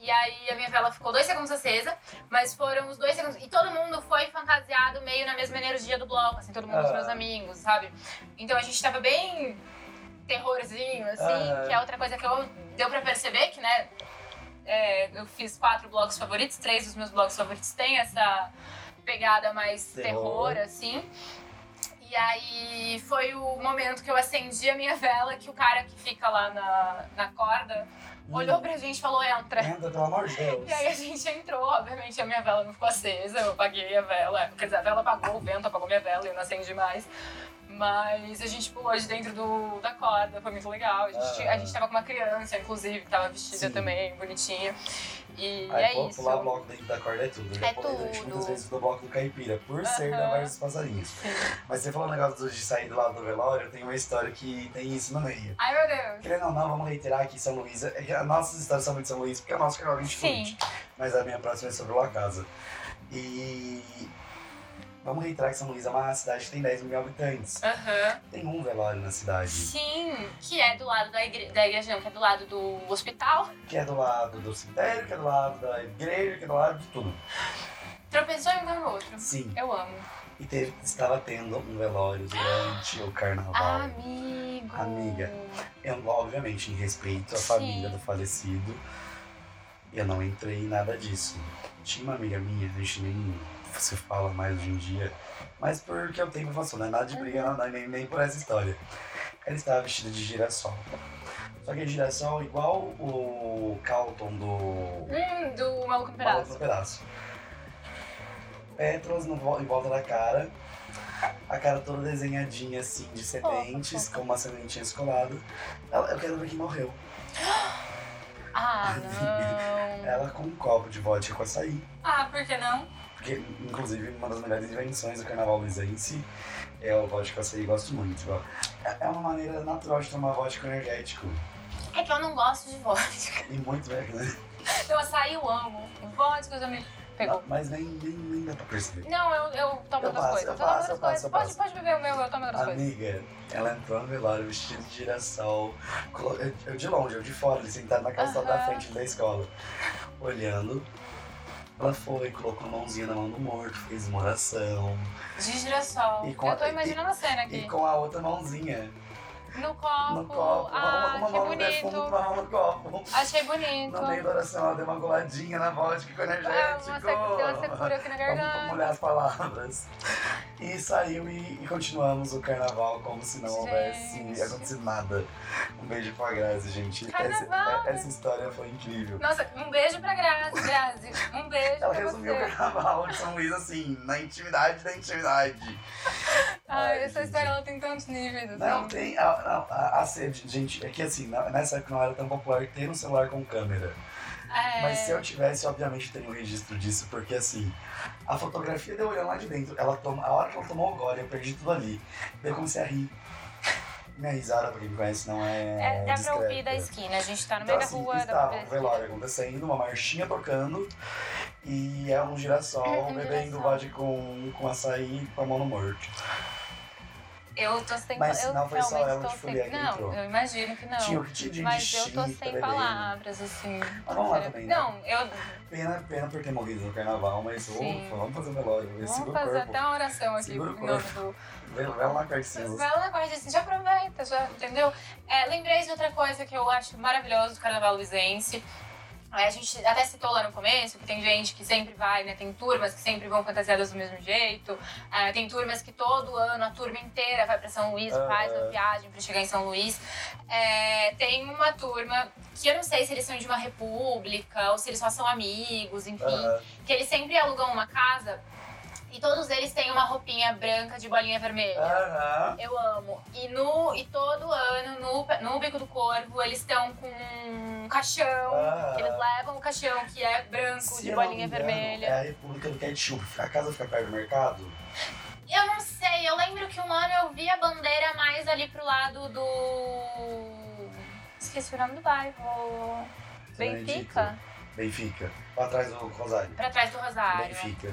E aí a minha vela ficou dois segundos acesa, mas foram os dois segundos. E todo mundo foi fantasiado meio na mesma energia do bloco, assim, todo mundo, os Ah. meus amigos, sabe? Então a gente tava bem terrorzinho, assim, Ah. que é outra coisa que eu deu pra perceber que, né? é, eu fiz quatro blocos favoritos, três dos meus blocos favoritos têm essa pegada mais Terror. terror, assim. E aí foi o momento que eu acendi a minha vela, que o cara que fica lá na, na corda olhou pra gente e falou, entra. Entra, pelo amor de Deus. E aí a gente entrou, obviamente a minha vela não ficou acesa, eu apaguei a vela. Quer dizer, a vela apagou, o vento apagou minha vela e eu não acendi mais. Mas a gente pulou de dentro do, da corda, foi muito legal. A gente, Ah. a gente tava com uma criança, inclusive, que tava vestida Sim. também, bonitinha. E Aí, é pô, isso. pular bloco dentro da corda é tudo. Eu já É tudo. muitas vezes do bloco do caipira, por ser da Aham. Voz dos Passarinhos. Mas você falou um negócio de sair do lado do velório, eu tenho uma história que tem isso no meio. Ai, meu Deus. Querendo ou não, vamos reiterar aqui São Luís. é que As nossas histórias são muito São Luís, porque é o nosso canal 20 Sim. Mas a minha próxima é sobre La Casa. E vamos reiterar que São Luís é uma cidade que tem 10 mil habitantes. Aham. Tem um velório na cidade, Sim, que é do lado da igreja, da igreja não, que é do lado do hospital. que é do lado do cemitério, que é do lado da igreja, que é do lado de tudo. Tropeçou e um no outro. Sim. Eu amo. E teve, estava tendo um velório durante o carnaval. Amigo. Amiga. Eu, obviamente, em respeito à Sim. família do falecido, eu não entrei em nada disso. Tinha uma amiga minha, a gente nem se fala mais hoje em dia, mas porque o tempo passou, não é nada de briga, não, nem, nem por essa história. Ela estava vestida de girassol. Só que a girassol igual o Calton do Hum, do Maluco no Maluco Pedaço. no Pedaço. Pétalas em volta da cara, a cara toda desenhadinha assim, de sementes, fofa. com uma sementinha escolada. Eu quero ver que morreu. Ah, não. Ela com um copo de vodka com açaí. Ah, por que não? Porque, inclusive, uma das melhores invenções do carnaval luizense é o vodka com açaí. Gosto muito. ó. É- É uma maneira natural de tomar vodka energético. É que eu não gosto de vodka. E muito bem, né? Eu açaí eu amo. Vodka já me pegou. Mas nem, nem, nem dá pra perceber. Não, eu, eu tomo Eu outras passo, coisas. eu tomo passo, outras eu passo, eu Pode, passo. pode beber o meu, eu tomo outras coisas. Amiga, ela entrou no velório vestida de girassol. Eu, de longe, eu de fora, ali sentado na calçada da Aham. frente da escola. Olhando. Ela foi, colocou a mãozinha na mão do morto, fez uma oração. De girassol. E eu tô imaginando a cena E aqui. com a outra mãozinha No copo. no copo. Ah, uma, no defunto, bonito. uma mão no copo. Achei bonito. No meio da oração, ela deu uma goladinha na vodka com Ah, energético. uma sec- deu uma secura aqui na Vamos garganta. molhar as palavras. E saiu e, e continuamos o carnaval como se não houvesse Gente. acontecido nada. Um beijo pra Grazi, gente. Carnaval, essa, essa história foi incrível. Nossa, um beijo pra Grazi, Grazi. Um beijo Ela pra resumiu o você. carnaval de São Luís assim, na intimidade da intimidade. Ai, Ai, essa gente. história ela tem tantos níveis, assim. Não, tem. A, a, gente, é que assim, nessa época não era tão popular ter um celular com câmera. É... Mas se eu tivesse, obviamente teria um registro disso, porque assim, a fotografia deu olhando lá de dentro, ela toma, a hora que ela tomou o gole, eu perdi tudo ali. Daí eu comecei a rir. Minha risada, pra quem me conhece, não é. É, dá pra ouvir da esquina. A gente tá no Então, meio assim, da rua, estava um da esquina. velório acontecendo, uma marchinha tocando, e é um girassol Um bebendo vodka com, com açaí com a mão no morto. Eu tô sem Mas eu não foi só realmente ela de sem... Não, eu imagino que não. Tinha o tinha de Mas eu tô sem bebendo. palavras, assim. Mas vamos lá também, né? Não, eu. Pena, pena por ter morrido no carnaval, mas ufa, vamos fazer um velório. Vamos o fazer até uma oração aqui Segura o corpo. do. Vela vela na carcinha. Vai lá na quarta assim, já aproveita, já, entendeu? É, lembrei de outra coisa que eu acho maravilhoso do carnaval luizense. É, A gente até citou lá no começo que tem gente que sempre vai, né? Tem turmas que sempre vão fantasiadas do mesmo jeito. É, tem turmas que todo ano a turma inteira vai pra São Luís, Aham. faz uma viagem pra chegar em São Luís. É, tem uma turma que eu não sei se eles são de uma república ou se eles só são amigos, enfim que eles sempre alugam uma casa e todos eles têm uma roupinha branca de bolinha vermelha. Aham. Eu amo. E, no, e todo ano, no, no Bico do Corvo, eles estão com um caixão. Aham. Eles levam o caixão que é branco, Se de bolinha engano, vermelha. É a República do Ketchup. A casa fica perto do mercado? Eu não sei, eu lembro que um ano eu vi a bandeira mais ali pro lado do. Esqueci o nome do bairro. Benfica? Benfica. Pra trás do Rosário. Pra trás do Rosário. Benfica.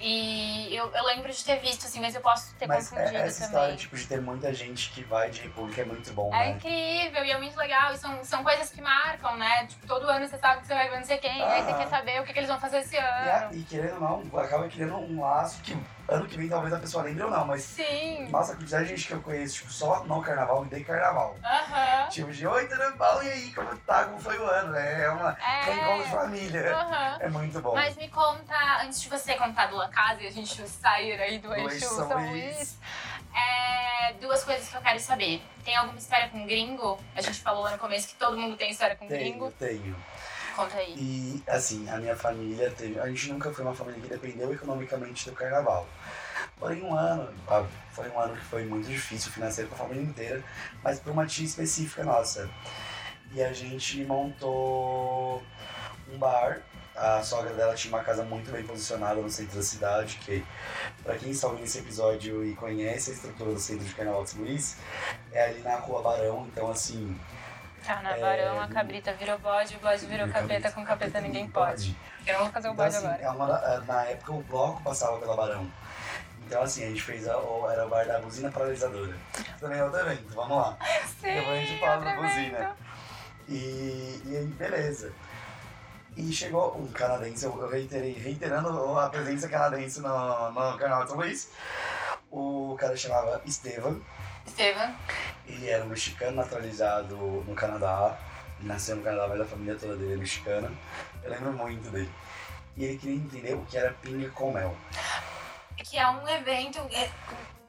E eu, eu lembro de ter visto, assim, mas eu posso ter Mas é, confundido essa também. história, tipo, de ter muita gente que vai de República é muito bom, É né? incrível e é muito legal. E são, são coisas que marcam, né? Tipo, todo ano você sabe que você vai ver não sei quem. Aí você Ah. quer saber o que, que eles vão fazer esse E, a- ano. e querendo ou não, acaba criando um laço que ano que vem talvez a pessoa lembre ou não, mas Sim. nossa, a quantidade de gente que eu conheço, tipo, só no carnaval e de carnaval. Aham. Tipo, de oi, bom? E aí, como tá? Como foi o ano? né? É uma reencontro de É. família. Aham. É muito bom. Mas me conta, antes de você contar do La Casa e a gente sair aí do eixo São, São Luís, Luís. é, duas coisas que eu quero saber. Tem alguma história com gringo? A gente falou lá no começo que todo mundo tem história com Tenho, gringo. tenho. Conta aí. E, assim, a minha família teve. A gente nunca foi uma família que dependeu economicamente do carnaval. Porém, um ano, ah, foi um ano que foi muito difícil financeiro para a família inteira, mas por uma tia específica nossa. E a gente montou um bar. A sogra dela tinha uma casa muito bem posicionada no centro da cidade, que para quem está ouvindo esse episódio e conhece a estrutura do centro de Carnaval de São Luís, é ali na Rua Barão, então assim, Carnavarão, É, a cabrita virou bode, o bode virou capeta, com capeta ninguém pode. Eu não vou fazer o Então, bode assim, agora. é uma da- na época o bloco passava pela Barão. Então, assim, a gente fez a, o- era o bar da buzina paralisadora. Também é outro evento, vamos lá. Sim, Depois a gente fala da buzina. E, e aí, beleza. E chegou um canadense, eu reiterei, reiterando a presença canadense no, no canal de São Luís. O cara chamava Estevan, Estevam, ele era um mexicano naturalizado no Canadá. Ele nasceu no Canadá, mas a família toda dele é mexicana. Eu lembro muito dele. E ele queria entender o que era pinga com mel. que é um evento é,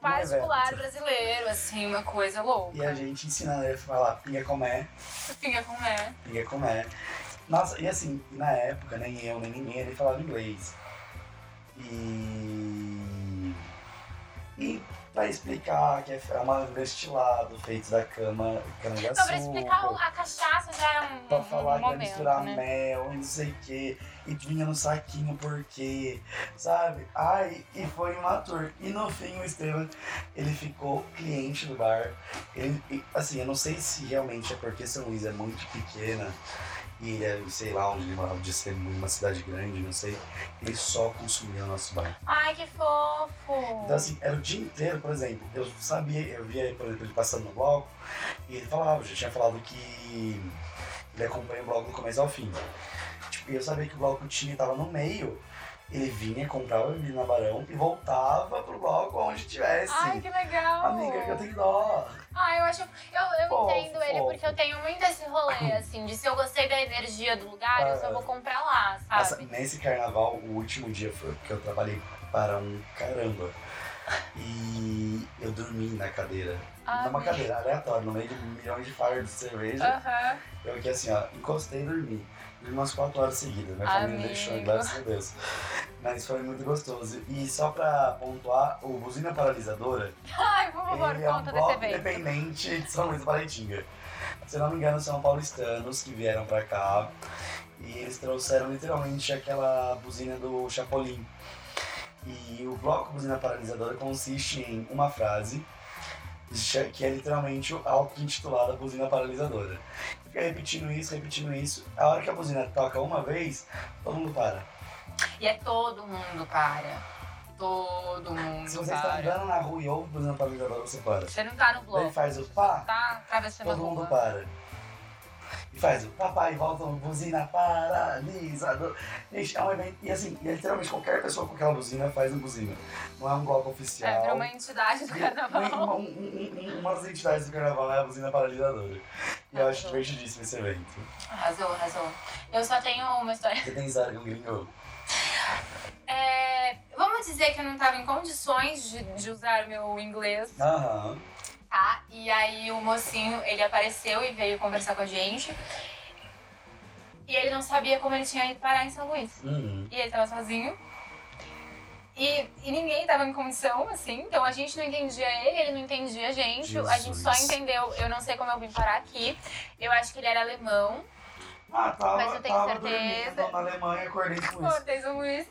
particular evento. brasileiro, assim, uma coisa louca. E a gente ensinando ele a falar pinga com mel, Fica com é. pinga com mel. Nossa, e assim, na época, nem eu, nem ninguém, ele falava inglês. E. E pra explicar que é uma destilado feito da cama, cana de açúcar. Pra explicar a cachaça já é um, Pra um falar que ia momento, misturar né? mel e não sei o que, e vinha no saquinho porque, sabe? Ai, e foi uma tour. E no fim o Estevam, ele ficou cliente do bar. Ele, assim, eu não sei se realmente é porque São Luís é muito pequena e é, sei lá, onde ele morava, de ser uma cidade grande, não sei. Ele só consumia o nosso bar. Ai, que fofo! Então, assim, era o dia inteiro, por exemplo. Eu sabia, eu via, por exemplo, ele passando no bloco e ele falava, já tinha falado que ele acompanha o bloco do começo ao fim. Tipo, e eu sabia que o bloco tinha, tava no meio. Ele vinha, comprava bebida na Barão e voltava pro bloco onde estivesse. Ai, que legal! Amiga, eu tenho dó. Ah, eu acho. Eu, eu Fofo, entendo ele fofo. porque eu tenho muito esse rolê, assim, de se eu gostei da energia do lugar, eu só Ah. vou comprar lá, Nossa, sabe? nesse carnaval, o último dia foi porque eu trabalhei para um caramba. E eu dormi na cadeira. Ah, numa cadeira aleatória, no meio de milhões de fardos de cerveja. Aham. Eu aqui assim, ó, encostei e dormi. Dormi umas 4 horas seguidas. Minha família Amigo. deixou, graças a Deus. Mas foi muito gostoso. E só pra pontuar, o Buzina Paralisadora, Ai, por favor, ele é um bloco independente de São Luís do Paraitinga. Se não me engano, são paulistanos que vieram pra cá. E eles trouxeram literalmente aquela buzina do Chapolin. E o bloco Buzina Paralisadora consiste em uma frase que é literalmente o auto-intitulada Buzina Paralisadora. Fica repetindo isso, repetindo isso. A hora que a buzina toca uma vez, todo mundo para. E é todo mundo para. todo mundo Se você está para. andando na rua e ouve buzina paralisadora, você para. Você não tá no bloco, faz o pá, tá atravessando a todo mundo rua. para. E faz o papai volta buzina paralisador. Gente, é um evento. E assim, e literalmente qualquer pessoa com aquela buzina faz um buzina. Não é um bloco oficial. É, pra uma entidade do carnaval. uma, um- um- uma das entidades do carnaval é a buzina paralisadora. E eu acho divertidíssimo esse evento. Arrasou, arrasou. Eu só tenho uma história. Você tem história com gringo? É, vamos dizer que eu não tava em condições de, de usar meu inglês, Aham. Tá? E aí o mocinho, ele apareceu e veio conversar com a gente. E ele não sabia como ele tinha ido parar em São Luís. Uhum. E ele tava sozinho. E, e ninguém tava em condição, assim. Então a gente não entendia ele, ele não entendia a gente. A gente só Jesus. entendeu. Eu não sei como eu vim parar aqui. Eu acho que ele era alemão. Ah, tava, Mas eu tenho certeza. dormindo na Alemanha acordei com isso. Cortei São Luís.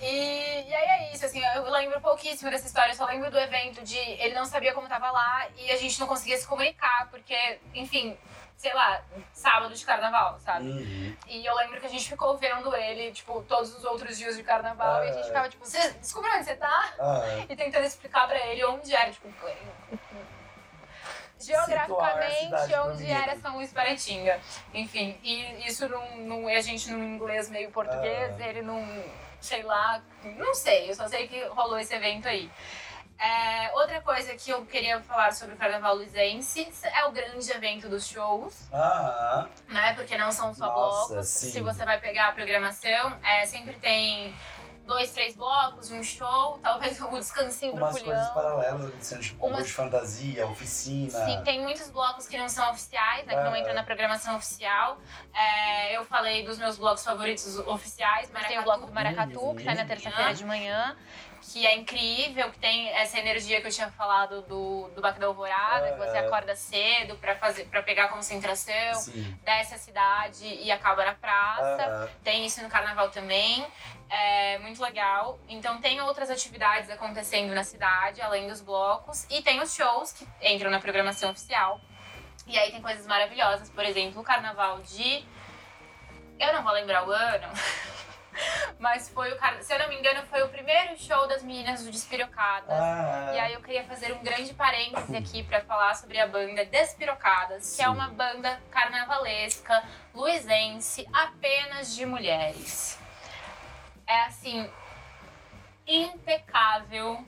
E, e aí é isso, assim, eu lembro pouquíssimo dessa história, eu só lembro do evento de ele não sabia como tava lá e a gente não conseguia se comunicar, porque, enfim, sei lá, sábado de carnaval, sabe? Uhum. E eu lembro que a gente ficou vendo ele, tipo, todos os outros dias de carnaval, e a gente Ah. ficava, tipo, você descobriu onde você tá? Ah, E tentando explicar pra ele onde era, tipo. Geograficamente, onde era. São Luís Paretinga. Enfim, e isso não, não a gente num inglês meio português, Ah. ele não, sei lá, não sei, eu só sei que rolou esse evento aí. É, outra coisa que eu queria falar sobre o Carnaval Luizense é o grande evento dos shows Aham. né? Porque não são só Nossa, blocos. sim. Se você vai pegar a programação, é, sempre tem dois, três blocos, um show, talvez o descansinho pro Umas coisas Julião. paralelas acontecendo, tipo, Umas- de fantasia, oficina. Sim, tem muitos blocos que não são oficiais, né? Que não Ah. entram na programação oficial. É, eu falei dos meus blocos favoritos oficiais. Tem o bloco do Maracatu, que tá na terça-feira de manhã. Que é incrível, que tem essa energia que eu tinha falado do, do Baco da Alvorada, que você Ah. acorda cedo pra, fazer, pra pegar concentração, Sim. desce a cidade e acaba na praça. Aham. Tem isso no carnaval também. É muito legal. Então tem outras atividades acontecendo na cidade, além dos blocos. E tem os shows que entram na programação oficial. E aí tem coisas maravilhosas. Por exemplo, o carnaval de. Eu não vou lembrar o ano. Mas foi o car... Se eu não me engano, foi o primeiro show das meninas do Despirocadas. Ah, E aí eu queria fazer um grande parêntese aqui pra falar sobre a banda Despirocadas, que é Sim. uma banda carnavalesca, luizense, apenas de mulheres. É assim, impecável.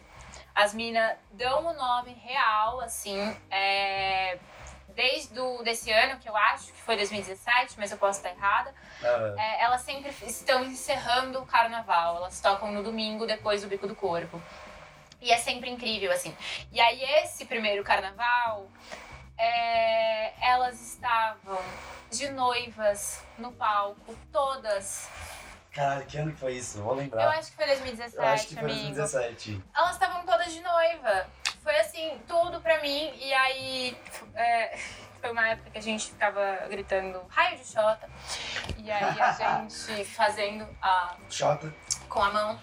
As minas dão o nome real, assim, é, desde o, desse ano, que eu acho que foi 2017, mas eu posso estar errada. ah, É, elas sempre estão encerrando o carnaval. Elas tocam no domingo depois do Bico do Corpo. E é sempre incrível, assim. E aí, esse primeiro carnaval, é, elas estavam de noivas no palco, todas. Caralho, que ano que foi isso? Vou Eu lembrar. acho que foi 2017, Eu acho que foi amigo. 2017. Elas estavam todas de noiva. Foi assim, tudo pra mim. E aí, é, foi uma época que a gente ficava gritando raio de chota. E aí a gente fazendo a, Xota. Com a mão.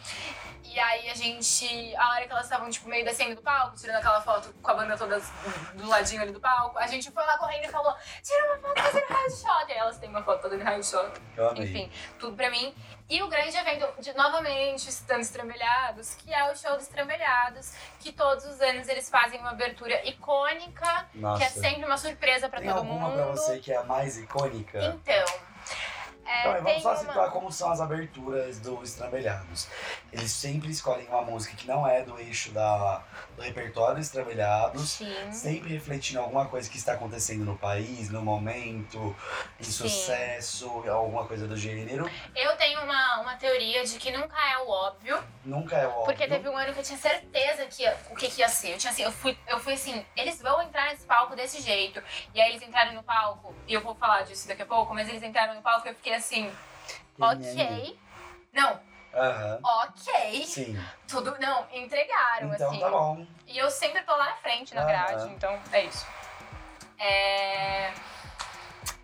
E aí a gente, a hora que elas estavam, tipo, meio descendo do palco, tirando aquela foto com a banda toda do ladinho ali do palco, a gente foi lá correndo e falou, tira uma foto fazendo raio de shot. E aí elas têm uma foto toda de raio de shot. Eu amei. Enfim, tudo pra mim. E o grande evento, de, novamente, estando estrambelhados, que é o show dos estrambelhados, que todos os anos eles fazem uma abertura icônica, Nossa. que é sempre uma surpresa pra Tem todo alguma mundo. pra você que é a mais icônica? Então, é, Então, vamos só uma... situar como são as aberturas do Estrambelhados. Eles sempre escolhem uma música que não é do eixo da, do repertório Estrambelhados, Sim. sempre refletindo alguma coisa que está acontecendo no país, no momento, em sucesso, alguma coisa do gênero. Eu tenho uma, uma teoria de que nunca é o óbvio, Nunca é óbvio. porque teve um ano que eu tinha certeza que o que, que ia ser. Eu tinha assim, eu fui, eu fui assim, eles vão entrar nesse palco desse jeito. E aí eles entraram no palco, e eu vou falar disso daqui a pouco, mas eles entraram no palco e eu fiquei assim, ok. Não, Aham. ok. Sim. Tudo. Não, entregaram, Então assim. tá bom. E eu sempre tô lá na frente, na Ah, grade, então é isso. É,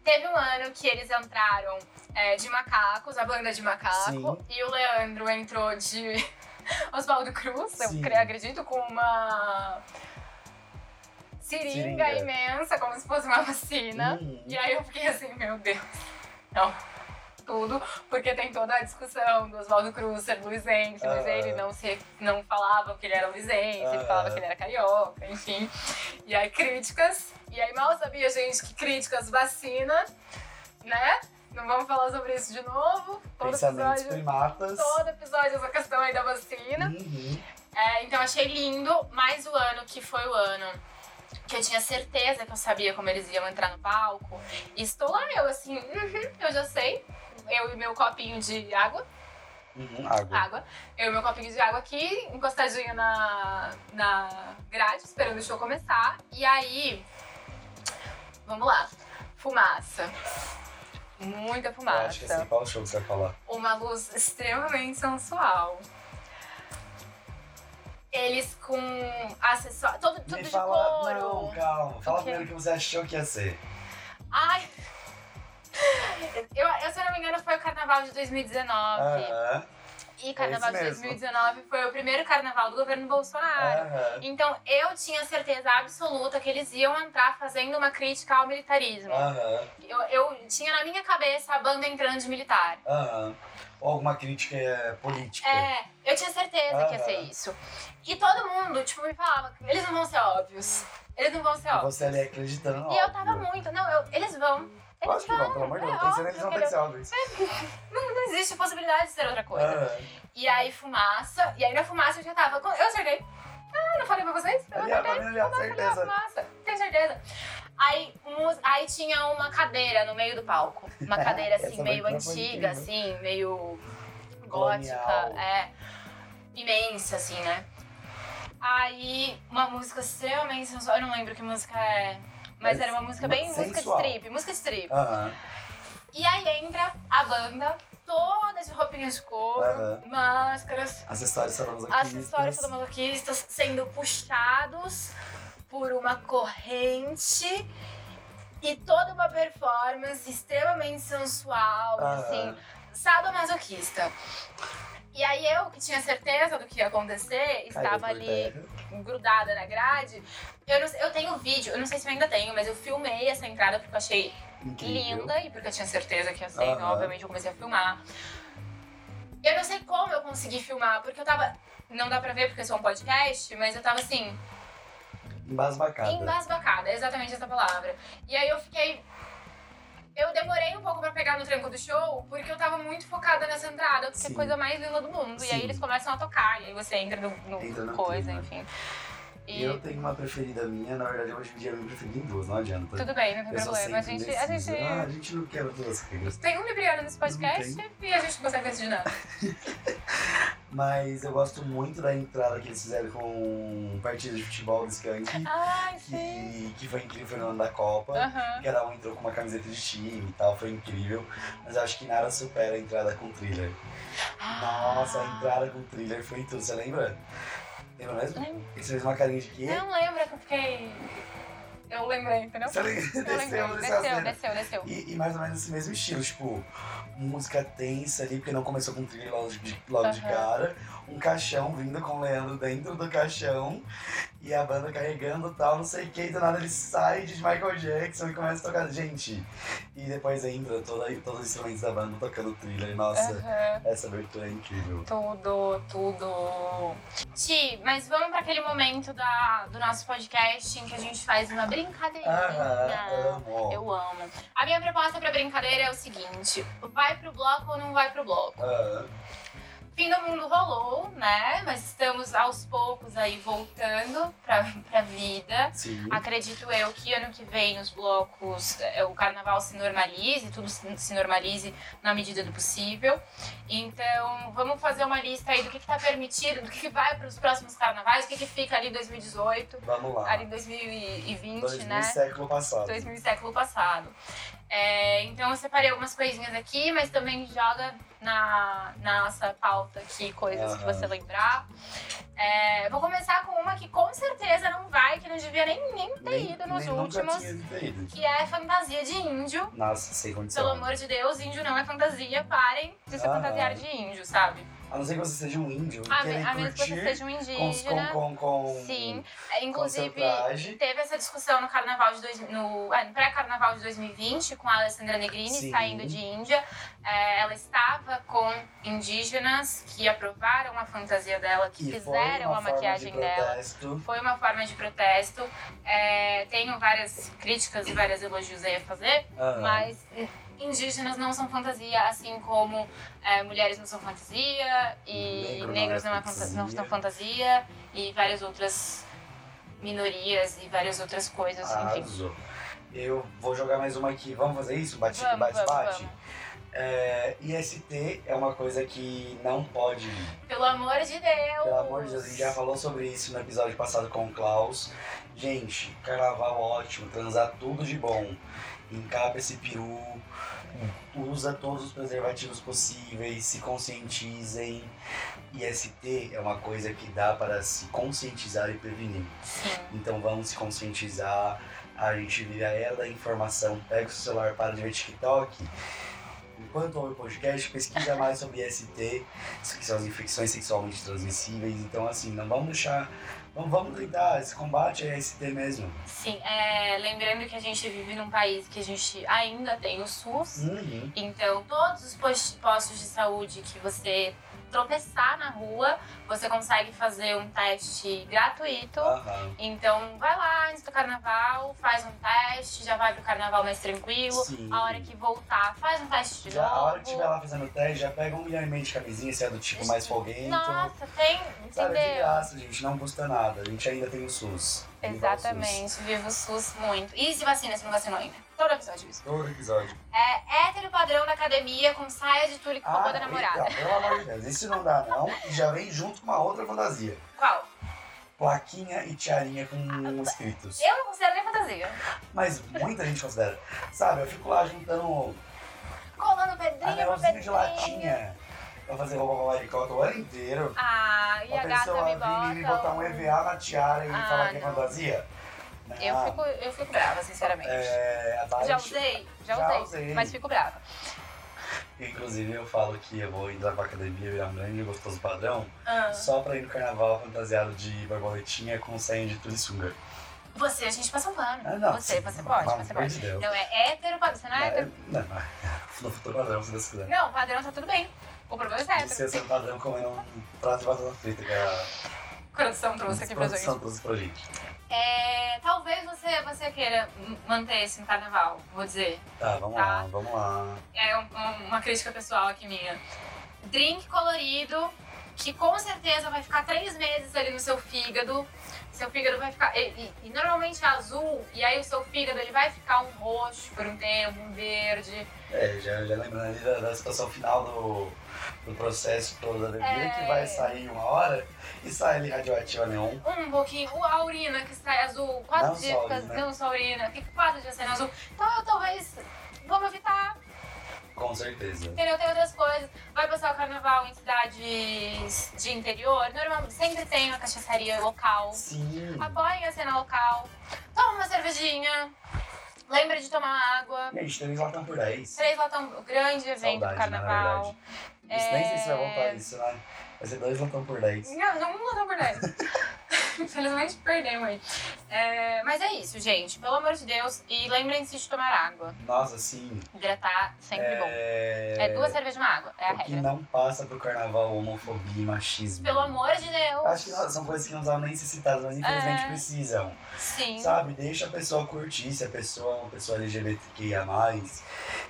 Teve um ano que eles entraram é, de macacos, a banda de macaco, Sim. e o Leandro entrou de Oswaldo Cruz, Sim. eu acredito, com uma seringa, tudo, porque tem toda a discussão do Oswaldo Cruz ser luizense, mas Ah. ele não, se, não falava que ele era luizense, ele Ah. falava que ele era carioca, enfim. E aí críticas, e aí mal sabia, gente, que críticas vacina, né? Não vamos falar sobre isso de novo. Todo Pensamentos episódio, primatas. todo episódio essa questão aí da vacina. Uhum. É, então achei lindo, mais o ano que foi o ano que eu tinha certeza que eu sabia como eles iam entrar no palco. E estou lá, eu assim, uhum, eu já sei. Eu e meu copinho de água, Uhum. Água. água. Eu e meu copinho de água aqui, encostadinho na, na grade, esperando o show começar. E aí, vamos lá, fumaça. Muita Eu fumaça acho que assim, qual show que você vai falar? uma luz extremamente sensual. Eles com acessórios, todo, tudo Me de fala. couro. Não, calma. Fala O primeiro o que você achou que ia ser. Ai. Eu, eu, se eu não me engano, foi o carnaval de 2019. Aham. E carnaval de É isso mesmo. 2019 foi o primeiro carnaval do governo Bolsonaro. Aham. Então eu tinha certeza absoluta que eles iam entrar fazendo uma crítica ao militarismo. Aham. Eu, eu tinha na minha cabeça a banda entrando de militar. Aham. Ou alguma crítica é, política. É, eu tinha certeza que ia ser isso. E todo mundo, tipo, me falava, eles não vão ser óbvios. Eles não vão ser E óbvios. você ali acreditando. E eu óbvio. tava muito, não, eu- eles vão. Eles Lógico que vão, pelo amor de Deus. é ser eles não que ser eles- óbvio. não, não existe possibilidade de ser outra coisa. Aham. E aí, fumaça. E aí, na fumaça, eu já tava. Eu acertei. Ah, não falei pra vocês? Eu acertei. Eu certeza. fumaça. Tenho certeza. Aí, mus- aí tinha uma cadeira no meio do palco. Uma cadeira assim, meio antiga, assim, meio Colonial. gótica. É. Imensa, assim, né? Aí, uma música extremamente sensual. Eu não lembro que música é. Mas Mas era uma música bem. Música de sensual. strip. Música de strip. Aham. E aí entra a banda, toda de roupinhas de couro, Aham. máscaras, Acessórios sadomasoquistas. acessórios sadomasoquistas sendo puxados por uma corrente e toda uma performance extremamente sensual, assim, sadomasoquista. E aí eu, que tinha certeza do que ia acontecer, estava ali grudada na grade. Eu, não eu tenho vídeo, eu não sei se eu ainda tenho, mas eu filmei essa entrada porque eu achei Incrível. linda e porque eu tinha certeza que ia ser, então obviamente eu comecei a filmar. Eu não sei como eu consegui filmar, porque eu tava. Não dá pra ver porque isso é um podcast, mas eu tava assim, Embasbacada. embasbacada, exatamente essa palavra. E aí eu fiquei. Eu demorei um pouco pra pegar no tranco do show, porque eu tava muito focada nessa entrada, porque é Sim. a coisa mais linda do mundo. E aí Sim. eles começam a tocar, e aí você entra no, no Entra no coisa, clima. enfim. E eu tenho uma preferida minha, na verdade hoje em dia eu me prefiro em duas, não adianta. tudo bem, não tem eu problema. A gente, a gente Ah, a gente não quebra todas as regras. tem um Libriano nesse podcast e a gente não consegue decidir nada. Mas eu gosto muito da entrada que eles fizeram com partida de futebol do Skank, Ai, sim. que, que foi incrível, no ano da Copa. Aham. Cada um entrou com uma camiseta de time e tal, foi incrível. Mas eu acho que nada supera a entrada com thriller. Nossa, a entrada com thriller foi tudo, você lembra? Lembra mesmo? Lembro. Você fez uma carinha de quê? Não lembra que eu fiquei. Eu lembrei, entendeu? Você. Desceu, desceu Desceu, desceu, desceu. E, e mais ou menos esse mesmo estilo, tipo, música tensa ali, porque não começou com thriller logo de, logo de Aham. cara. Um caixão vindo com o Leandro dentro do caixão. E a banda carregando tal, não sei o que, e do nada ele sai de Michael Jackson e começa a tocar. Gente, e depois entra toda, todos os instrumentos da banda tocando thriller. Nossa, Aham. essa abertura é incrível. Tudo, tudo. Ti, mas vamos pra aquele momento da, do nosso podcast em que a gente faz uma brincadeirinha. Aham, amo. Eu amo. A minha proposta pra brincadeira é o seguinte: vai pro bloco ou não vai pro bloco? Ah, Fim do mundo rolou, né? Mas estamos aos poucos aí voltando pra, pra vida. sim. Acredito eu que ano que vem os blocos, eh, o carnaval se normalize, tudo se normalize na medida do possível. Então, vamos fazer uma lista aí do que, que tá permitido, do que, que vai para os próximos carnavais, o que, que fica ali em 2018, Vamos lá. ali em 2020, 2000 né? século passado. 2000 século passado. É, então eu separei algumas coisinhas aqui, mas também joga na, na nossa pauta aqui coisas que Aham. você lembrar. É, vou começar com uma que com certeza não vai, que não devia nem, nem ter Nem- ido nos últimos, ido. que é fantasia de índio. Nossa, sem condição. Pelo amor de Deus, índio não é fantasia, parem de se Aham. fantasiar de índio, sabe? A não ser que você seja um índio, A, me- a menos que você seja um com, com, indígena. com, com, Sim. É, com Inclusive, teve essa discussão no carnaval de dois, no, ah, no pré-carnaval de 2020 com a Alessandra Negrini Sim. saindo de Índia. É, ela estava com indígenas que aprovaram a fantasia dela, que, foi fizeram a maquiagem de dela. Foi uma forma de protesto. É, tenho várias críticas e vários elogios aí a fazer, Ah, mas indígenas não são fantasia, assim como eh, mulheres não são fantasia e Negro não negros é não, é fanta- fantasia. não são fantasia e várias outras minorias e várias outras coisas, enfim. Arrasou. Eu vou jogar mais uma aqui. Vamos fazer isso? Bate, Vamos, bate, vamos, bate. vamos. É, IST é uma coisa que não pode. Pelo amor de Deus! Pelo amor de Deus, a gente já falou sobre isso no episódio passado com o Klaus. Gente, carnaval ótimo, transar tudo de bom. Encapa esse peru, usa todos os preservativos possíveis, se conscientizem. IST é uma coisa que dá para se conscientizar e prevenir. Sim. Então vamos se conscientizar. A gente vive a era da informação. Pega o seu celular, para de ver TikTok. Enquanto ouve o podcast, pesquisa mais sobre IST, que são as infecções sexualmente transmissíveis. Então, assim, não vamos deixar. Não vamos tentar, esse combate é IST mesmo. Sim, é, lembrando que a gente vive num país que a gente ainda tem o SUS. Uhum. Então, todos os pos- postos de saúde que você tropeçar na rua, você consegue fazer um teste gratuito. Aham. Então, vai lá antes do carnaval, faz um teste, já vai pro carnaval mais tranquilo. Sim. A hora que voltar, faz um teste de Já, novo. a hora que estiver lá fazendo o teste, já pega um milhão e meio de camisinha, se é do tipo mais folguento. Nossa, tem, Sabe, de entendeu? graça, gente, não custa nada. A gente ainda tem o SUS. Viva o SUS. Exatamente, viva o SUS muito. E se vacina, se não vacinou ainda? Todo episódio isso. Todo episódio. É hétero padrão da academia com saia de tule que roubou da não, namorada. não, pelo amor de Deus, isso não dá não. E já vem junto com uma outra fantasia. Qual? Plaquinha e tiarinha com escritos. Eu não considero nem fantasia. Mas muita gente considera. Sabe, eu fico lá juntando Colando pedrinha anelzinho de pedrinha. latinha pra fazer roupa pra maricota o ano inteiro. Ah, e a a gata me bota. e me botar um EVA na tiara e Ah, falar que é fantasia. Eu Não. fico, eu fico brava, sinceramente. É, Tati- Já usei, já, Já usei, usei. mas fico brava. Inclusive eu falo que eu vou entrar pra academia virar e gostoso padrão Ah. só pra ir no carnaval fantasiado de borboletinha com sainha de turissunga. Você, a gente passa um pano. Ah, não. você, você pode, Pelo você pode. de Deus. Não é hétero, padrão. Você não é É, hétero. não, no futuro padrão, se Deus quiser. Não, padrão tá tudo bem. O problema é ser hétero. Você ser padrão comendo um prato de batata frita que a Produção trouxe aqui pra produção gente. trouxe pra gente. É, talvez você, você queira manter esse no carnaval, vou dizer. Tá, vamos Tá. lá, vamos lá. É um- um- uma crítica pessoal aqui minha. Drink colorido, que com certeza vai ficar três meses ali no seu fígado. Seu fígado vai ficar. E, e- e normalmente é azul, e aí o seu fígado ele vai ficar um roxo por um tempo, um verde. É, já, já lembrando ali da, da situação final do, do processo todo da bebida, É. que vai sair uma hora e sai ali radioativa neon. Um pouquinho. A urina que sai azul, quatro Não dias só fica. Não só urina, fica quatro dias sendo azul. Então eu talvez. Vamos evitar, Com certeza. entendeu? Tem outras coisas. Vai passar o carnaval em cidades de interior. Normalmente sempre tem uma cachaçaria local. Sim. Apoiem a cena local. Toma uma cervejinha. Lembra de tomar água. Gente, três latão por 10. Três latão, o grande evento Saudade, do carnaval. Na verdade. Isso nem sei se vai É. voltar isso, né? Vai ser dois latão por 10. Não, não um latão por dez. Infelizmente perdemos aí. É, mas é isso, gente. Pelo amor de Deus. E lembrem-se de tomar água. Nossa, sim. Hidratar sempre bom. É... É duas cervejas uma água. É a O que regra. não passa pro carnaval, homofobia e machismo. Pelo amor de Deus. Acho que não- são coisas que não precisavam nem citadas, mas infelizmente É. precisam. Sim. Sabe, deixa a pessoa curtir, se a pessoa é uma pessoa LGBTQIA+,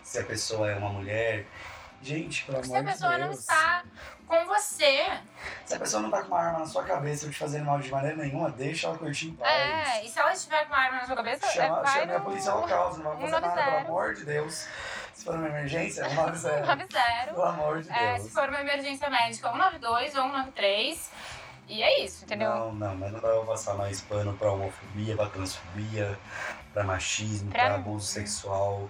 se a pessoa é uma mulher. Gente, pelo Se amor a de pessoa Deus. não está com você, Se a pessoa não tá com uma arma na sua cabeça te fazendo mal de maneira nenhuma, deixa ela curtir em paz. é. E se ela estiver com uma arma na sua cabeça, é, Chama, vai chame a no... polícia local, você não vai fazer nada, 190. pelo amor de Deus. Se for uma emergência, 190. 190. Pelo amor de É, se Deus. for uma emergência médica, 192 ou 193. E é isso, entendeu? Não, não, mas não dá pra passar mais pano pra homofobia, pra transfobia, pra machismo, Pra- pra, abuso sexual.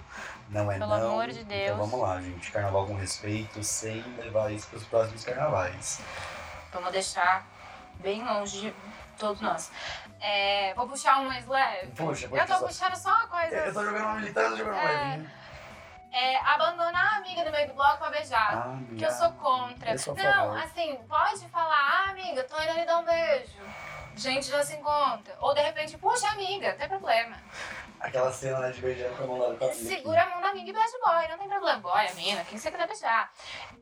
Não é Pelo não. amor de Deus. Então vamos lá, gente. Carnaval com respeito, sem levar isso pros próximos carnavais. Vamos deixar bem longe de todos nós. É, vou puxar um mais leve. Puxa, Eu puxa tô só. puxando só uma coisa. Eu tô jogando uma militar, eu tô jogando uma É. levinha. É abandonar a amiga no meio do bloco pra beijar. Ah, Que eu sou contra. Eu sou não, favor. assim, pode falar, ah, amiga, tô indo ali dar um beijo. Gente já se encontra. Ou de repente, puxa, amiga, não tem problema. Aquela cena né, de beijando com a mão a amiga. Segura a mão da amiga e beija o boy, não tem problema. Boy, a mina, quem você quiser beijar.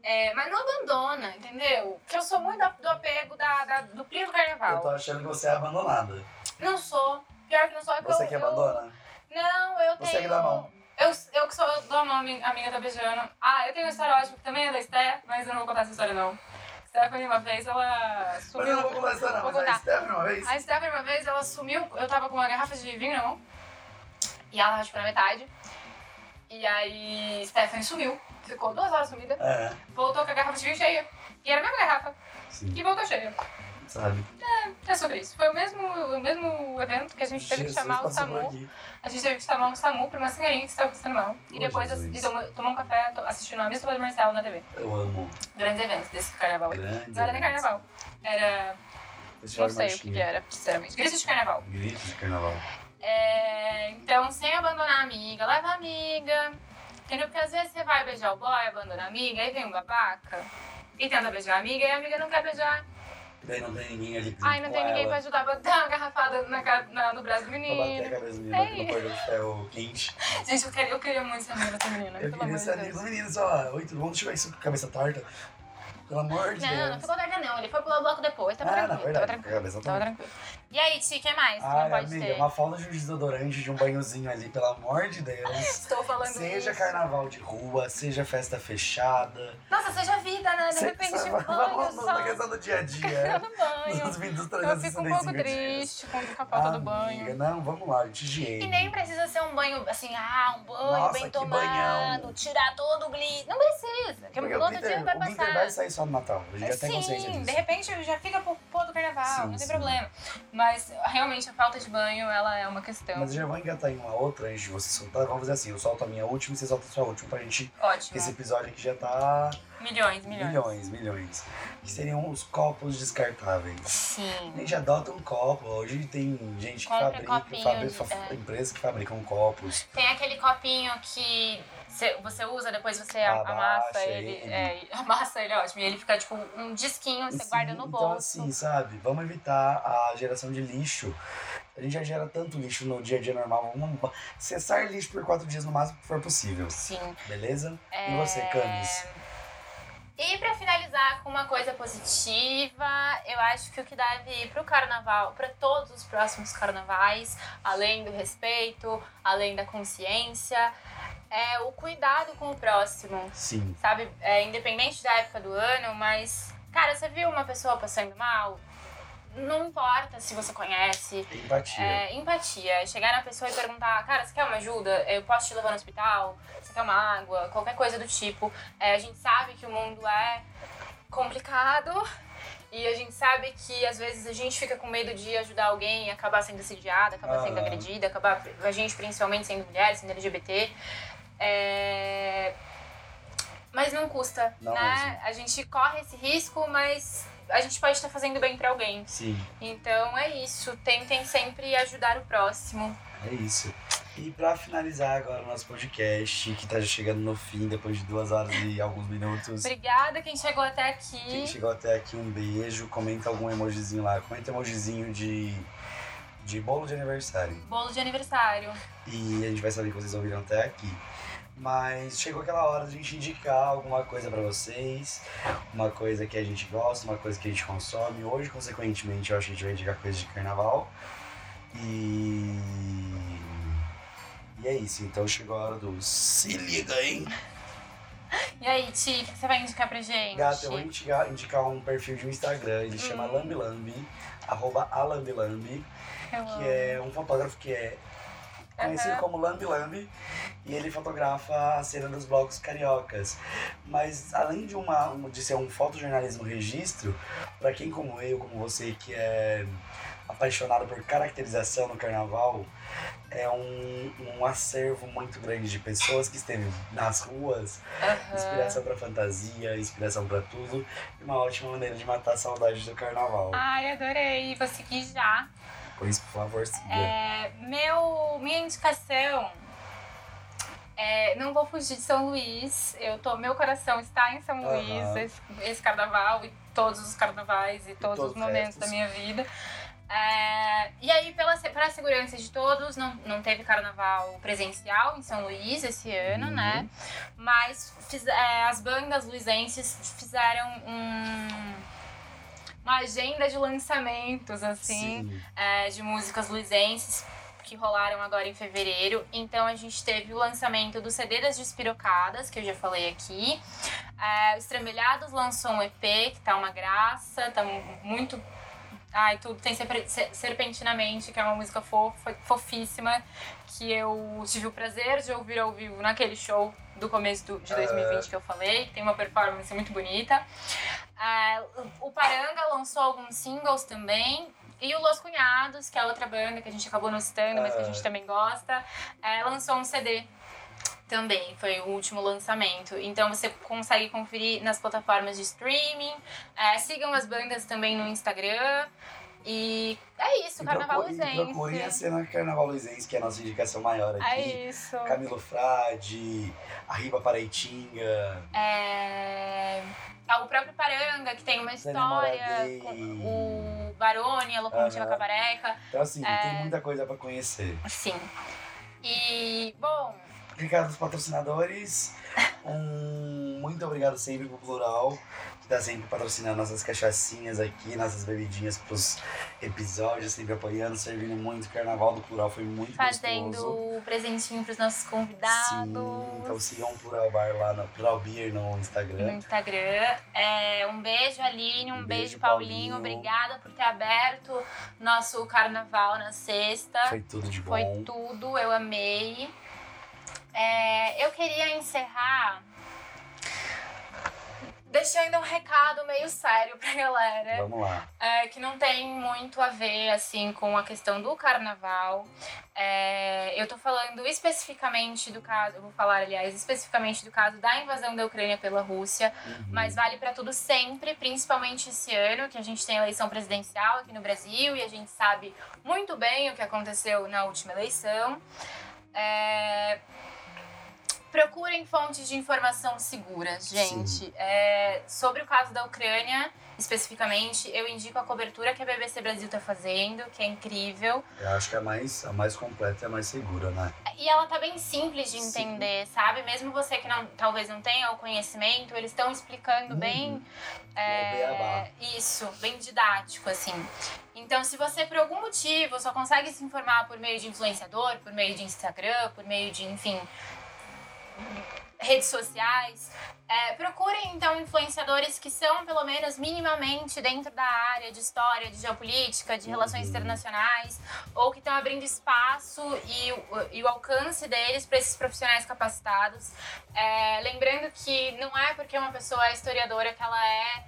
É, mas não abandona, entendeu? Porque eu sou muito do apego da, da- do prio do aqui. Eu carnaval. tô achando que você é abandonada. Não sou. Pior que não sou. é Você eu, que eu- abandona? Não, eu Você tenho. que dá a mão. Eu, eu que sou do a mão, amiga tá beijando. Ah, eu tenho uma história ótima que também é da Esté, mas eu não vou contar essa história não. Stephanie, uma vez, ela Mas sumiu. eu não vou história, não. Vou Mas a. Stephanie uma vez. A Stephanie, uma vez, ela sumiu. Eu tava com uma garrafa de vinho na mão. E ela tava tipo na metade. E aí, Stephanie sumiu. Ficou duas horas sumida. É, Voltou com a garrafa de vinho cheia. E era a mesma garrafa. sim, E voltou cheia. Sabe. É sobre isso. Foi o mesmo, o mesmo evento que a gente teve que Jesus chamar o SAMU. aqui. A gente teve que chamar o SAMU pra uma senhorinha que estava passando mal. E Oh, depois tomou, tomou um café assistindo a missa Marcelo na TV. Eu amo. Grandes eventos desse carnaval. Grande. Não era nem carnaval. Era. Festival Não sei o que, que era, sinceramente. Gritos de carnaval. Gritos de carnaval. É, então, sem abandonar a amiga, leva a amiga. Entendeu? Porque às vezes você vai beijar o boy, abandona a amiga, aí vem um babaca e tenta beijar a amiga e a amiga não quer beijar. Daí não tem ninguém ali Ai, não tem ninguém pra ajudar a botar uma garrafada na, na- no braço do bater menino. cabeça do menino É no cordão de ferro quente. Gente, eu queria, eu queria muito ser amiga dessa menina, Eu queria ser de amigo Deus. do menino só. Oi, tudo bom? Deixa eu ver isso com a cabeça torta. Pelo amor de Não, Deus. não ficou tarde não, ele foi pular o bloco depois, tava Ah, na tranquilo, verdade, tava tranquilo. Tava tranquilo. E aí, Ti, o que mais que não pode amiga, ter? uma falta de um desodorante, de um banhozinho ali, pelo amor de Deus. Estou falando Seja isso. carnaval de rua, seja festa fechada. Nossa, seja vida, né? De Se- repente, se- banho, Vamos só... na questão do dia a dia. banho. Nos 20 dos Eu fico um pouco 365 dias. triste com a falta do banho. Amiga, não, vamos lá, gente, higiene. E nem precisa ser um banho assim, ah, um banho Nossa, bem tomado, banhão. tirar todo o glitter. Não precisa, porque Porque o outro dia vai o glitter passar. vai sair só no Natal. A gente já tem consciência Sim, disso. de repente já fica pro pôr do carnaval, Sim, não tem sim. problema. Mas realmente a falta de banho, ela é uma questão. Mas eu já vou engatar em uma outra antes de você soltar. Vamos fazer assim, eu solto a minha última e você solta a sua última pra gente... Ótimo. Esse episódio aqui já tá... Milhões, milhões. Milhões, milhões. Que seriam os copos descartáveis. A Sim. gente adota um copo. Hoje tem gente que Compra fabrica, copinho fabri- de- fa- é. empresas que fabricam copos. Tem aquele copinho que cê- você usa, depois você Abaixa amassa ele. ele. É, amassa ele, ótimo. E ele fica tipo um disquinho, você Sim, guarda no bolso. Então, assim, sabe? Vamos evitar a geração de lixo. A gente já gera tanto lixo no dia a dia normal. Vamos cessar lixo por quatro dias no máximo que for possível. Sim. Beleza? É, E você, Camis? E pra finalizar com uma coisa positiva, eu acho que o que deve ir pro carnaval, para todos os próximos carnavais, além do respeito, além da consciência, é o cuidado com o próximo. Sim. Sabe? É, independente da época do ano, mas, cara, você viu uma pessoa passando mal? Não importa se você conhece, Empatia. é, empatia. Chegar na pessoa e perguntar, cara, você quer uma ajuda? Eu posso te levar no hospital? Você quer uma água? Qualquer coisa do tipo. É, a gente sabe que o mundo é complicado e a gente sabe que às vezes a gente fica com medo de ajudar alguém e acabar sendo assediada, acabar sendo Ah. agredida, acabar a gente principalmente sendo mulher, sendo LGBT. É, Mas não custa, Não né? mesmo. A gente corre esse risco, mas a gente pode estar fazendo bem pra alguém. Sim, Então é isso, tentem sempre ajudar o próximo. é isso. E pra finalizar agora o nosso podcast, que tá já chegando no fim, depois de duas horas e alguns minutos. Obrigada quem chegou até Quem aqui. chegou até aqui, um beijo. Comenta algum emojizinho lá. Comenta emojizinho de, de bolo de aniversário. Bolo de aniversário. E a gente vai saber que vocês ouviram até aqui. Mas chegou aquela hora da gente indicar alguma coisa pra vocês, uma coisa que a gente gosta, uma coisa que a gente consome. Hoje, consequentemente, eu acho que a gente vai indicar coisas de carnaval. E. E é isso, então chegou a hora do Se liga, hein? E aí, Ti, o que você vai indicar pra gente? Gata, eu vou indicar, indicar um perfil de um Instagram, ele chama Hum. Lambilambi, arroba alambilambi, que é um fotógrafo que é conhecido Aham. como Lambi Lambi e ele fotografa a cena dos blocos cariocas. Mas além de, uma, um- de ser um fotojornalismo registro, para quem como eu, como você, que é apaixonado por caracterização no carnaval, é um, um acervo muito grande de pessoas que esteve nas ruas, Aham. inspiração para fantasia, inspiração para tudo, e uma ótima maneira de matar a saudade do carnaval. Ai, adorei. Vou seguir já. Por isso, por favor, siga. É, meu, minha indicação É, não vou fugir de São Luís. Eu tô, meu coração está em São Aham. Luís, esse, esse carnaval e todos os carnavais e todos todos os os momentos restos. da minha vida. É, e aí, pela, a segurança de todos, não, não teve carnaval presencial em São Luís esse ano, Uhum. né? Mas fiz- é, as bandas luizenses fizeram um- uma agenda de lançamentos, assim, Sim. é, de músicas luizenses que rolaram agora em fevereiro. Então a gente teve o lançamento do CD das Despirocadas, que eu já falei aqui. É, o Estrambelhados lançou um EP, que tá uma graça, tá mu- muito. Ai, tudo. Tem Serpe- Se- Serpentinamente, que é uma música fofa, fofíssima, que eu tive o prazer de ouvir ao vivo naquele show do começo do- de 2020 que eu falei, que tem uma performance muito bonita. É, o Paranga lançou alguns singles também. E o Los Cunhados, que é outra banda que a gente acabou não citando, mas que a Ah. gente também gosta, é, lançou um CD também. Foi o último lançamento. Então você consegue conferir nas plataformas de streaming. É, sigam as bandas também no Instagram. E é isso, E Carnaval procure- e procurem a Luizense. cena Carnaval Luizense, que é a nossa indicação maior aqui. É isso. Camilo Frade, Arriba Paraitinga, É... ah, o próprio Paranga, que tem uma história. O Barone, a Locomotiva Aham. Cabareca. Então, assim, É. tem muita coisa pra conhecer. Sim. E, bom, Obrigado aos patrocinadores. Um muito obrigado sempre pro Plural, tá sempre patrocinando nossas cachaçinhas aqui, nossas bebidinhas pros episódios, sempre apoiando, servindo muito. O Carnaval do Plural foi muito fazendo gostoso. presentinho pros nossos convidados. Sim, então sigam o Plural Bar lá no Plural Beer no no Instagram. Instagram. É, um beijo, Aline, um, Um beijo, beijo, Paulinho. Paulinho. Obrigada por ter aberto nosso carnaval na sexta. Foi tudo de bom. Foi tudo, eu amei. É, eu queria encerrar deixando um recado meio sério pra galera. Vamos lá. é, que não tem muito a ver assim com a questão do carnaval. É, eu tô falando especificamente do caso, eu vou falar, aliás, especificamente do caso da invasão da Ucrânia pela Rússia, Uhum. mas vale pra tudo sempre, principalmente esse ano, que a gente tem eleição presidencial aqui no Brasil e a gente sabe muito bem o que aconteceu na última eleição. É, Procurem fontes de informação seguras, gente. Sim. É, sobre o caso da Ucrânia, especificamente, eu indico a cobertura que a BBC Brasil tá fazendo, que é incrível. Eu acho que é a mais, a mais completa e a mais segura, né? E ela tá bem simples de Sim. entender, sabe? Mesmo você que não, talvez não tenha o conhecimento, eles estão explicando bem. Uhum. é, O beabá. isso, bem didático, assim. Então, se você por algum motivo só consegue se informar por meio de influenciador, por meio de Instagram, por meio de, enfim, redes sociais, é, procurem então influenciadores que são pelo menos minimamente dentro da área de história, de geopolítica, de relações Uhum. internacionais, ou que estão abrindo espaço e, o- e o alcance deles para esses profissionais capacitados. É, lembrando que não é porque uma pessoa é historiadora que ela é,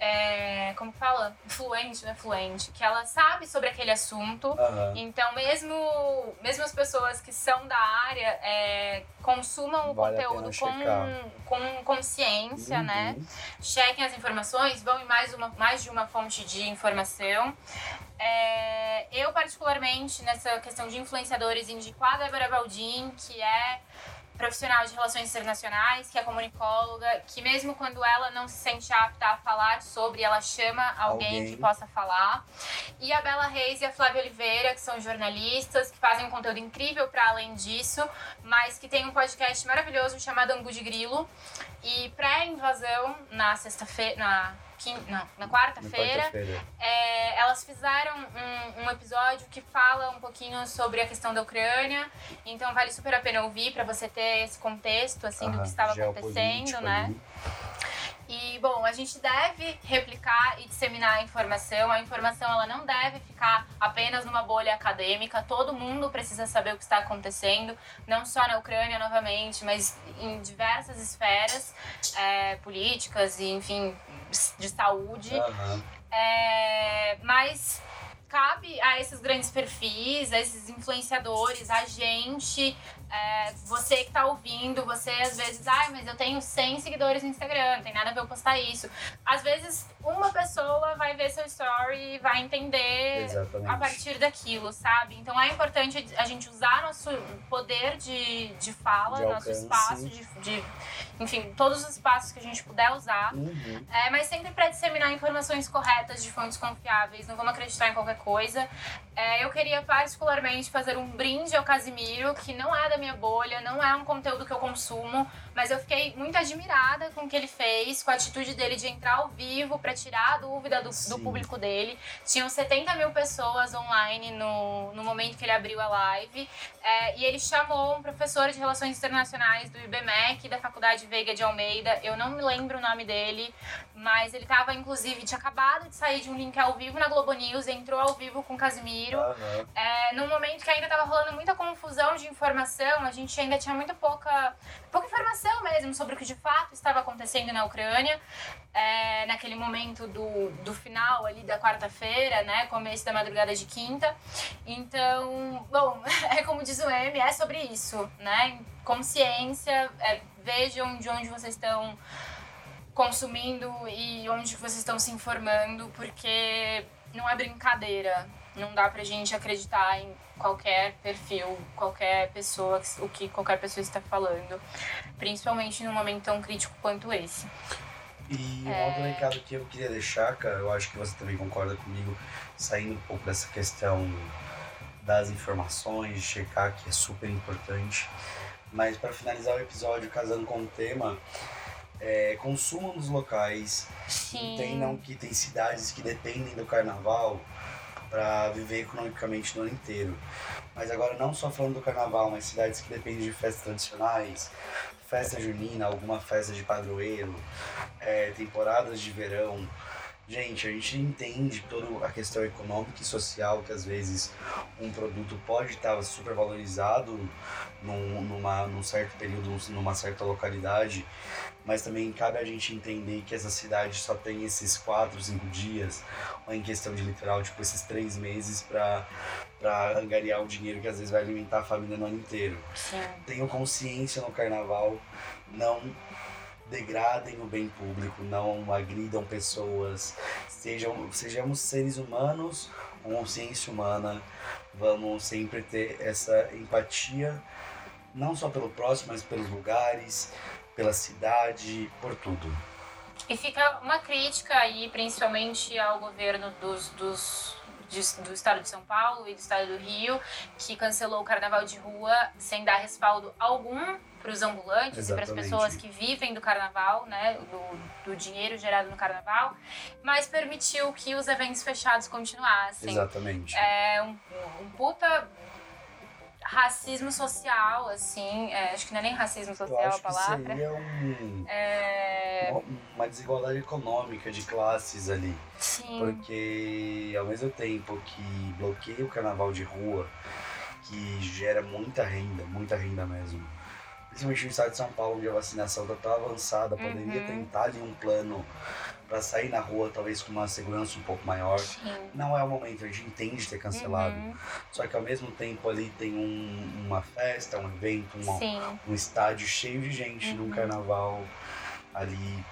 é, como fala, fluente, não é fluente, que ela sabe sobre aquele assunto. Aham. Então, mesmo, mesmo as pessoas que são da área, é, consumam o Vale a conteúdo com, com consciência, né? Uhum. Chequem as informações, vão em mais, uma, mais de uma fonte de informação. É, eu, particularmente, nessa questão de influenciadores, indico a Débora Baldin, que é profissional de relações internacionais, que é comunicóloga, que mesmo quando ela não se sente apta a falar sobre, ela chama alguém, Alguém. que possa falar. E a Bela Reis e a Flávia Oliveira, que são jornalistas, que fazem um conteúdo incrível para além disso, mas que tem um podcast maravilhoso chamado Angu de Grilo. E pré-invasão, na sexta-feira, na, na Na quarta-feira, quarta-feira. é, elas fizeram um, um episódio que fala um pouquinho sobre a questão da Ucrânia, então vale super a pena ouvir para você ter esse contexto assim do Aham, que estava acontecendo, né? ali. E bom, a gente deve replicar e disseminar a informação. A informação ela não deve ficar apenas numa bolha acadêmica. Todo mundo precisa saber o que está acontecendo, não só na Ucrânia novamente, mas em diversas esferas é, políticas e enfim de saúde. Aham. É, mas cabe a esses grandes perfis, a esses influenciadores, a gente, é, você que tá ouvindo, você às vezes, ai, mas eu tenho 100 seguidores no Instagram, não tem nada a ver eu postar isso. Às vezes, uma pessoa vai ver seu story e vai entender Exatamente. a partir daquilo, sabe? Então é importante a gente usar nosso poder de, de fala, De nosso alcance. espaço, de, de- enfim, todos os espaços que a gente puder usar. Uhum. É, mas sempre para disseminar informações corretas de fontes confiáveis, não vamos acreditar em qualquer coisa. É, eu queria particularmente fazer um brinde ao Casimiro, que não é da minha bolha, não é um conteúdo que eu consumo, mas eu fiquei muito admirada com o que ele fez, com a atitude dele de entrar ao vivo para tirar a dúvida do, do público dele. Tinham 70 mil pessoas online no, no momento que ele abriu a live. É, e ele chamou um professor de Relações Internacionais do IBMEC, da Faculdade Veiga de Almeida. Eu não me lembro o nome dele, mas ele tava, inclusive, tinha acabado de sair de um link ao vivo na Globo News, entrou ao vivo com o Casimiro. Aham. É, num momento que ainda tava rolando muita confusão de informação, a gente ainda tinha muito pouca, pouca informação mesmo sobre o que de fato estava acontecendo na Ucrânia. É, naquele momento do, do final ali da quarta-feira, né? Começo da madrugada de quinta. Então, bom, é como diz o M, é sobre isso, né? Consciência, é, vejam de onde vocês estão consumindo e onde vocês estão se informando, porque não é brincadeira. Não dá pra gente acreditar em qualquer perfil, qualquer pessoa, o que qualquer pessoa está falando. Principalmente num momento tão crítico quanto esse. E um É. outro recado que eu queria deixar, cara, eu acho que você também concorda comigo, saindo um pouco dessa questão das informações, de checar que é super importante. Mas para finalizar o episódio, casando com o tema, é, consumam nos locais, Sim. entendam que tem cidades que dependem do carnaval para viver economicamente no ano inteiro. Mas agora não só falando do carnaval, mas cidades que dependem de festas tradicionais, festa junina, alguma festa de padroeiro, é, temporadas de verão. Gente, a gente entende toda a questão econômica e social que às vezes um produto pode estar super valorizado num, numa, num certo período, numa certa localidade, mas também cabe a gente entender que essa cidade só tem esses quatro, cinco dias, ou em questão de literal, tipo esses três meses para para angariar o dinheiro que às vezes vai alimentar a família no ano inteiro. Sim. Tenham consciência no carnaval, não degradem o bem público, não agridam pessoas, sejam, sejamos seres humanos com consciência humana, vamos sempre ter essa empatia, não só pelo próximo, mas pelos lugares, pela cidade, por tudo. E fica uma crítica aí, principalmente ao governo dos, dos, do estado de São Paulo e do estado do Rio, que cancelou o carnaval de rua sem dar respaldo algum para os ambulantes e para as Exatamente. pessoas que vivem do carnaval, né, do, do dinheiro gerado no carnaval, mas permitiu que os eventos fechados continuassem. Exatamente. É um, um puta racismo social, assim, é, acho que não é nem racismo Eu social a acho que palavra. seria um, É, uma desigualdade econômica de classes ali. sim. Porque ao mesmo tempo que bloqueia o carnaval de rua, que gera muita renda, muita renda mesmo. Principalmente no estado de São Paulo, onde a vacinação está tão avançada, poderia Uhum. tentar ali um plano para sair na rua, talvez com uma segurança um pouco maior. Sim. Não é o momento, a gente entende ter cancelado. Uhum. Só que ao mesmo tempo ali tem um- uma festa, um evento, uma- um estádio cheio de gente num Uhum. carnaval ali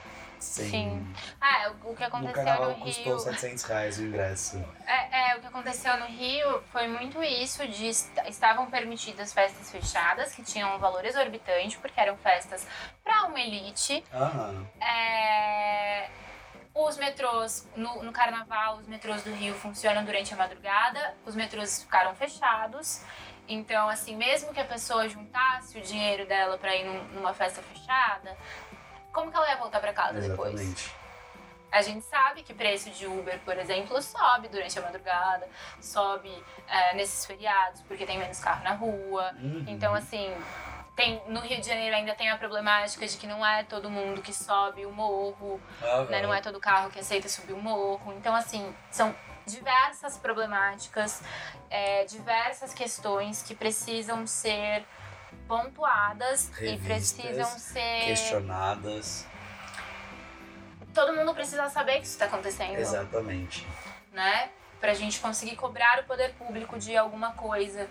sem. Sim. ah, o, o que No aconteceu carnaval no custou Rio. 700 reais o ingresso. É, é, o que aconteceu no Rio foi muito isso de est- estavam permitidas festas fechadas que tinham um valor exorbitante porque eram festas para uma elite. Aham. É, os metrôs no, no carnaval, os metrôs do Rio funcionam durante a madrugada. Os metrôs ficaram fechados. Então, assim, mesmo que a pessoa juntasse o dinheiro dela para ir num- numa festa fechada, como que ela ia voltar para casa depois? Exatamente. A gente sabe que preço de Uber, por exemplo, sobe durante a madrugada, sobe é, nesses feriados, porque tem menos carro na rua. Uhum. Então, assim, tem, no Rio de Janeiro ainda tem a problemática de que não é todo mundo que sobe o morro, Aham. né? Não é todo carro que aceita subir o morro. Então, assim, são diversas problemáticas, é, diversas questões que precisam ser pontuadas e Revistas, precisam ser. Questionadas. Todo mundo precisa saber que isso está acontecendo. Exatamente. né? pra gente conseguir cobrar o poder público de alguma coisa.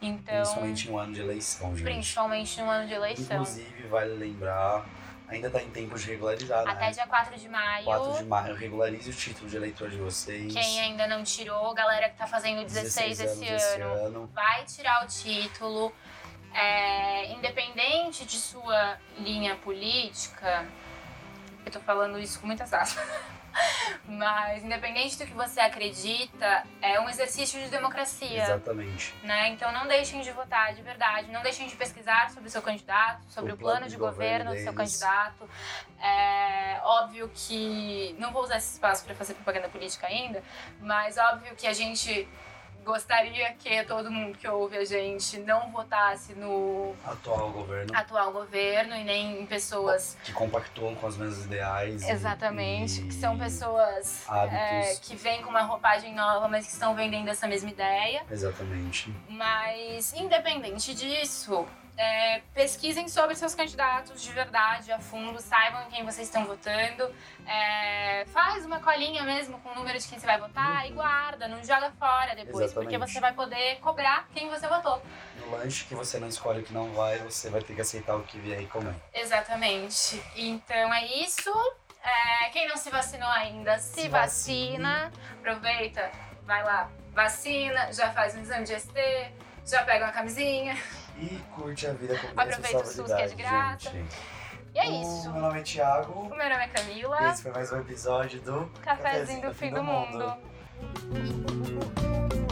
Então, Principalmente um ano de eleição, gente. principalmente no ano de eleição. Inclusive, vale lembrar, ainda tá em tempo de regularizar, Até né? dia 4 de maio. 4 de maio, regularize o título de eleitor de vocês. Quem ainda não tirou, galera que tá fazendo 16, esse, anos esse ano, ano. vai tirar o título. É, independente de sua linha política, eu tô falando isso com muitas aspas, mas independente do que você acredita, é um exercício de democracia. Exatamente. né? Então não deixem de votar de verdade, não deixem de pesquisar sobre o seu candidato, sobre o, plano, de governo, do seu candidato. É óbvio que não vou usar esse espaço para fazer propaganda política ainda, mas óbvio que a gente gostaria que todo mundo que ouve a gente não votasse no Atual governo atual governo e nem em pessoas que compactuam com os mesmos ideais. Exatamente, e que são pessoas é, que vêm com uma roupagem nova, mas que estão vendendo essa mesma ideia. Exatamente. Mas, independente disso, é, pesquisem sobre seus candidatos de verdade, a fundo, saibam em quem vocês estão votando. É, faz uma colinha mesmo com o número de quem você vai votar e guarda, não joga fora depois, porque Exatamente. você vai poder cobrar quem você votou. No lanche que você não escolhe o que não vai, você vai ter que aceitar o que vier e comer. Exatamente. Então é isso. É, quem não se vacinou ainda, se, Se vacina. Aproveita, vai lá, vacina, já faz um exame de ST, já pega uma camisinha. E curte a vida com Aproveita o SUS que é de graça. gente. E é O isso. Meu nome é Thiago. O meu nome é Camila. E esse foi mais um episódio do Cafézinho do fim do mundo. mundo.